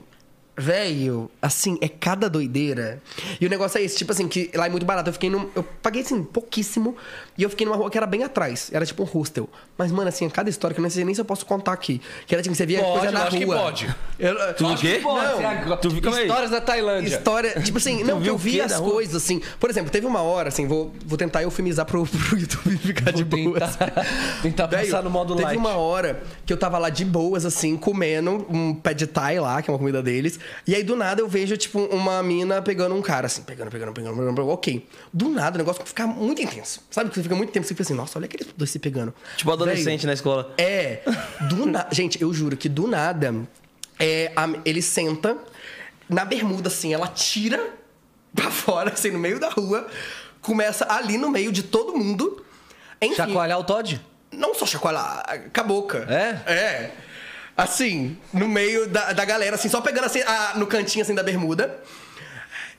Velho, assim, é cada doideira. E o negócio é esse, tipo assim, que lá é muito barato. Eu fiquei num. Eu paguei, assim, pouquíssimo. E eu fiquei numa rua que era bem atrás. Era tipo um hostel. Mas, mano, assim, cada história que eu não sei nem se eu posso contar aqui. Que era tipo, você via Pode, coisa na lógico que rua. pode. Eu- Tu o quê? Não, Tu fica aí. Histórias da Tailândia. História, tipo assim, (laughs) não, que viu eu vi as rua? coisas, assim. Por exemplo, teve uma hora, assim, vou, vou tentar eufemizar pro, (laughs) pro YouTube ficar de boas. tentar- (laughs) tentar Velho, passar no modo teve light. uma hora que eu tava lá de boas, assim, comendo um pé de thai lá, que é uma comida deles. E aí, do nada, eu vejo, tipo, uma mina pegando um cara, assim, pegando, pegando, pegando, pegando, pegando. Ok. Do nada, o negócio fica muito intenso. Sabe que você fica muito tempo, você fica assim, nossa, olha aqueles dois se pegando. Tipo adolescente Velho, na escola. é, do nada. Gente, eu juro que do nada, é, a- ele senta na bermuda, assim, ela tira pra (laughs) fora, assim, no meio da rua, começa ali no meio de todo mundo. Enfim, Chacoalhar o Todd? não só chacoalhar, com a boca. É? É. Assim, no meio da, da galera, assim, só pegando assim, a- no cantinho assim da bermuda.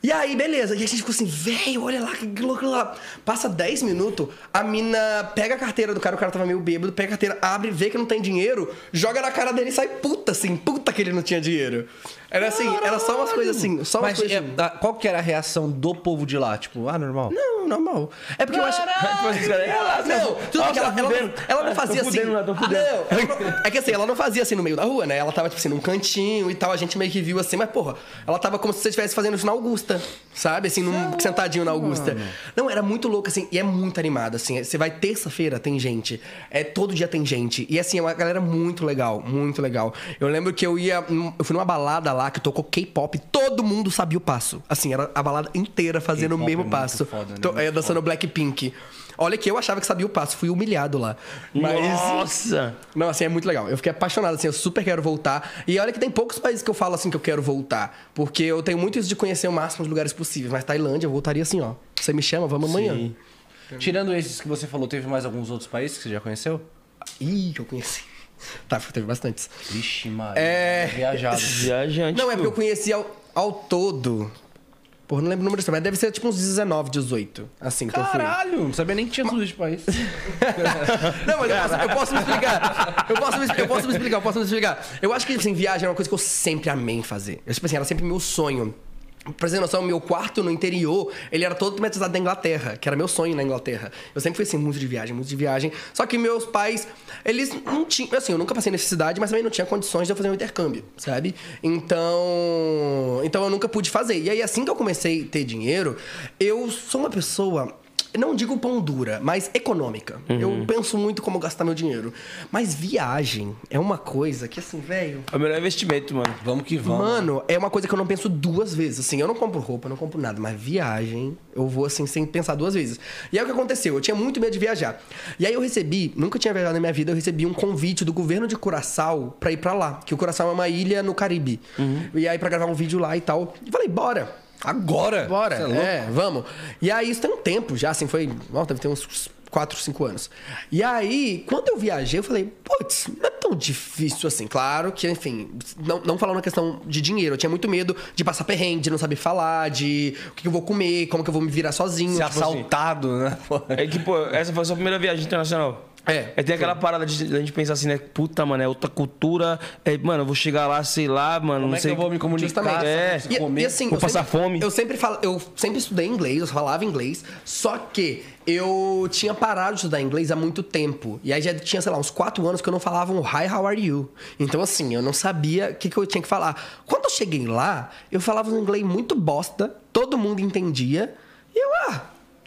E aí, beleza. E a gente ficou assim, velho, olha lá, que louco lá. Passa 10 minutos, a mina pega a carteira do cara, o cara tava meio bêbado, pega a carteira, abre, vê que não tem dinheiro, joga na cara dele e sai puta, assim, puta que ele não tinha dinheiro. Era assim, era só umas coisas assim, só umas Mas coisas é, assim. a- qual que era a reação do povo de lá? Tipo, ah, normal. Não, normal. É porque eu acho. "Ah, lá, (laughs) Não, tudo que ela, ela, não, ela não fazia assim. fudendo tô Ah, não, ela (laughs) não- é que assim, ela não fazia assim no meio da rua, né? Ela tava, tipo assim, num cantinho e tal. A gente meio que viu assim, mas porra, ela tava como se você estivesse fazendo isso na Augusta, sabe? Assim, num, sentadinho na Augusta. Não, era muito louco, assim, e é muito animado, assim. Você vai terça-feira, tem gente. É, todo dia tem gente. E assim, é uma galera muito legal, muito legal. Eu lembro que eu ia. Eu fui numa balada lá que tocou K-pop, todo mundo sabia o passo. Assim, era a balada inteira fazendo o é mesmo muito passo. foda, né? Muito é, dançando Blackpink. Olha que eu achava que sabia o passo, fui humilhado lá. Mas. Nossa! Não, assim, é muito legal. Eu fiquei apaixonado, assim, eu super quero voltar. E olha que tem poucos países que eu falo assim que eu quero voltar. Porque eu tenho muito isso de conhecer o máximo de lugares possíveis. Mas Tailândia, eu voltaria assim, ó. Você me chama, vamos amanhã. Tirando esses que você falou, teve mais alguns outros países que você já conheceu? Ih, que eu conheci. (laughs) Tá, teve bastantes. Vixe, Maria. É. Viajado. (laughs) Viajante. Não, é porque eu conheci ao, ao todo. Porra, não lembro o número mas deve ser tipo uns 19, 18. Assim que eu fui. Caralho, não sabia nem que tinha tudo de país. (laughs) Não, mas eu posso, eu posso me explicar. Eu posso me, eu posso me explicar, eu posso me explicar. Eu acho que, assim, viagem é uma coisa que eu sempre amei fazer. Eu, tipo assim, era sempre meu sonho. Pra você ter noção, meu quarto no interior, ele era todo tematizado da Inglaterra, que era meu sonho na Inglaterra. Eu sempre fui assim, muito de viagem, muito de viagem. Só que meus pais, eles não tinham. Assim, eu nunca passei necessidade, mas também não tinha condições de eu fazer um intercâmbio, sabe? Então. Então eu nunca pude fazer. E aí, assim que eu comecei a ter dinheiro, eu sou uma pessoa não digo pão dura, mas econômica. Eu penso muito como gastar meu dinheiro. Mas viagem é uma coisa que, assim, velho. É o melhor investimento, mano. Vamos que vamos. Mano, é uma coisa que eu não penso duas vezes. Assim, eu não compro roupa, eu não compro nada, mas viagem, eu vou assim, sem pensar duas vezes. E aí o que aconteceu? Eu tinha muito medo de viajar. E aí eu recebi, nunca tinha viajado na minha vida, eu recebi um convite do governo de Curaçao pra ir pra lá. Que o Curaçao é uma ilha no Caribe. E aí pra gravar um vídeo lá e tal. E falei, bora. Agora? Bora, é é, vamos. E aí, isso tem um tempo já, assim, foi. Ó, deve ter uns 4, 5 anos. E aí, quando eu viajei, eu falei, putz, não é tão difícil assim. Claro que, enfim, não, não falando na questão de dinheiro, eu tinha muito medo de passar perrengue, de não saber falar, de o que eu vou comer, como que eu vou me virar sozinho. Ser tipo assim. assaltado, né? É que, pô, essa foi a sua primeira viagem internacional. É, É, tem aquela parada de, de a gente pensar assim, né? Puta, mano, é outra cultura. É, mano, eu vou chegar lá, sei lá, mano. Como não é que sei eu vou me comunicar? Justamente. É. Saber comer? E, assim, Vou eu passar sempre- fome. Eu sempre, falo, eu sempre estudei inglês, eu falava inglês, só que eu tinha parado de estudar inglês há muito tempo. E aí já tinha, sei lá, uns quatro anos que eu não falava um hi, how are you? Então, assim, eu não sabia o que, que eu tinha que falar. Quando eu cheguei lá, eu falava um inglês muito bosta, todo mundo entendia, e eu, ah.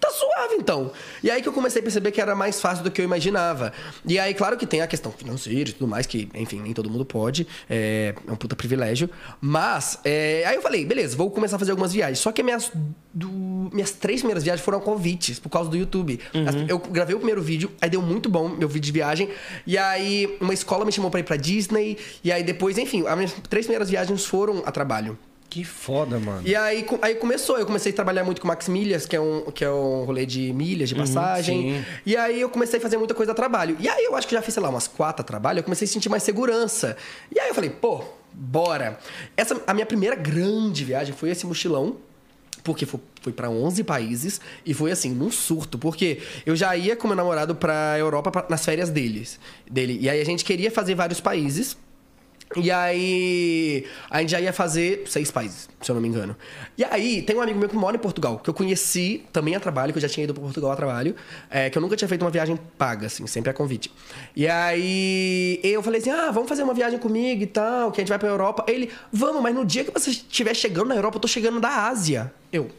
Tá suave, então. E aí que eu comecei a perceber que era mais fácil do que eu imaginava. E aí, claro que tem a questão financeira e tudo mais, que, enfim, nem todo mundo pode. É, é um puta privilégio. Mas, é, aí eu falei, beleza, vou começar a fazer algumas viagens. Só que minhas, do- minhas três primeiras viagens foram convites, por causa do YouTube. As- Eu gravei o primeiro vídeo, aí deu muito bom meu vídeo de viagem. E aí, uma escola me chamou pra ir pra Disney. E aí, depois, enfim, as minhas três primeiras viagens foram a trabalho. Que foda, mano. E aí, aí começou, eu comecei a trabalhar muito com o Max Milhas, que é um, que é um rolê de milhas, de passagem. sim. e aí eu comecei a fazer muita coisa a trabalho. E aí eu acho que já fiz, sei lá, umas quatro a trabalho, eu comecei a sentir mais segurança. E aí eu falei, pô, bora. Essa, a minha primeira grande viagem foi esse mochilão. Porque foi, foi para 11 países e foi assim, num surto. Porque eu já ia com meu namorado pra Europa pra- nas férias deles, dele. E aí a gente queria fazer vários países. E aí, a gente já ia fazer seis países, se eu não me engano. E aí, tem um amigo meu que mora em Portugal, que eu conheci também a trabalho, que eu já tinha ido para Portugal a trabalho, é, que eu nunca tinha feito uma viagem paga, assim, sempre a convite. E aí, eu falei assim: ah, vamos fazer uma viagem comigo e tal, que a gente vai pra Europa. Ele, vamos, mas no dia que você estiver chegando na Europa, eu tô chegando da Ásia. Eu,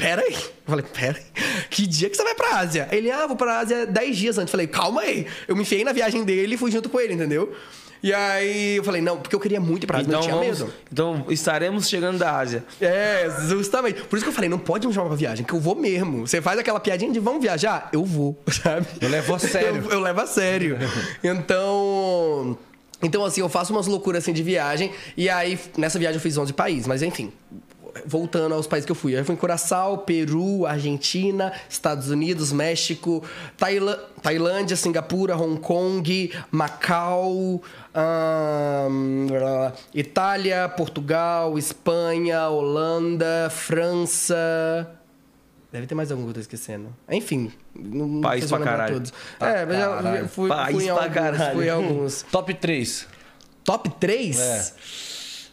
Pera aí. Eu falei, pera aí. Que dia que você vai pra Ásia? Ele, ah, vou pra Ásia 10 dias antes. Eu falei, calma aí. Eu me enfiei na viagem dele e fui junto com ele, entendeu? E aí eu falei, não, porque eu queria muito ir pra Ásia, Então, mas eu tinha vamos, medo. então estaremos chegando da Ásia. É, justamente. Por isso que eu falei, não pode me chamar pra viagem, que eu vou mesmo. Você faz aquela piadinha de vamos viajar? Eu vou, (laughs) sabe? Eu levo a sério. Eu, eu levo a sério. Então. Então, assim, eu faço umas loucuras assim de viagem. E aí, nessa viagem eu fiz 11 países, mas enfim. Voltando aos países que eu fui. Eu fui em Curaçao, Peru, Argentina, Estados Unidos, México, Tailã- Tailândia, Singapura, Hong Kong, Macau, ahn, Itália, Portugal, Espanha, Holanda, França. Deve ter mais algum que eu tô esquecendo. Enfim. Não, País pra lembrar caralho. Todos. é, mas eu- caralho. eu fui, País fui em pra alguns, caralho. fui em alguns. Top 3. Top 3? É.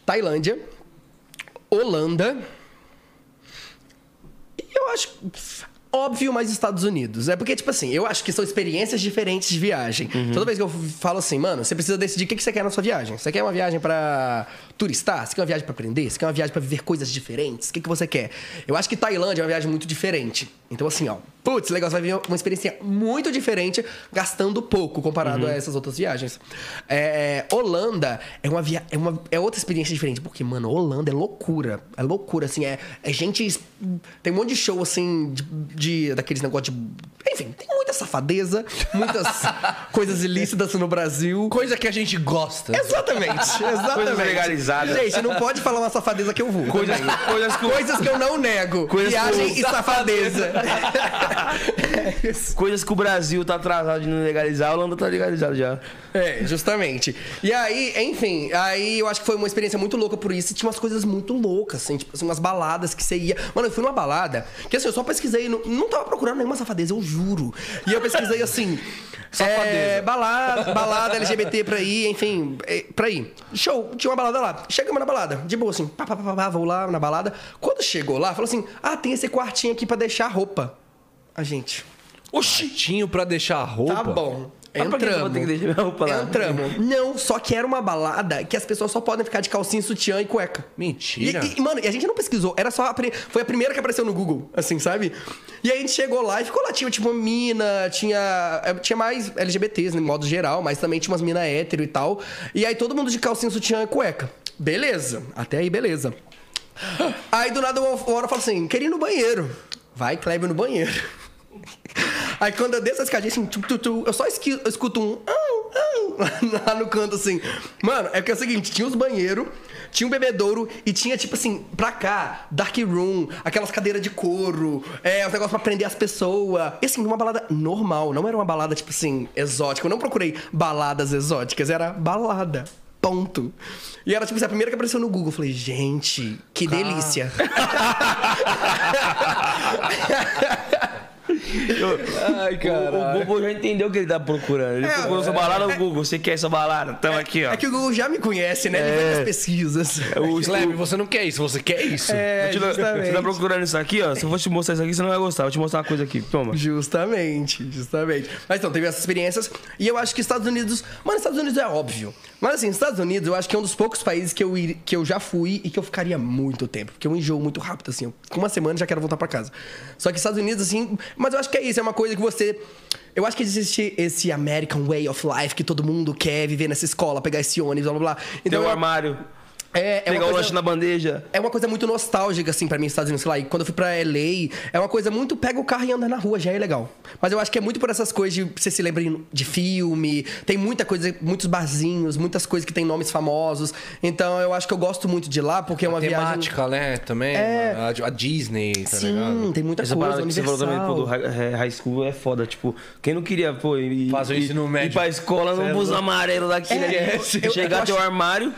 Tailândia, Holanda. E eu acho. Óbvio, mas Estados Unidos. É porque, tipo assim, eu acho que são experiências diferentes de viagem. Uhum. Toda vez que eu falo assim, mano, você precisa decidir o que que você quer na sua viagem. Você quer uma viagem pra turistar? Você quer uma viagem pra aprender? Você quer uma viagem pra viver coisas diferentes? O que, que você quer? Eu acho que Tailândia é uma viagem muito diferente. Então, assim, ó, putz, legal, você vai viver uma experiência muito diferente gastando pouco comparado Uhum. a essas outras viagens. É, Holanda é uma, via... é uma é outra experiência diferente, porque, mano, Holanda é loucura. É loucura, assim, é, é gente. Tem um monte de show, assim, de, de- daqueles negócios de. Enfim, tem muita safadeza, muitas (laughs) coisas ilícitas no Brasil. Coisa que a gente gosta. Exatamente, exatamente. Coisas legalizadas. Gente, não pode falar uma safadeza que eu vou. Coisas, coisas que, Coisas que eu não nego. Coisas Viagem e safadeza. (laughs) É coisas que o Brasil tá atrasado de não legalizar, a Holanda tá legalizado já. É, justamente. E aí, enfim, aí eu acho que foi uma experiência muito louca por isso. E tinha umas coisas muito loucas, assim, tipo assim, umas baladas que você ia. Mano, eu fui numa balada que assim, eu só pesquisei, não, não tava procurando nenhuma safadeza, eu juro. E eu pesquisei assim. (laughs) Safadeza. É, balada, balada LGBT pra ir, enfim, é, pra ir. Show, tinha uma balada lá. Chegamos na balada, de boa, assim, pá, pá, pá, pá, vou lá na balada. Quando chegou lá, falou assim: ah, tem esse quartinho aqui pra deixar a roupa. A gente. Oxitinho pra deixar a roupa. Tá bom. Entramos. lá? Entramos. Não, só que era uma balada que as pessoas só podem ficar de calcinha, sutiã e cueca. Mentira. E, e, mano, e a gente não pesquisou, era só a, foi a primeira que apareceu no Google, assim, sabe? E aí a gente chegou lá e ficou lá, tinha tipo uma mina, tinha eh, tinha mais LGBTs, no modo geral, mas também tinha umas mina hétero e tal. E aí todo mundo de calcinha, sutiã e cueca. Beleza, até aí beleza. Aí do nada uma hora fala assim, queria ir no banheiro. Vai, Kleber, no banheiro. Aí quando eu desço a escadinha, assim, tu, tu, tu, eu só esqui- eu escuto um (laughs) lá no canto, assim. Mano, é que é o seguinte, tinha os banheiros, tinha um bebedouro e tinha, tipo assim, pra cá, dark room, aquelas cadeiras de couro, é, os negócios pra prender as pessoas. E assim, numa balada normal, não era uma balada, tipo assim, exótica. Eu não procurei baladas exóticas, era balada. Ponto. E era, tipo assim, a primeira que apareceu no Google. Eu falei, gente, que delícia. (laughs) (laughs) Ai, O, o Bobo já entendeu o que ele tá procurando. Ele É, procurou sua balada no Google. Você quer essa balada? Tamo aqui, ó. É que o Google já me conhece, né? Ele É. faz as pesquisas. O, Kleber, você não quer isso, você quer isso. É, Você tá- justamente. você tá procurando isso aqui, ó. Se eu for te mostrar isso aqui, você não vai gostar. Vou te mostrar uma coisa aqui. Toma. Justamente, justamente. Mas então, teve essas experiências. E eu acho que Estados Unidos. Mano, Estados Unidos é óbvio. Mas assim, Estados Unidos eu acho que é um dos poucos países que eu, ir- que eu já fui e que eu ficaria muito tempo. Porque eu enjoo muito rápido, assim. Eu, com uma semana já quero voltar pra casa. Só que Estados Unidos, assim. Mas eu acho que é isso, é uma coisa que você. Eu acho que existe esse American way of life que todo mundo quer viver nessa escola, pegar esse ônibus, blá blá blá. Então, eu- armário. É, é Pegar uma o coisa... lanche na bandeja. É uma coisa muito nostálgica, assim, pra mim, Estados Unidos, sei lá. E quando eu fui pra LA, é uma coisa muito pega o carro e anda na rua, já é legal. Mas eu acho que é muito por essas coisas de você se lembra de filme, tem muita coisa, muitos barzinhos, muitas coisas que tem nomes famosos. Então eu acho que eu gosto muito de lá, porque é uma viagem. Temática, né? Também. É. A, a Disney, tá Sim, ligado? tem muita Essa coisa. parada que você falou também, pô, do high, é, school é foda. Tipo, quem não queria, pô, ir, Fazer o ir- ensino ir médio. pra escola é num bus louco. amarelo daquele É, ali. eu- Chegar eu até o acho- armário.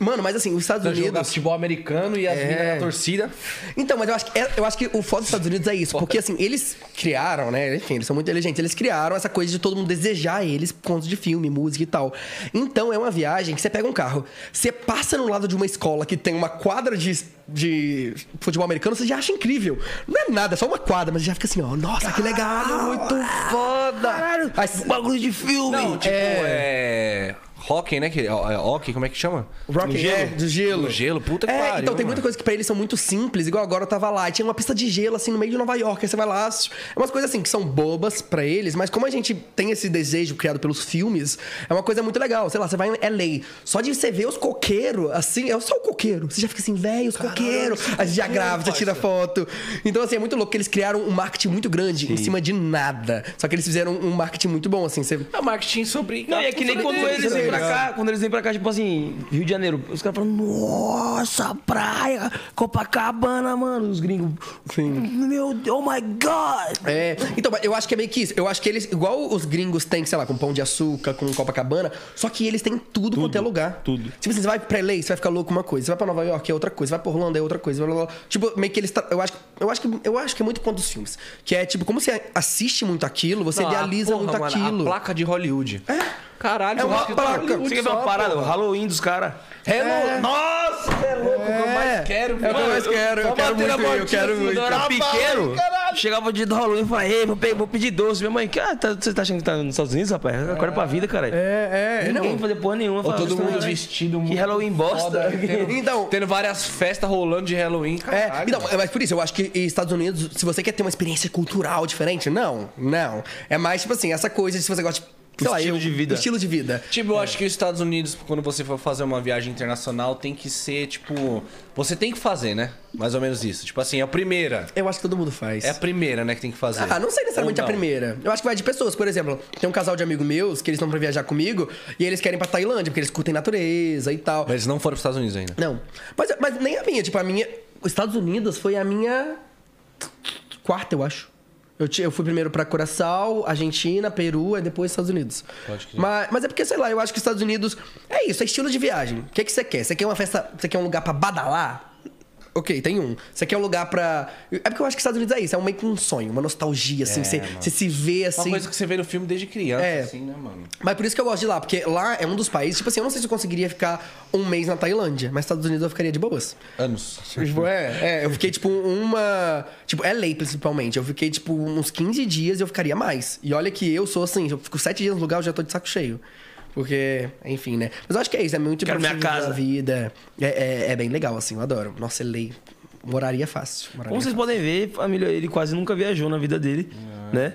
Mano, mas assim, os Estados jogar Unidos. futebol americano e as É. meninas na torcida. Então, mas eu acho, que, é- eu acho que o foda dos Estados Unidos é isso. Porque, assim, eles criaram, né? Enfim, eles são muito inteligentes. Eles criaram essa coisa de todo mundo desejar eles conta de filme, música e tal. Então, é uma viagem que você pega um carro, você passa no lado de uma escola que tem uma quadra de, de futebol americano, você já acha incrível. Não é nada, é só uma quadra, mas já fica assim, ó. Nossa, que legal, muito foda. Aí, Bagulho de filme. Não, tipo, é. Hockey, né? Que, é, é hockey, como é que chama? Rock é, do gelo. No gelo, puta que é, pariu. Então tem mano. muita coisa que pra eles são muito simples, igual agora eu tava lá, e tinha uma pista de gelo assim no meio de Nova York, aí você vai lá, é umas coisas assim que são bobas pra eles, mas como a gente tem esse desejo criado pelos filmes, é uma coisa muito legal. Sei lá, você vai em LA, só de você ver os coqueiros, assim, é só o coqueiro. Você já fica assim, velho, os coqueiros. Aí você já grava, já tira foto. Então assim, é muito louco que eles criaram um marketing muito grande em cima de nada. Só que eles fizeram um marketing muito bom, assim, você É marketing sobre. Não, e é que nem quando eles né? Pra cá, quando eles vêm pra cá, tipo assim, Rio de Janeiro, os caras falam, nossa, praia, Copacabana, mano. Os gringos. Sim. Meu Deus, oh my God. É, então, eu acho que é meio que isso. Eu acho que eles, igual os gringos têm, sei lá, com pão de açúcar, com Copacabana, só que eles têm tudo, quanto é lugar. tudo. Tipo assim, você vai pra LA, você vai ficar louco uma coisa. Você vai pra Nova York, é outra coisa. Você vai pra Orlando, é outra coisa. Blá, blá, blá. Tipo, meio que eles. Eu acho, eu, acho que, eu acho que é muito ponto dos filmes. Que é, tipo, como você assiste muito aquilo, você Não, a idealiza porra, muito mano, aquilo. A placa de Hollywood. É. Caralho, É uma eu que placa. Você quer ver uma parada? O Halloween dos caras. Hello. É. Nossa, é louco, o que eu mais quero, É o que eu mais quero, eu Só quero na muito, eu quero assim, muito. Quando eu era pequeno, chegava o dia do Halloween e falava, ei, vou, vou pedir doce. Minha mãe, cara, tá- você tá achando que tá nos Estados Unidos, rapaz? Acorda pra vida, cara. É, é. Ninguém Não. fazer porra nenhuma. Falava, todo mundo "Caralho, vestido Que muito Halloween bosta. foda, tendo, (laughs) Então- tendo várias festas rolando de Halloween, É, caralho. então, é, mas por isso, eu acho que Estados Unidos, se você quer ter uma experiência cultural diferente, não, não. É mais, tipo assim, essa coisa de se você gosta de. Sei lá, estilo eu- de vida. o Estilo de vida. Tipo, eu acho que os Estados Unidos, quando você for fazer uma viagem internacional, tem que ser, tipo. Você tem que fazer, né? Mais ou menos isso. Tipo assim, é a primeira. Eu acho que todo mundo faz. É a primeira, né, que tem que fazer. Ah, não sei necessariamente Ou a não? primeira. Eu acho que vai de pessoas. Por exemplo, tem um casal de amigos meus que eles estão pra viajar comigo e eles querem ir pra Tailândia, porque eles curtem natureza e tal. Mas eles não foram pros Estados Unidos ainda. Não. Mas, mas nem a minha, tipo, a minha. Os Estados Unidos foi a minha. quarta, eu acho. Eu, eu fui primeiro pra Curaçao, Argentina, Peru, e depois Estados Unidos. Pode crer. Mas, mas é porque, sei lá, eu acho que os Estados Unidos. É isso, é estilo de viagem. O que, que você quer? Você quer uma festa. Você quer um lugar pra badalar? Ok, tem um. Você quer um lugar pra. É porque eu acho que os Estados Unidos é isso, é um meio que um sonho, uma nostalgia, assim. É, você, se vê Uma assim. coisa que você vê no filme desde criança, É. assim, né, mano? Mas por isso que eu gosto de lá, porque lá é um dos países. Tipo assim, eu não sei se eu conseguiria ficar um mês na Tailândia, mas Estados Unidos eu ficaria de boas. Anos. Tipo, é, é, eu fiquei, tipo, uma. Tipo, LA principalmente. Eu fiquei, tipo, uns 15 dias e eu ficaria mais. E olha que eu sou assim, eu fico 7 dias no lugar, eu já tô de saco cheio. Porque, enfim, né? Mas eu acho que é isso, é muito importante minha casa. vida. É, é, é, bem legal, assim, eu adoro. Nossa, lei. Moraria fácil. Moraria Como vocês fácil. podem ver, família, ele quase nunca viajou na vida dele, é. né?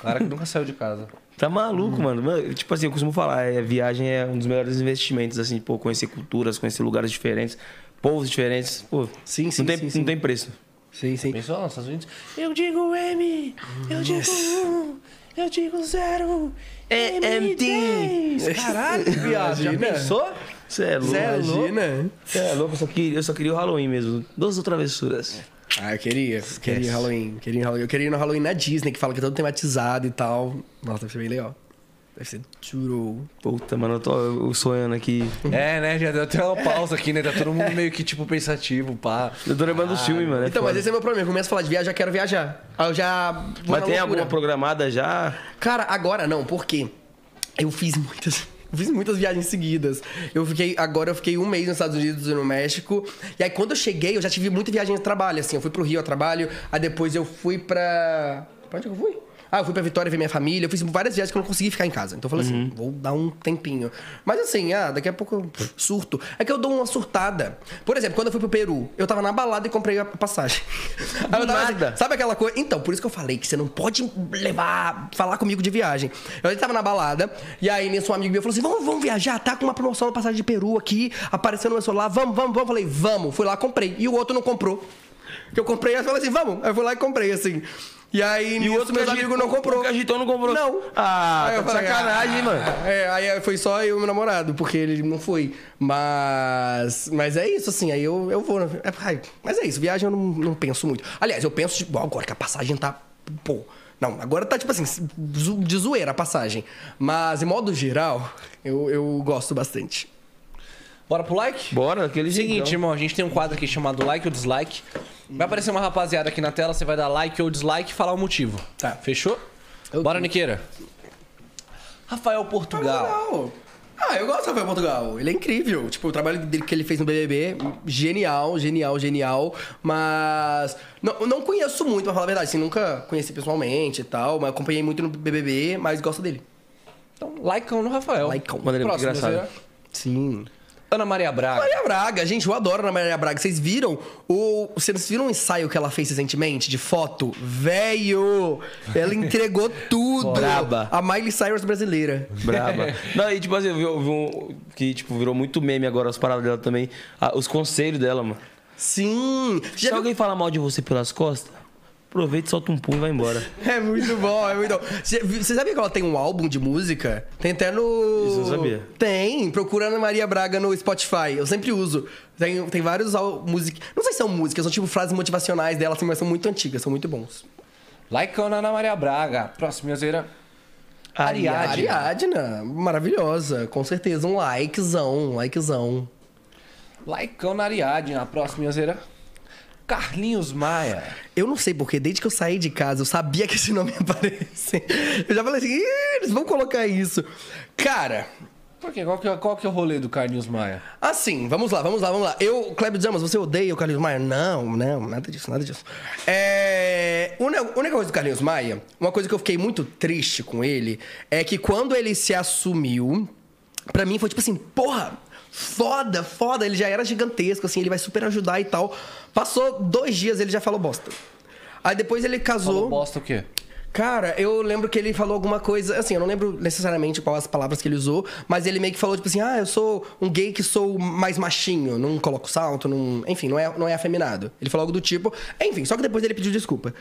Cara que nunca saiu de casa. (laughs) Tá maluco, hum. mano. Tipo assim, eu costumo falar, a viagem é um dos melhores investimentos, assim, pô, conhecer culturas, conhecer lugares diferentes, povos diferentes. Pô, sim, sim, não tem, sim, sim. Não tem preço. Sim, sim. Pensou nos Estados Unidos? Eu digo M, eu digo 1, um, eu digo 0, EMT. Caralho, viado. Já né? pensou? Você é, é louco. Você é louco. Você é louco. Eu só, queria, eu só queria o Halloween mesmo. Duas travessuras. Ah, eu queria. Queria Halloween. Queria Halloween. Eu queria ir no Halloween na Disney, que fala que é todo tematizado e tal. Nossa, deve ser bem legal. Deve ser churro. Puta, mano, eu tô eu sonhando aqui. É, né? Já deu até uma pausa aqui, né? Tá todo mundo meio que, tipo, pensativo, pá. Eu tô lembrando dos filmes, mano. é Então, foda. mas esse é meu problema. Eu começo a falar de viagem, já quero viajar. Aí eu já. vou Mas tem loucura. alguma programada já? Cara, agora não, porque eu fiz muitas. (laughs) Eu fiz muitas viagens seguidas. Eu fiquei. Agora eu fiquei um mês nos Estados Unidos e no México. E aí, quando eu cheguei, eu já tive muita viagem de trabalho, assim. Eu fui pro Rio a trabalho, aí depois eu fui pra. Pra onde que eu fui? Ah, eu fui pra Vitória ver minha família. Eu fiz várias viagens que eu não consegui ficar em casa. Então eu falei assim, vou dar um tempinho. Mas assim, ah, daqui a pouco eu surto. É que eu dou uma surtada. Por exemplo, quando eu fui pro Peru, eu tava na balada e comprei a passagem. (laughs) Aí eu tava assim, nada. Sabe aquela coisa? Então, por isso que eu falei que você não pode levar, falar comigo de viagem. Eu tava na balada, e aí nisso um amigo meu falou assim: vamos, vamos viajar, tá com uma promoção na passagem de Peru aqui, apareceu no meu celular, vamos, vamos, vamos. Eu falei, vamos. Fui lá, comprei. E o outro não comprou. Que eu comprei, eu falei assim, vamos. Aí eu fui lá e comprei, assim. E aí, E o outro meus amigos não comprou. O que agitou não comprou. Não. Ah, Aí tá eu de falei, sacanagem, ah, mano. É, aí foi só eu e meu namorado, porque ele não foi. Mas. Mas é isso, assim, aí eu, eu vou. É, ai, mas é isso, viagem eu não, não penso muito. Aliás, eu penso, tipo, agora que a passagem tá. Pô. Não, agora tá tipo assim, de zoeira a passagem. Mas, em modo geral, eu, eu gosto bastante. Bora pro like? Bora, daquele jeito. Seguinte, irmão, a gente tem um quadro aqui chamado like ou dislike. Vai aparecer uma rapaziada aqui na tela, você vai dar like ou dislike e falar o motivo. Tá. Fechou? Bora, Niqueira. Rafael Portugal. Ah, eu gosto do Rafael Portugal. Ele é incrível. Tipo, o trabalho dele que ele fez no BBB, genial, genial, genial. Mas não, não conheço muito, pra falar a verdade. Assim, nunca conheci pessoalmente e tal, mas acompanhei muito no BBB, mas gosto dele. Então, likeão no Rafael. Likeão. Mano, ele é muito Próximo, engraçado. você- Sim. Ana Maria Braga. Maria Braga, gente, eu adoro a Ana Maria Braga. Vocês viram o. Vocês viram o ensaio que ela fez recentemente de foto? Velho! Ela entregou (laughs) tudo! Braba. A Miley Cyrus brasileira. Braba. (laughs) Não, e tipo assim, eu vi, eu vi um que tipo, virou muito meme agora as paradas dela também. Ah, os conselhos dela, mano. Sim! Se Já viu alguém fala mal de você pelas costas, aproveita, solta um pum e vai embora. (laughs) É muito bom, é muito bom. Você sabia que ela tem um álbum de música? Tem até no. Isso eu sabia. Tem, procura Ana Maria Braga no Spotify. Eu sempre uso. Tem, tem vários músicas. Não sei se são músicas, são tipo frases motivacionais dela, assim, mas são muito antigas, são muito bons. Laicona Ana Maria Braga. Próximo, Yoseira. Ariadne. Ariadna, maravilhosa, com certeza. Um likezão, um likezão. Laicona Ariadne. A próxima, Yoseira. Carlinhos Maia. Eu não sei porque, desde que eu saí de casa, eu sabia que esse nome ia aparecer. Eu já falei assim, "Ih, eles vão colocar isso. Cara, Por quê? Qual que, é, qual que é o rolê do Carlinhos Maia? Assim, vamos lá, vamos lá, vamos lá. Eu, Kleber Zamas, você odeia o Carlinhos Maia? Não, não, nada disso, nada disso. É. A única coisa do Carlinhos Maia, uma coisa que eu fiquei muito triste com ele, é que quando ele se assumiu, pra mim foi tipo assim, porra, foda, foda, ele já era gigantesco, assim, ele vai super ajudar e tal. Passou dois dias, ele já falou bosta. Aí depois ele casou. Falou bosta o quê? Cara, eu lembro que ele falou alguma coisa, assim, eu não lembro necessariamente qual as palavras que ele usou, mas ele meio que falou, tipo assim, ah, eu sou um gay que sou mais machinho, não coloco salto, não. Enfim, não é, não é afeminado. Ele falou algo do tipo. Enfim, só que depois ele pediu desculpa.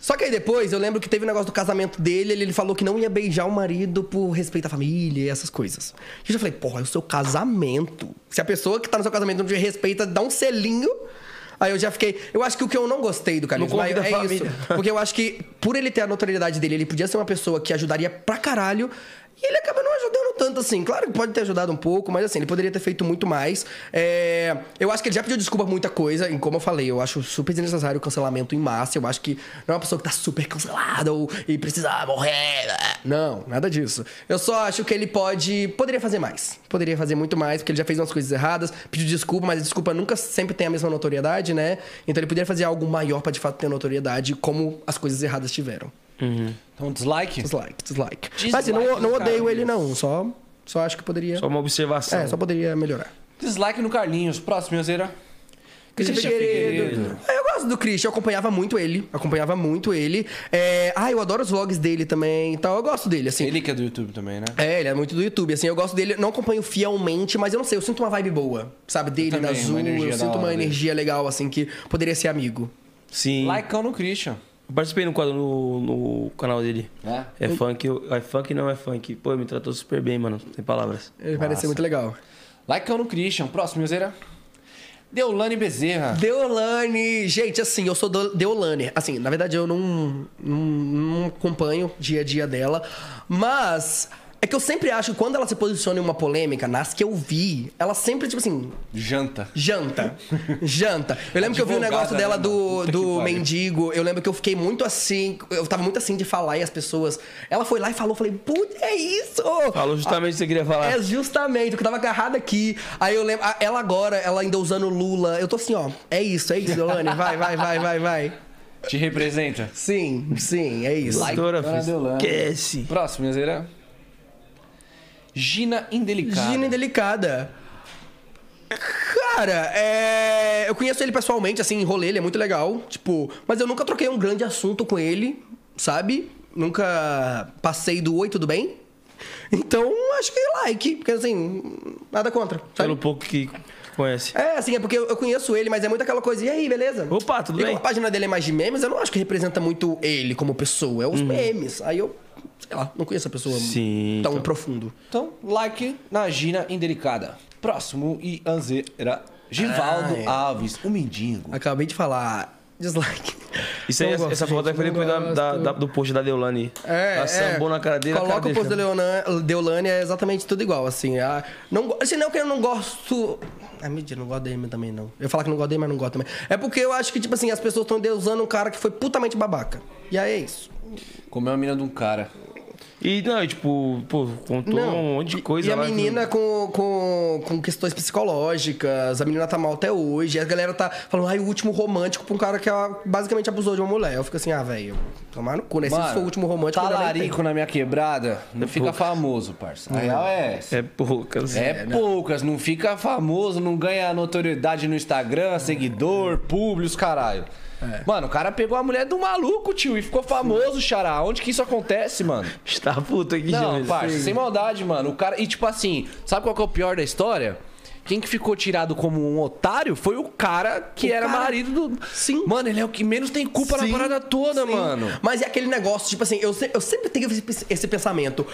Só que aí depois eu lembro que teve o negócio do casamento dele, ele, falou que não ia beijar o marido por respeito à família e essas coisas. E eu já falei, porra, é o seu casamento. Se a pessoa que tá no seu casamento não te respeita, dá um selinho. Aí eu já fiquei. Eu acho que o que eu não gostei do Não Maia é a isso. família. (laughs) Porque eu acho que, por ele ter a notoriedade dele, ele podia ser uma pessoa que ajudaria pra caralho. E ele acaba não ajudando tanto assim. Claro que pode ter ajudado um pouco, mas assim, ele poderia ter feito muito mais. É, Eu acho que ele já pediu desculpa muita coisa. E como eu falei, eu acho super desnecessário o cancelamento em massa. Eu acho que não é uma pessoa que tá super cancelada ou e precisa morrer. Não, nada disso. Eu só acho que ele pode. Poderia fazer mais. Poderia fazer muito mais, porque ele já fez umas coisas erradas, pediu desculpa, mas a desculpa nunca sempre tem a mesma notoriedade, né? Então ele poderia fazer algo maior pra de fato ter notoriedade, como as coisas erradas tiveram. Então, dislike? Dislike, dislike. Dislike Mas assim, não, não odeio Carlinhos. ele, não. Só, só acho que poderia. Só uma observação. É, só poderia melhorar. Dislike no Carlinhos. Próximo, Yoseira. Christian Figueiredo. Ah, Eu gosto do Christian, eu acompanhava muito ele. Acompanhava muito ele. É... Ah, eu adoro os vlogs dele também. Então eu gosto dele, assim. Ele que é do YouTube também, né? É, ele é muito do YouTube, assim, eu gosto dele, não acompanho fielmente, mas eu não sei, eu sinto uma vibe boa, sabe, dele também, na Azul, eu sinto uma dele. energia legal, assim, que poderia ser amigo. Sim. Likeão no Christian. Eu participei no quadro no, no canal dele. É? É funk, eu- é funk não é funk. Pô, ele me tratou super bem, mano. Sem palavras. Ele parece ser muito legal. Likeão no Christian. Próximo, Yoseira. Deolane Bezerra. Deolane, gente, assim, eu sou Deolane. Assim, na verdade eu não, não, não acompanho o dia a dia dela, mas é que eu sempre acho que quando ela se posiciona em uma polêmica, nas que eu vi, ela sempre, tipo assim, Janta. Janta. Janta. Eu lembro que eu vi o Advogada, negócio dela né, do, do mendigo. Eu lembro que eu fiquei muito assim. Eu tava muito assim de falar e as pessoas. Ela foi lá e falou. Falei, putz, é isso! Falou justamente o que você queria falar. É justamente, o que eu tava agarrado aqui. Aí eu lembro. Ela agora, ela ainda usando Lula. Eu tô assim, ó. É isso, é isso, Deolane. Vai, vai, vai, vai, vai. Te representa. Sim, sim, é isso. Like. Filho, Deolane. esquece. Próximo, Yoseira. Gina Indelicada. Gina Indelicada. Cara, é... eu conheço ele pessoalmente, assim, rolê, ele é muito legal. Tipo, mas eu nunca troquei um grande assunto com ele, sabe? Nunca passei do oi, tudo bem? Então, acho que like, porque assim, nada contra, sabe? Pelo pouco que conhece. É, assim, é porque eu conheço ele, mas é muito aquela coisa. E aí, beleza? Opa, tudo e bem? a página dele é mais de memes, eu não acho que representa muito ele como pessoa. É os memes. Aí eu, sei lá, não conheço a pessoa Sim, tão então. profundo. Então, like na Gina Indelicada. Próximo, e Anzeira. Givaldo Ai. Alves, o mendigo. Acabei de falar. Dislike. Isso aí, Não gosto, essa foto aí foi gente, depois não da, da- gosto. da- do post da Deolane. É, Ela é. sambou na cara dele. a Coloca cara o post da Leonan, Deolane, é exatamente tudo igual, assim. Ah, não, go- assim, não que eu não gosto... Ah, mentira, não gosto dele também, não. Eu ia falar que não gosto dele, mas não gosto também. É porque eu acho que, tipo assim, as pessoas estão deusando um cara que foi putamente babaca. E aí é isso. Comeu a mina de um cara. E não, e, tipo, pô, contou um monte de coisa E a lá que- menina com, com, com questões psicológicas, a menina tá mal até hoje. E a galera tá falando, ai, o último romântico pra um cara que ah, basicamente abusou de uma mulher. Eu fico assim, ah, velho, tomar no cu, né? Se isso for o último romântico, talarico na minha quebrada não fica famoso, parça. A real é essa. É poucas. É poucas, não fica famoso, não ganha notoriedade no Instagram, seguidor, público, caralho. Mano, o cara pegou a mulher do maluco, tio, e ficou famoso, xará. Onde que isso acontece, mano? Está (laughs) puto aqui, Não, parça, sem maldade, mano. O cara. E tipo assim, sabe qual que é o pior da história? Quem que ficou tirado como um otário foi o cara que O era cara- marido do. Sim. Mano, ele é o que menos tem culpa Sim, na parada toda, sim. mano. Mas é aquele negócio, tipo assim, eu, se- eu sempre tenho esse, esse pensamento.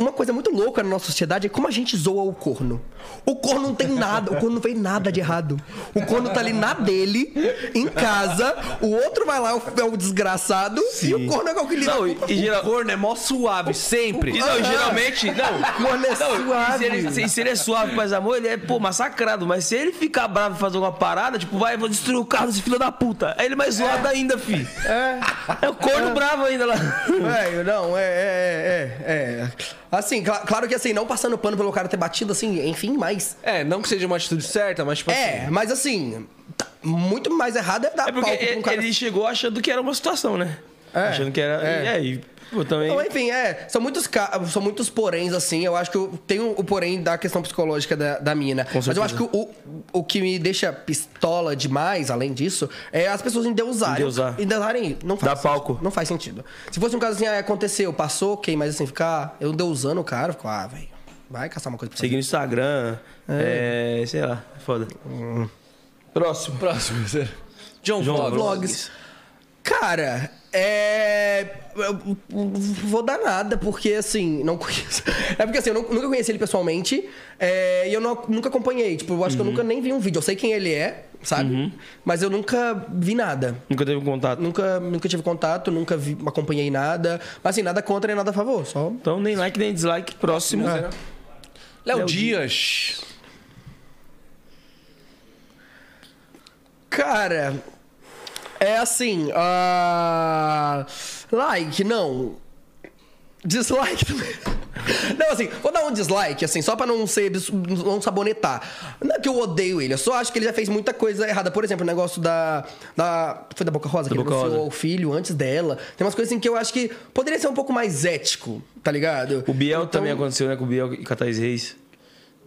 Uma coisa muito louca na nossa sociedade é como a gente zoa o corno. O corno não tem nada, o corno não fez nada de errado. O corno tá ali na dele, em casa, o outro vai lá, é o desgraçado, e o corno é o que lida Não, e, e geral- O corno é mó suave, sempre. E não, e geralmente, não. corno é Não, suave. e se ele, se, se ele é suave, mas amor, ele é, pô, massacrado. Mas se ele ficar bravo e fazer uma parada, tipo, vai, vou destruir o carro desse filho da puta. Aí ele é mais zoado ainda, fi. É. o corno bravo ainda lá. Velho, não, é, é, é, é. Assim, cla- claro que assim, não passando pano pelo cara ter batido, assim, enfim, mas. É, não que seja uma atitude certa, mas tipo É, assim. mas assim, tá muito mais errado é dar É porque palco pra um ele, cara ele chegou achando que era uma situação, né? É, achando que era. é. E aí, pô, também. Então, enfim, é. São muitos, ca- são muitos poréns, assim. Eu acho que eu tenho o porém da questão psicológica da, da mina. Mas eu acho que o, o que me deixa pistola demais, além disso, é as pessoas endeusarem. Endeusar. Endeusarem não faz Dá sentido. palco. Não faz sentido. Se fosse um caso assim, ah, aconteceu, passou, ok, mas assim, ficar eu endeusando o cara, fico, ah, velho, vai caçar uma coisa pra. Seguir no Instagram. É. sei lá, foda. Próximo. Próximo, (laughs) John, John Vlogs. Vlogs. Cara, é. Eu vou dar nada, porque assim, não conheço. (laughs) É porque assim, eu nu- nunca conheci ele pessoalmente é, e eu não- nunca acompanhei. Tipo, eu acho que eu nunca nem vi um vídeo. Eu sei quem ele é, sabe? Mas eu nunca vi nada. Nunca teve contato. Nunca, nunca tive contato, nunca vi, acompanhei nada. Mas assim, nada contra nem nada a favor. Só. Então, nem like, nem dislike. Próximo. É. Léo Léo Dias. Cara, é assim. ah, like, não. Dislike também. (laughs) Não, assim, vou dar um dislike, assim, só pra não ser. não sabonetar. Não é que eu odeio ele, eu só acho que ele já fez muita coisa errada. Por exemplo, o negócio da. da foi da Boca Rosa, que ele Boca anunciou Rosa. o filho antes dela. Tem umas coisas assim que eu acho que poderia ser um pouco mais ético, tá ligado? O Biel Então- também aconteceu, né? Com o Biel e com a Thaís Reis.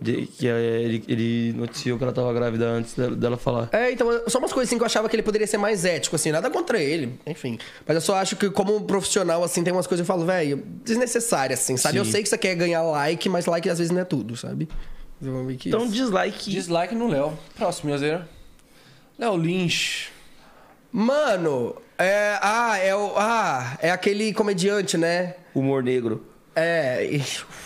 De- que é, ele, ele noticiou que ela tava grávida antes dela, dela falar. É, então, só umas coisas assim que eu achava que ele poderia ser mais ético, assim, nada contra ele, enfim. Mas eu só acho que, como profissional, assim, tem umas coisas que eu falo, velho, desnecessárias, assim, sabe? Eu Sim. sei que você quer ganhar like, mas like às vezes não é tudo, sabe? Eu Então, isso. dislike. Dislike no Léo. Próximo, Miozeira. Léo Lynch. Mano, é. Ah, é o. Ah, é aquele comediante, né? Humor negro. É.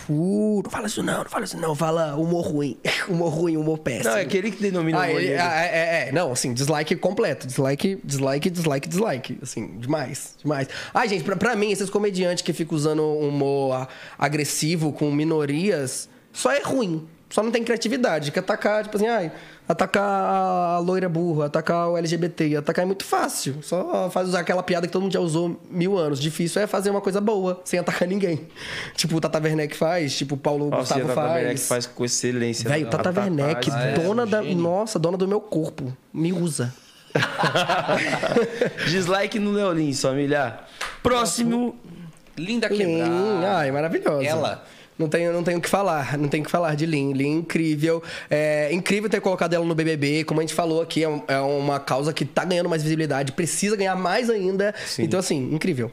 Uh, não fala isso não, não fala isso não, fala humor ruim. (laughs) Humor ruim, humor péssimo. Não, é aquele que denomina Ah, humor ele, ah, é, é, é. Não, assim, dislike completo. Dislike, dislike, dislike, dislike. Assim, demais, demais. Ai, gente, pra, pra mim, esses comediantes que ficam usando humor agressivo com minorias, só é ruim. Só não tem criatividade. Que atacar, tipo assim, ai, atacar a loira burra, atacar o LGBT, atacar é muito fácil. Só faz usar aquela piada que todo mundo já usou mil anos. Difícil é fazer uma coisa boa, sem atacar (laughs) ninguém. Tipo o Tata Werneck faz, tipo o Paulo Nossa, Gustavo Tata faz. Werneck faz com excelência. Velho, A Tata Werneck, faz- dona é, da. gênio. Nossa, dona do meu corpo. Me usa. (laughs) Dislike no Leolin, família. Próximo. Linda Lin, quebrada. ai, maravilhosa. Ela. Não tenho, não tenho o que falar, não tenho o que falar de Lin. Lin, incrível. É incrível ter colocado ela no BBB. Como a gente falou aqui, é um- é uma causa que tá ganhando mais visibilidade, precisa ganhar mais ainda. Então, assim, incrível.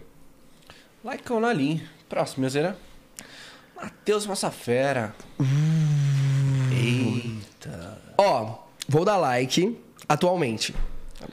Like na Lin. Próximo, Miozeira. Matheus Massafera. Eita. Ó, vou dar like atualmente.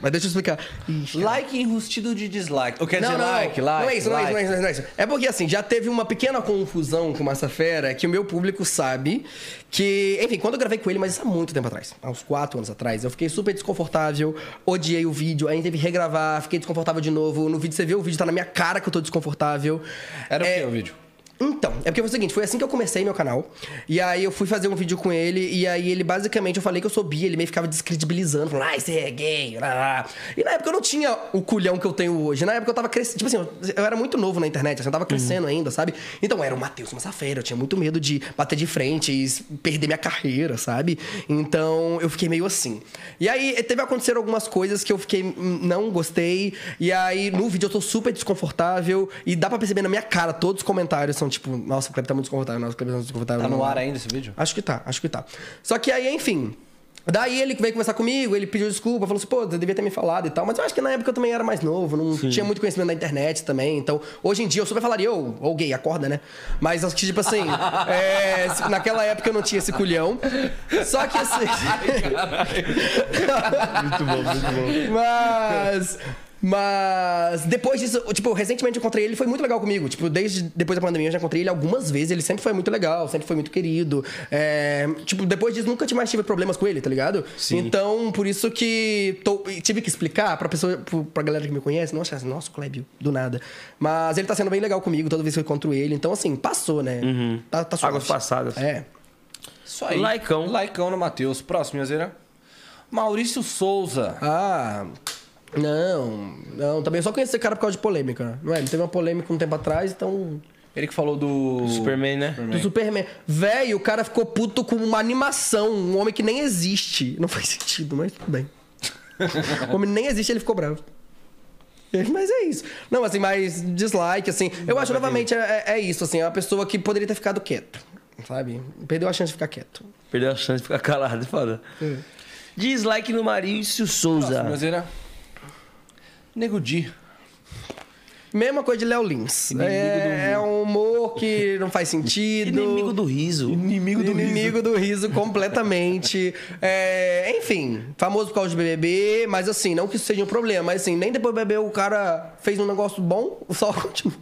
Mas deixa eu explicar. Ixi, Like enrustido de dislike. Eu quero Não, dizer não, like, não. like. não é isso, não é isso, like. não é isso, não é isso. É porque assim, já teve uma pequena confusão com o Massa Fera que o meu público sabe que, enfim, quando eu gravei com ele, mas isso há muito tempo atrás, há uns quatro anos atrás, eu fiquei super desconfortável, odiei o vídeo, aí teve que regravar, fiquei desconfortável de novo. No vídeo você vê o vídeo, tá na minha cara que eu tô desconfortável. Era É, o que o vídeo? Então, é porque foi o seguinte, foi assim que eu comecei meu canal. E aí eu fui fazer um vídeo com ele, e aí ele basicamente, eu falei que eu sou bi, ele meio ficava descredibilizando, falando, ai, você é gay, lá, lá, lá." E na época eu não tinha o culhão que eu tenho hoje. Na época eu tava crescendo, tipo assim, eu- eu era muito novo na internet, assim, eu tava crescendo ainda, sabe? Então era o Matheus Massafera, eu tinha muito medo de bater de frente e perder minha carreira, sabe? Então eu fiquei meio assim. E aí teve acontecer algumas coisas que eu fiquei, hum, não gostei, e aí no vídeo eu tô super desconfortável, e dá pra perceber na minha cara, todos os comentários são tipo, nossa, o Kleber tá muito desconfortável, nossa, o Kleber tá muito desconfortável. Tá no não- ar ainda esse vídeo? Acho que tá, acho que tá. Só que aí, enfim. Daí ele veio conversar comigo, ele pediu desculpa, falou assim, pô, você devia ter me falado e tal. Mas eu acho que na época eu também era mais novo, não tinha muito conhecimento da internet também. Então, hoje em dia eu super falaria, ô, ô gay, acorda, né? Mas acho que, tipo assim, (laughs) é, naquela época eu não tinha esse culhão. Só que assim. (laughs) Muito bom, muito bom. Mas. Mas depois disso, tipo, recentemente eu encontrei ele, foi muito legal comigo. Tipo, desde depois da pandemia eu já encontrei ele algumas vezes, ele sempre foi muito legal, sempre foi muito querido. É, tipo, depois disso nunca mais tive problemas com ele, tá ligado? Sim. Então, por isso que tô- tive que explicar pra pessoa, pra galera que me conhece, não achar assim, nossa, Clébio, do nada. Mas ele tá sendo bem legal comigo toda vez que eu encontro ele. Então, assim, passou, né? Tá, tá suave. Águas passadas. É. Isso aí. Laicão. Laicão no Matheus. Próximo, Minhazeira. Maurício Souza. Ah. Não, não, também eu só conheci esse cara por causa de polêmica, não é? Ele teve uma polêmica um tempo atrás, então. Ele que falou do... Superman, né? Do Superman. Véi, o cara ficou puto com uma animação, um homem que nem existe. Não faz sentido, mas tudo bem. o (laughs) homem nem existe, ele ficou bravo. Mas é isso. Não, assim, mas dislike, assim. Eu acho novamente é, é isso, assim, é uma pessoa que poderia ter ficado quieto. Sabe? Perdeu a chance de ficar quieto. Perdeu a chance de ficar calado, é foda. Dislike no Maurício Souza. Minhazeira. Nego Di. Mesma coisa de Léo Lins. É, é um humor que não faz sentido. Inimigo do riso. Inimigo Inimigo do riso completamente. (laughs) É, enfim, famoso por causa de BBB, mas assim, não que isso seja um problema, mas assim, nem depois do BBB o cara fez um negócio bom, só (laughs) continua,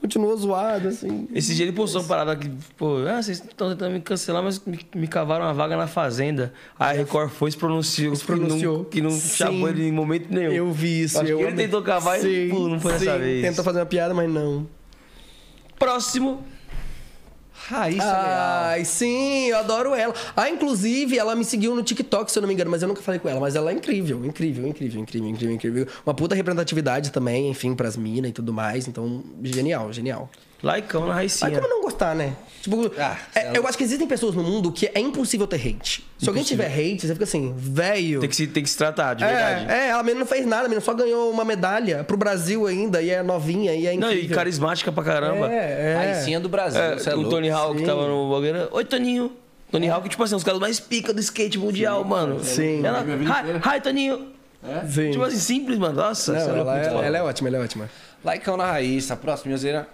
continuou zoado, assim. Esse dia ele postou uma parada que, pô, ah, vocês estão tentando me cancelar, mas me, me cavaram uma vaga na Fazenda. A Record foi e se pronunciou. Se pronunciou. Que não, que não Sim. chamou ele em momento nenhum. Eu vi isso. Acho eu que ele amei. tentou cavar e pô, não foi dessa sim, vez. Tentou fazer uma piada, mas não. Próximo. Raíssa Leal. Ai, sim, eu adoro ela. Ah, inclusive, ela me seguiu no TikTok, se eu não me engano, mas eu nunca falei com ela. Mas ela é incrível, incrível, incrível, incrível, incrível, incrível. Uma puta representatividade também, enfim, pras minas e tudo mais. Então, genial, genial. Laicão na Raicinha. como não gostar, né? Tipo, Ah, é- eu acho que existem pessoas no mundo que é impossível ter hate. Se alguém tiver hate, você fica assim, velho. Tem que, se, tem que se tratar, de verdade. É, é, ela mesmo não fez nada, a menina só ganhou uma medalha pro Brasil ainda, e é novinha, e é Não, incrível. e carismática pra caramba. É, é. Raicinha do Brasil. É, você é o louco. Tony Hawk Sim. tava no bagulho. Oi, Toninho. Tony Hawk, tipo assim, os caras mais pica do skate mundial, mano. Sim. Ela, hi, hi, Toninho. Sim. Tipo assim, simples, mano. Nossa, Não, é ela, é, ela é ótima, ela é ótima. Laicão na Raíssa. Próximo, Minhazeira.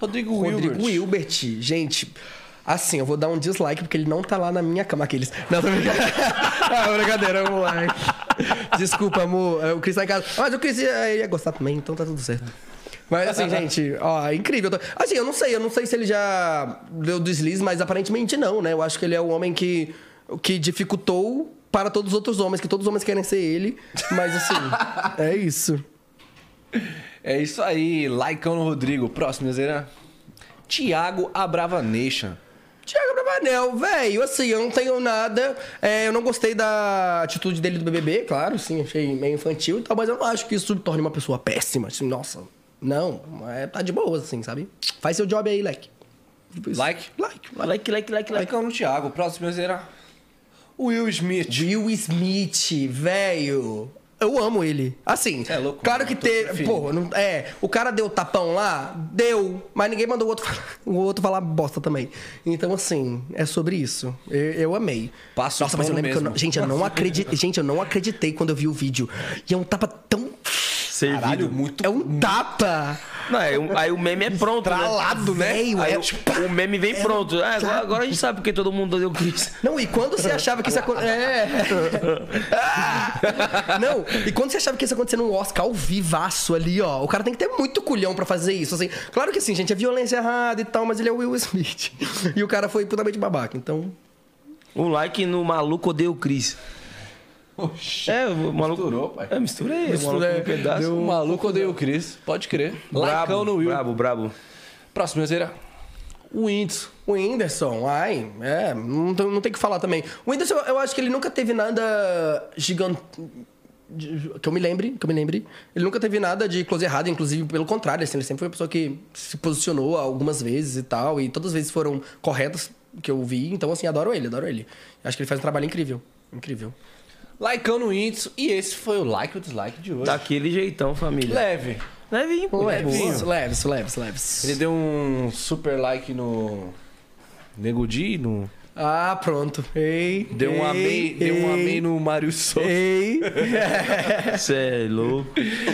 Rodrigo, Rodrigo Wilbert. Wilbert, gente. Assim, eu vou dar um dislike porque ele não tá lá na minha cama. Aqueles. Não, tô brincando. (laughs) ah, brincadeira, vamos lá. Desculpa, amor. O Cris tá em casa. Mas o Cris ia, ia gostar também, então tá tudo certo. Mas assim, (laughs) gente, ó, é incrível. Assim, eu não sei, eu não sei se ele já deu deslize, mas aparentemente não, né? Eu acho que ele é o homem que, que dificultou para todos os outros homens, que todos os homens querem ser ele. Mas assim, (laughs) é isso. É isso aí. Laicão no Rodrigo. Próximo, Minhazeira. Tiago Abrava Nation. Tiago Bravanel, velho, assim, eu não tenho nada. é, eu não gostei da atitude dele do BBB, claro, sim, achei meio infantil e tal, mas eu não acho que isso torne uma pessoa péssima. Assim, nossa, não, é, tá de boa, assim, sabe? Faz seu job aí. Like? Like. like. Like, like, like, like. Laicão no Thiago. Próximo, Minhazeira. Will Smith. Will Smith, velho. Eu amo ele. Assim, é louco, claro mano. que teve. Pô, não- é. O cara deu tapão lá? Deu. Mas ninguém mandou o outro, falar- (laughs) o outro falar bosta também. Então, assim, é sobre isso. Eu, eu amei. Passa o Nossa, mas eu lembro que eu não. mesmo. Gente, eu não (laughs) acreditei. Gente, eu não acreditei quando eu vi o vídeo. E é um tapa tão. Servido. Caralho, muito. É um tapa! Não, aí, o- aí o meme é pronto, Estralado, né? né? Velho, Aí é o, tipo- o meme vem pronto. Ah, agora, agora a gente sabe porque todo mundo deu Chris. Não, e quando você achava que isso ia acontecer. É. (laughs) Não, e quando você achava que isso ia acontecer num Oscar ao vivaço ali, ó. O cara tem que ter muito culhão pra fazer isso. Assim, claro que assim, gente, é violência errada e tal, mas ele é o Will Smith. (laughs) E o cara foi putamente babaca, então. Um like no maluco odeia o Chris. Oxi. É, o maluco. Misturou, pai. É, misturei. Misturou, o maluco no pedaço. deu- O maluco odeia o Chris. Pode crer. Brabo, no Will. brabo, brabo. Próximo, Minhazeira. O Whindersson. O Whindersson, ai, é, não, tem- não tem o que falar também. O Whindersson, eu acho que ele nunca teve nada gigante. Que eu me lembre, que eu me lembre. Ele nunca teve nada de close errado, inclusive pelo contrário, assim, ele sempre foi uma pessoa que se posicionou algumas vezes e tal, e todas as vezes foram corretas que eu vi, então assim, adoro ele, adoro ele. Acho que ele faz um trabalho incrível. Incrível. Laicão no Whindersson. E esse foi o like ou dislike de hoje. Daquele jeitão, família. Leve. Levinho, pô. Leves, Boa. leves, leves, leves. Ele deu um super like no. Nego Di, no. Ah, pronto. Ei. Deu um ei, amém, deu um ei, amém no Mário Souza. Ei. (laughs) Cê é louco.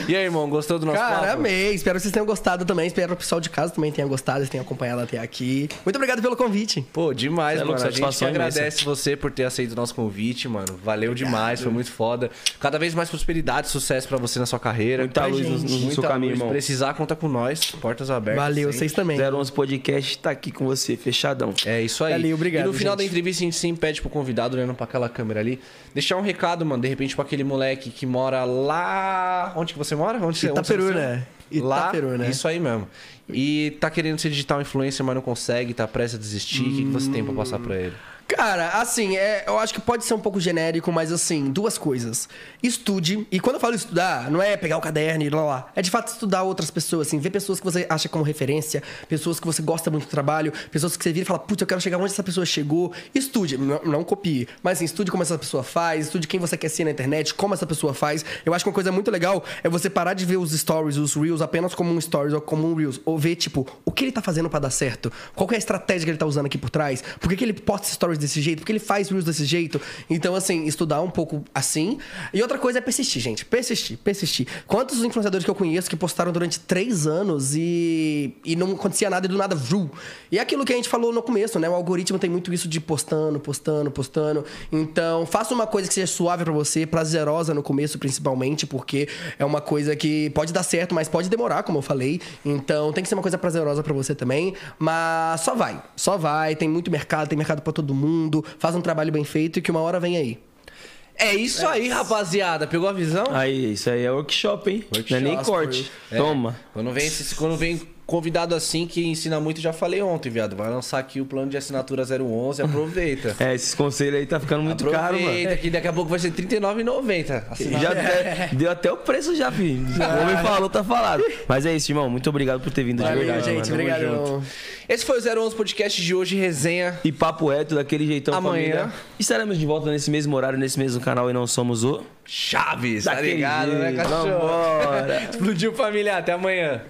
E aí, irmão, gostou do nosso Cara, papo? amei. Espero que vocês tenham gostado também. Espero que o pessoal de casa também tenha gostado, eles tenham acompanhado até aqui. Muito obrigado pelo convite. Pô, demais, É mano. louco, A gente imensa. agradece você por ter aceito o nosso convite, mano. Valeu demais, foi muito foda. Cada vez mais prosperidade, sucesso pra você na sua carreira. Muita Ai, luz no, gente, no Muita seu caminho, luz. irmão. Precisar, conta com nós. Portas abertas. Valeu, sempre. vocês também. 011 Podcast tá aqui com você, fechadão. É isso aí. Valeu, obrigado, E no final gente. da entrevista a gente sempre pede pro convidado, olhando pra aquela câmera ali, deixar um recado, mano. De repente, pra aquele moleque que mora lá. Onde que você mora? Onde Itaperu, você- né? Lá, Itaperu, né? Isso aí mesmo. E tá querendo ser digital influencer, mas não consegue, tá prestes a desistir. O que, que você tem pra passar pra ele? Cara, assim, é, eu acho que pode ser um pouco genérico, mas assim, duas coisas. Estude, e quando eu falo estudar, não é pegar o caderno e lá lá. É de fato estudar outras pessoas, assim, ver pessoas que você acha como referência, pessoas que você gosta muito do trabalho, pessoas que você vira e fala, putz, eu quero chegar onde essa pessoa chegou. Estude, não, não copie, mas assim, estude como essa pessoa faz, estude quem você quer ser na internet, como essa pessoa faz. Eu acho que uma coisa muito legal é você parar de ver os stories, os reels, apenas como um stories ou como um reels. Ou ver, tipo, o que ele tá fazendo pra dar certo? Qual é a estratégia que ele tá usando aqui por trás? Por que, que ele posta stories desse jeito? Por que ele faz reels desse jeito? Então, assim, estudar um pouco assim. E outra coisa é persistir, gente. Persistir, persistir. Quantos influenciadores que eu conheço que postaram durante três anos e, e não acontecia nada e do nada, vru. E é aquilo que a gente falou no começo, né? O algoritmo tem muito isso de postando, postando, postando. Então, faça uma coisa que seja suave pra você, prazerosa no começo, principalmente, porque é uma coisa que pode dar certo, mas pode demorar, como eu falei. Então, tem que ser uma coisa prazerosa pra você também. Mas só vai, só vai. Tem muito mercado, tem mercado pra todo mundo. Faz um trabalho bem feito e que uma hora vem aí. É isso aí, rapaziada. Pegou a visão? Aí, isso aí é workshop, hein? Não é nem Workshop, corte. É. Toma. Quando vem, esse- quando vem convidado assim que ensina muito, já falei ontem, viado. Vai lançar aqui o plano de assinatura 011, aproveita. (laughs) É, esses conselhos aí tá ficando muito caro, mano. aproveita, que daqui a pouco vai ser R$39,90. Assinar- Já (laughs) até- deu até o preço já, filho. O homem falou, tá falado. Mas é isso, irmão. Muito obrigado por ter vindo de Valeu, verdade. gente. mano. Obrigado. Esse foi o 011 Podcast de hoje, resenha. E papo reto, daquele jeitão Amanhã. família. Estaremos de volta nesse mesmo horário, nesse mesmo canal e não somos o... Chaves, tá Daquele ligado, né, jeito. cachorro? Vambora. (laughs) Explodiu família, até amanhã.